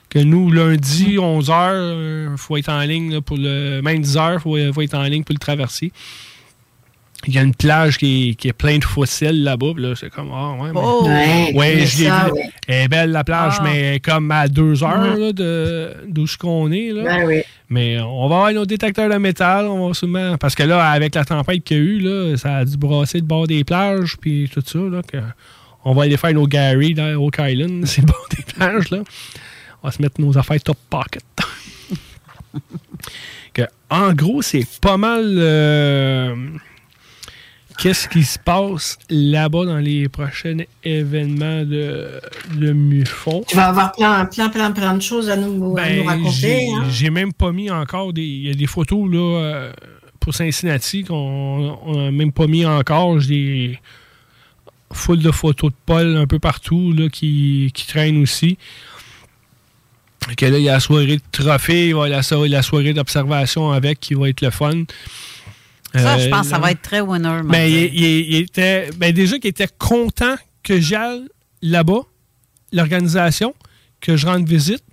Que nous, lundi, 11h, il faut être en ligne pour le. Même 10h, il faut, faut être en ligne pour le traversier. Il y a une plage qui est, qui est pleine de fossiles là-bas. Là, c'est comme, ah, ouais, mais- Oh! Ouais, ouais, mais je l'ai vu. ouais. Elle est belle, la plage, Ah. mais comme à deux heures Mhm. là, de, d'où ce qu'on est. Là. Ben oui. Mais on va avoir nos détecteurs de métal, on va sûrement. Parce que là, avec la tempête qu'il y a eu, là, ça a dû brasser le bord des plages, puis tout ça. Là, que on va aller faire nos Gary dans Oak Island, c'est le bord des plages. Là. On va se mettre nos affaires top pocket. Que, en gros, c'est pas mal. euh, Qu'est-ce qui se passe là-bas dans les prochains événements de, de MUFON? Tu vas avoir plein, plein, plein, plein de choses à nous, à nous Ben, raconter. j'ai hein. j'ai même pas mis encore des. Il y a des photos là, euh, pour Cincinnati qu'on on a même pas mis encore. J'ai des foule de photos de Paul un peu partout là, qui, qui traînent aussi. Que là, il y a la soirée de trophée, il y so- la soirée d'observation avec qui va être le fun. Ça, je Euh, pense que ça va être très winner. ben, il, il- il était, ben, déjà qu'il était content que j'aille là-bas, l'organisation, que je rende visite.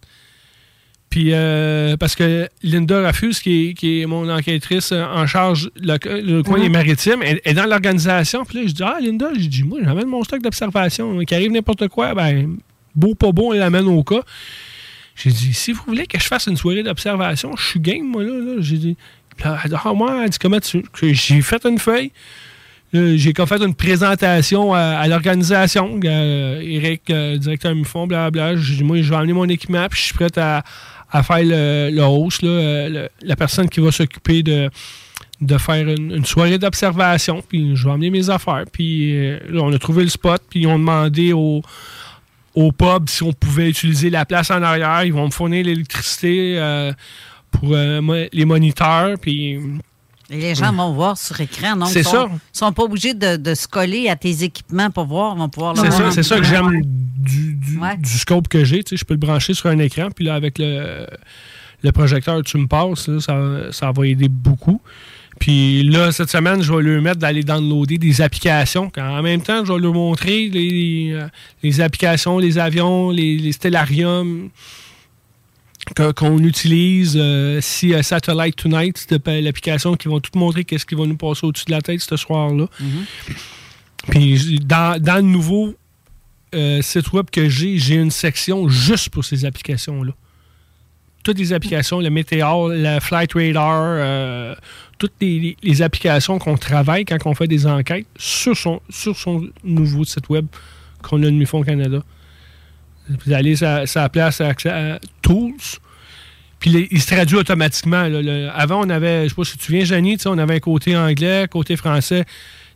Puis, euh, parce que Linda Rafus, qui est, qui est mon enquêtrice euh, en charge le, le coin des maritimes, est, est dans l'organisation. Puis là, je dis Ah, Linda, j'ai dit Moi, j'amène mon stock d'observation. Qui arrive n'importe quoi, ben, beau, pas beau, on l'amène au cas. J'ai dit Si vous voulez que je fasse une soirée d'observation, je suis game, moi, là. là. J'ai dit elle dit, Ah, moi, elle dit Comment tu. J'ai fait une feuille. Là, J'ai fait une présentation à, l'organisation. Euh, Eric, euh, directeur MUFON, blablabla. J'ai dit, moi, je vais emmener mon équipement, puis je suis prêt à, faire le, le euh, la personne qui va s'occuper de, faire une, soirée d'observation. Puis je vais emmener mes affaires. Puis euh, on a trouvé le spot, puis ils ont demandé au, pub si on pouvait utiliser la place en arrière. Ils vont me fournir l'électricité euh, pour euh, les moniteurs. Puis Et les gens vont voir sur écran. Donc, C'est ils ça. sont pas obligés de, de se coller à tes équipements pour voir. Ils vont pouvoir C'est ça, c'est ça que j'aime du, du- du scope que j'ai. Tu sais, Je peux le brancher sur un écran, puis là, avec le, le projecteur tu me passes, là, ça, ça va aider beaucoup. Puis là, cette semaine, je vais leur mettre d'aller downloader des applications. En même temps, je vais leur montrer les, euh, les applications, les avions, les, les stellariums qu'on utilise. euh, si euh, Satellite Tonight, l'application qui va tout montrer qu'est-ce qui va nous passer au-dessus de la tête ce soir-là. Puis j- dans, dans le nouveau euh, site web que j'ai, j'ai une section juste pour ces applications-là. Toutes les applications, le Météor, le Flight Radar, toutes les applications qu'on travaille quand on fait des enquêtes sur son, sur son nouveau site web qu'on a de MUFON Canada. Vous allez sur sur la place à Tools, puis il se traduit automatiquement. avant, on avait, je sais pas si tu te souviens, Janie, on avait un côté anglais, côté français.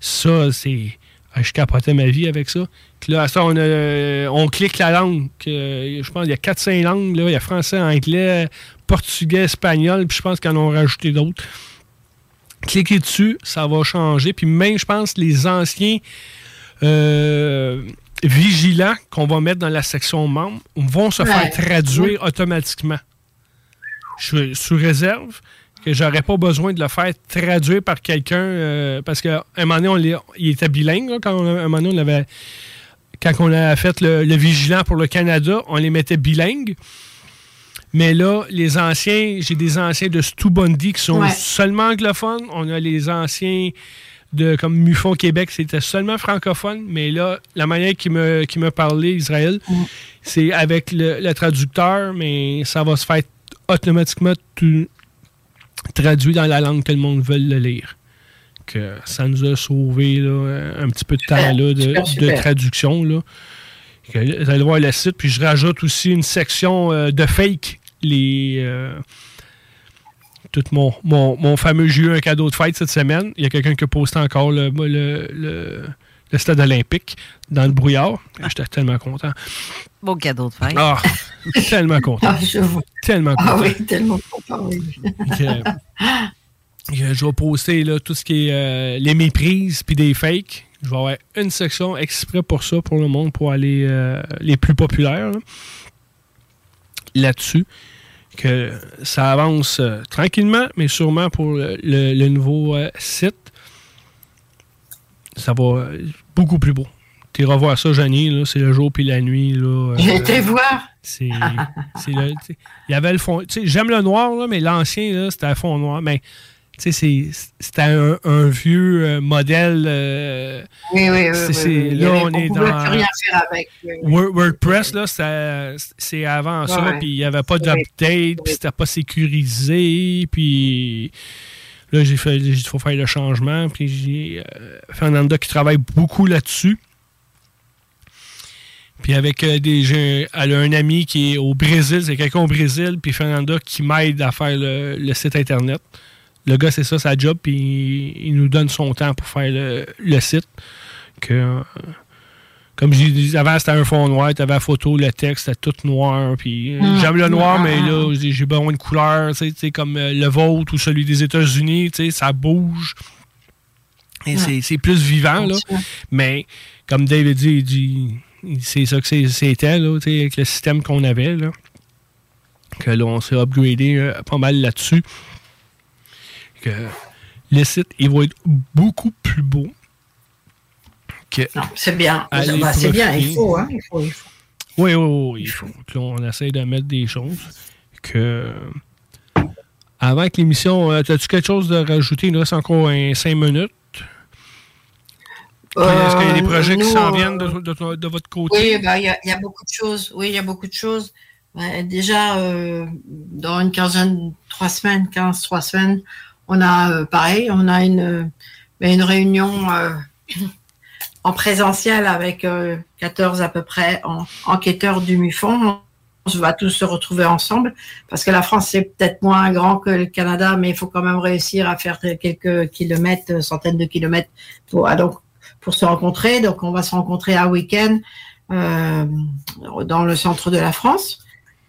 Ça, c'est. ah, Je capotais ma vie avec ça. Puis là, ça, on, a- on clique la langue. je pense qu'il y a 4-5 langues. Là. Il y a français, anglais, portugais, espagnol. Puis je pense qu'ils en ont rajouté d'autres. Cliquez dessus, ça va changer. Puis même, je pense, les anciens euh, vigilants qu'on va mettre dans la section membres vont se faire Ouais. traduire automatiquement. Je suis sous réserve que j'aurais pas besoin de le faire traduire par quelqu'un euh, parce qu'à un moment donné, on les- il était bilingue. là, quand on, a- un moment donné, on avait, quand on a fait le, le vigilant pour le Canada, on les mettait bilingues. Mais là, les anciens, j'ai des anciens de Stu Bundy qui sont Ouais. seulement anglophones. On a les anciens de comme Mufon Québec, c'était seulement francophone. Mais là, la manière qu'il me parlait, Israël, c'est avec le, le traducteur, mais ça va se faire automatiquement tout traduit dans la langue que le monde veut le lire. Que ça nous a sauvé là, un petit peu de temps là, de, super, de super. traduction. Là. Que, vous allez voir le site, puis je rajoute aussi une section euh, de fake. Les, euh, tout mon, mon, mon fameux j'ai eu un cadeau de fête cette semaine. Il y a quelqu'un qui a posté encore le, le, le- le stade olympique dans le brouillard. J'étais tellement content. Beau cadeau de fête. Ah, tellement content. Ah, je vois. Tellement content. Ah oui, tellement content, oui. Je vais poster là, tout ce qui est euh, les méprises puis des fakes. Je vais avoir une section exprès pour ça, pour le monde, pour aller euh, les plus populaires là, là-dessus. Que ça avance euh, tranquillement, mais sûrement pour le, le- nouveau euh, site. Ça va euh, beaucoup plus beau. Tu iras voir ça, Janie, c'est le jour puis la nuit. Là, euh, J'ai été voir. c'est il y avait le fond. J'aime le noir, là, mais l'ancien, là, c'était à fond noir. Mais c'est- c'était un, un vieux euh, modèle. euh, Oui, oui, oui. Là, on est dans. plus rien faire avec. Word- WordPress, là, c'est- avant ça, puis il n'y avait pas d'update, puis c'était pas sécurisé, puis là, j'ai fait, il faut faire le changement, puis j'ai euh, Fernanda qui travaille beaucoup là-dessus. Puis avec euh, des elle a un ami qui est au Brésil, c'est quelqu'un au Brésil, puis Fernanda qui m'aide à faire le, le site internet. Le gars, c'est ça, sa job, puis il nous donne son temps pour faire le, le site. Que, comme je disais avant, c'était un fond noir, tu avais la photo, le texte, c'était tout noir. Puis euh, Mm. j'aime le noir, mais là, j'ai j'ai besoin de couleurs, tu sais, comme euh, le vôtre ou celui des États-Unis, tu sais, ça bouge. Et Ouais. c'est- plus vivant, là. Mais comme David dit, il dit c'est ça que c'était, là, avec le système qu'on avait, là. Que là, on s'est upgradé euh, pas mal là-dessus. Que le site, il va être beaucoup plus beau. Que C'est bien. Bah, c'est bien, il faut, hein. Il faut, il faut. Oui, oui, oui, il faut. Là, on essaie de mettre des choses que. Avant que l'émission, euh, as-tu quelque chose de rajouter? Il nous reste encore 5 minutes. Est-ce qu'il y a des Euh, projets qui s'en euh, viennent de, de- de votre côté? Oui, bah, il y, a- il y a beaucoup de choses. Oui, il y a beaucoup de choses. Ouais, déjà, euh, dans une quinzaine, trois semaines, 15, trois semaines, on a euh, pareil, on a une, euh, une réunion euh, en présentiel avec euh, 14 à peu près en- enquêteurs du MUFON. On va tous se retrouver ensemble parce que la France, c'est peut-être moins grand que le Canada, mais il faut quand même réussir à faire quelques kilomètres, centaines de kilomètres pour, ah, pour se rencontrer. Donc, on va se rencontrer un week-end dans le centre de la France.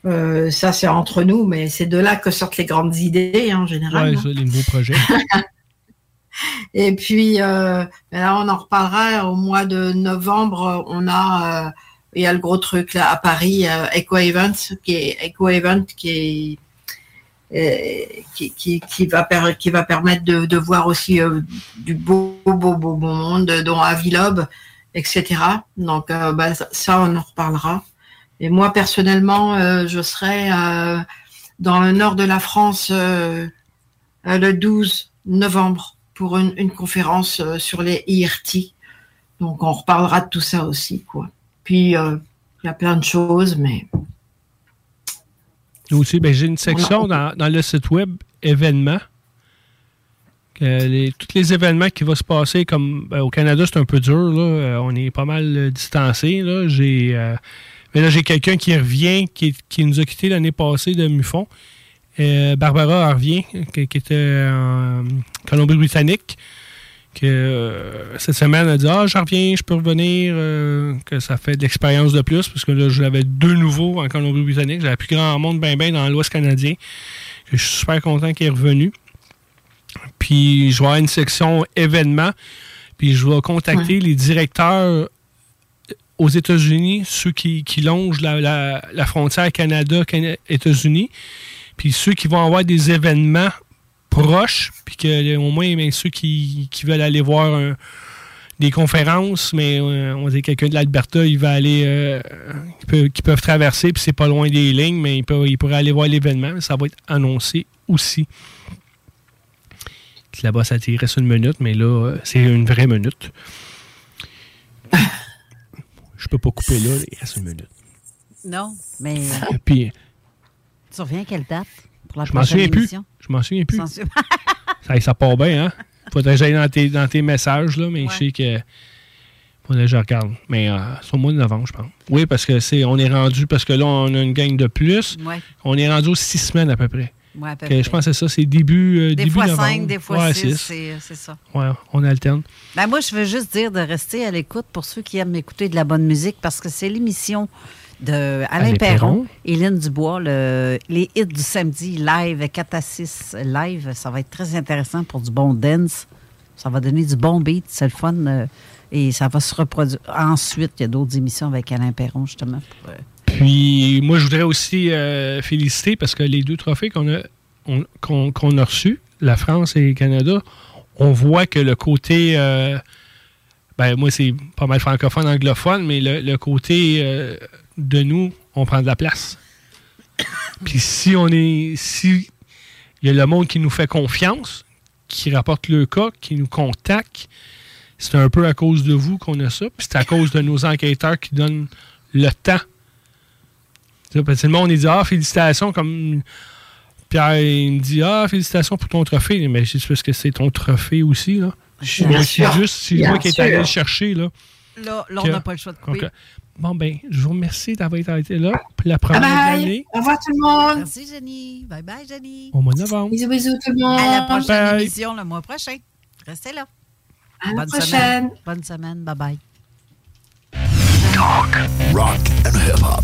Euh, ça, c'est entre nous, mais c'est de là que sortent les grandes idées hein, en général. Oui, hein. les nouveaux projets. Et puis, euh, ben là, on en reparlera au mois de novembre. On a, euh, il y a le gros truc là à Paris, Eco Event, qui est Eco Event, qui est qui, qui, qui va per- qui va permettre de, de voir aussi du beau beau beau beau monde, dont Avilob, etc. Donc, ben, ça, on en reparlera. Et moi, personnellement, euh, je serai euh, dans le nord de la France euh, le 12 novembre pour une, une conférence sur les IRT. Donc, on reparlera de tout ça aussi, quoi. Puis, il y a plein de choses, mais Nous aussi, ben, j'ai une section On dans, dans le site web événements. Les- tous les événements qui vont se passer, comme ben, au Canada, c'est un peu dur. Là, on est pas mal distancé. J'ai, mais là, j'ai quelqu'un qui revient, qui, qui nous a quittés l'année passée de Mufon. Euh, Barbara revient, qui, qui était en Colombie-Britannique. Que euh, cette semaine, elle a dit Ah, je reviens, je peux revenir. euh, que ça fait de l'expérience de plus, parce que là, j'avais deux nouveaux en Colombie-Britannique. J'avais plus grand monde, ben, ben, dans l'Ouest canadien. Que je suis super content qu'il est revenu. Puis, je vais avoir une section événements. Puis, je vais contacter les directeurs aux États-Unis, ceux qui, qui longent la, frontière Canada-États-Unis. Puis, ceux qui vont avoir des événements proches, puis que au moins ceux qui, qui veulent aller voir des conférences, mais euh, on dit quelqu'un de l'Alberta, il va aller, euh, qui, peut- peuvent traverser, puis c'est pas loin des lignes, mais il, peut, il pourrait aller voir l'événement, ça va être annoncé aussi. Là-bas, ça il reste une minute, mais là, euh, c'est une vraie minute. Je peux pas couper là, il reste une minute. Non, mais Puis, tu reviens à quelle date pour la je m'en prochaine souviens plus. Je m'en souviens plus. Ça, ça part bien, hein? Faudrait que j'aille dans tes, dans tes messages, là, mais je sais que. Faudrait que je regarde. Mais euh, c'est au mois de novembre, je pense. Oui, parce que c'est on est rendu, parce que là, on a une gang de plus. Ouais. On est rendu aux six semaines à peu près. Ouais, Que. Je pense que c'est ça, c'est début, euh, Des début fois novembre. 5, des fois Ouais, 6, six. c'est ça. Ouais, on alterne. Ben moi, je veux juste dire de rester à l'écoute pour ceux qui aiment écouter de la bonne musique parce que c'est l'émission de Alain Alain Perron Perron. et Lynn Dubois, le- les hits du samedi live, 4 à 6 live. Ça va être très intéressant pour du bon dance. Ça va donner du bon beat, c'est le fun. euh, et ça va se reproduire. Ensuite, il y a d'autres émissions avec Alain Perron, justement. pour, euh, Puis moi, je voudrais aussi euh, féliciter parce que les deux trophées qu'on a, a reçus, la France et le Canada, on voit que le côté. euh, ben, moi, c'est pas mal francophone, anglophone, mais le, le côté euh, de nous, on prend de la place. Puis si on est. Si il y a le monde qui nous fait confiance, qui rapporte le cas, qui nous contacte, c'est un peu à cause de vous qu'on a ça. Puis c'est à cause de nos enquêteurs qui donnent le temps. Parce que le monde, il dit Ah, félicitations, comme Pierre, il me dit Ah, félicitations pour ton trophée. Mais je sais parce que c'est ton trophée aussi. Là. Je c'est juste, c'est Bien moi qui est allé le chercher. Là. Là, là, on n'a pas le choix de couper. Donc, bon, ben, je vous remercie d'avoir été là pour la première bye. année Au revoir tout le monde. Merci, Jenny. Bye bye, Jenny. au mois de novembre. Bisous, bisous tout le monde. À la prochaine Bye. émission le mois prochain. Restez là. À la Bonne prochaine. semaine. Bonne semaine. Bye bye. Talk, rock and hip-hop.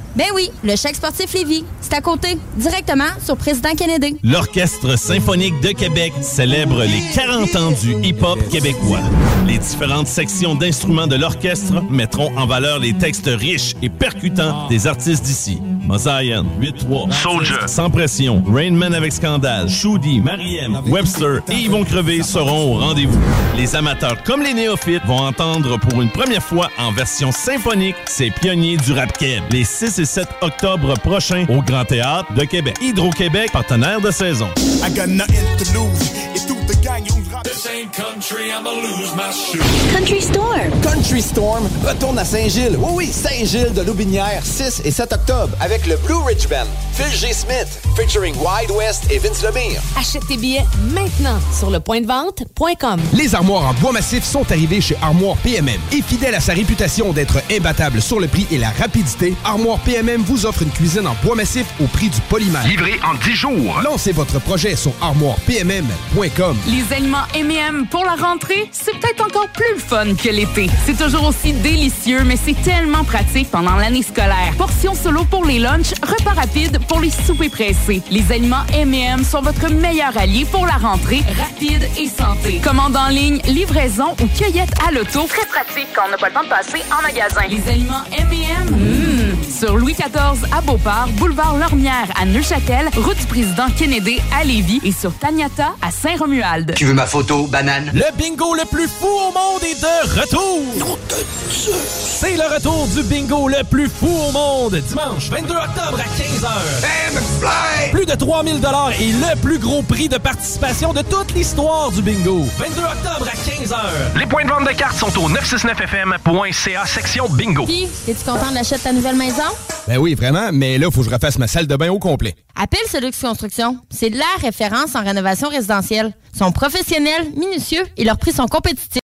Ben oui, le chèque sportif Lévis. C'est à côté, directement sur Président Kennedy. L'Orchestre symphonique de Québec célèbre les 40 ans du hip-hop québécois. Les différentes sections d'instruments de l'orchestre mettront en valeur les textes riches et percutants des artistes d'ici. Mosaïen, 8-3, Soldier, Sans Pression, Rainman avec Scandale, Shoudi, Mariem, Webster et Yvon Crevé seront au rendez-vous. Les amateurs comme les néophytes vont entendre pour une première fois en version symphonique ces pionniers du rap keb. Les 6 et 7 octobre prochains au Grand Théâtre de Québec. Hydro-Québec, partenaire de saison. Nothing to lose. Et tout the gang, you rap. ain't country, I'ma lose my shoe. Country Storm. Country Storm retourne à Saint-Gilles. Oui, oui, Saint-Gilles de Loubinière, 6 et 7 octobre, avec le Blue Ridge Band. Phil G. Smith, featuring Wide West et Vince Lemire. Achète tes billets maintenant sur le point de vente.com. Les armoires en bois massif sont arrivées chez Armoire PMM. Et fidèle à sa réputation d'être imbattable sur le prix et la rapidité, Armoire PMM vous offre une cuisine en bois massif au prix du polymère. Livré en 10 jours. Lancez votre projet sur armoirepmm.com. Les aliments M&M pour la rentrée, c'est peut-être encore plus le fun que l'été. C'est toujours aussi délicieux, mais c'est tellement pratique pendant l'année scolaire. Portions solo pour les lunchs, repas rapides pour les soupers pressés. Les aliments M&M sont votre meilleur allié pour la rentrée, rapide et santé. Commande en ligne, livraison ou cueillette à l'auto. Très pratique quand on n'a pas le temps de passer en magasin. Les aliments M&M, mmh. sur Louis XIV à Beauport, boulevard Lormière à Neuchâtel, route du président Kennedy à Lévis et sur Taniata à Saint-Romuald. Tu veux ma photo, banane? Le bingo le plus fou au monde est de retour! C'est le retour du bingo le plus fou au monde, dimanche 22 octobre à 15h. Plus de 3000 dollars et le plus gros prix de participation de toute l'histoire du bingo. 22 octobre à 15h. Les points de vente de cartes sont au 969fm.ca section bingo. Puis, es-tu content de l'achat de ta nouvelle maison? Ben oui, vraiment, mais là, faut que je refasse ma salle de bain au complet. Appelle Solux Construction. C'est la référence en rénovation résidentielle. Ils sont professionnels, minutieux et leurs prix sont compétitifs.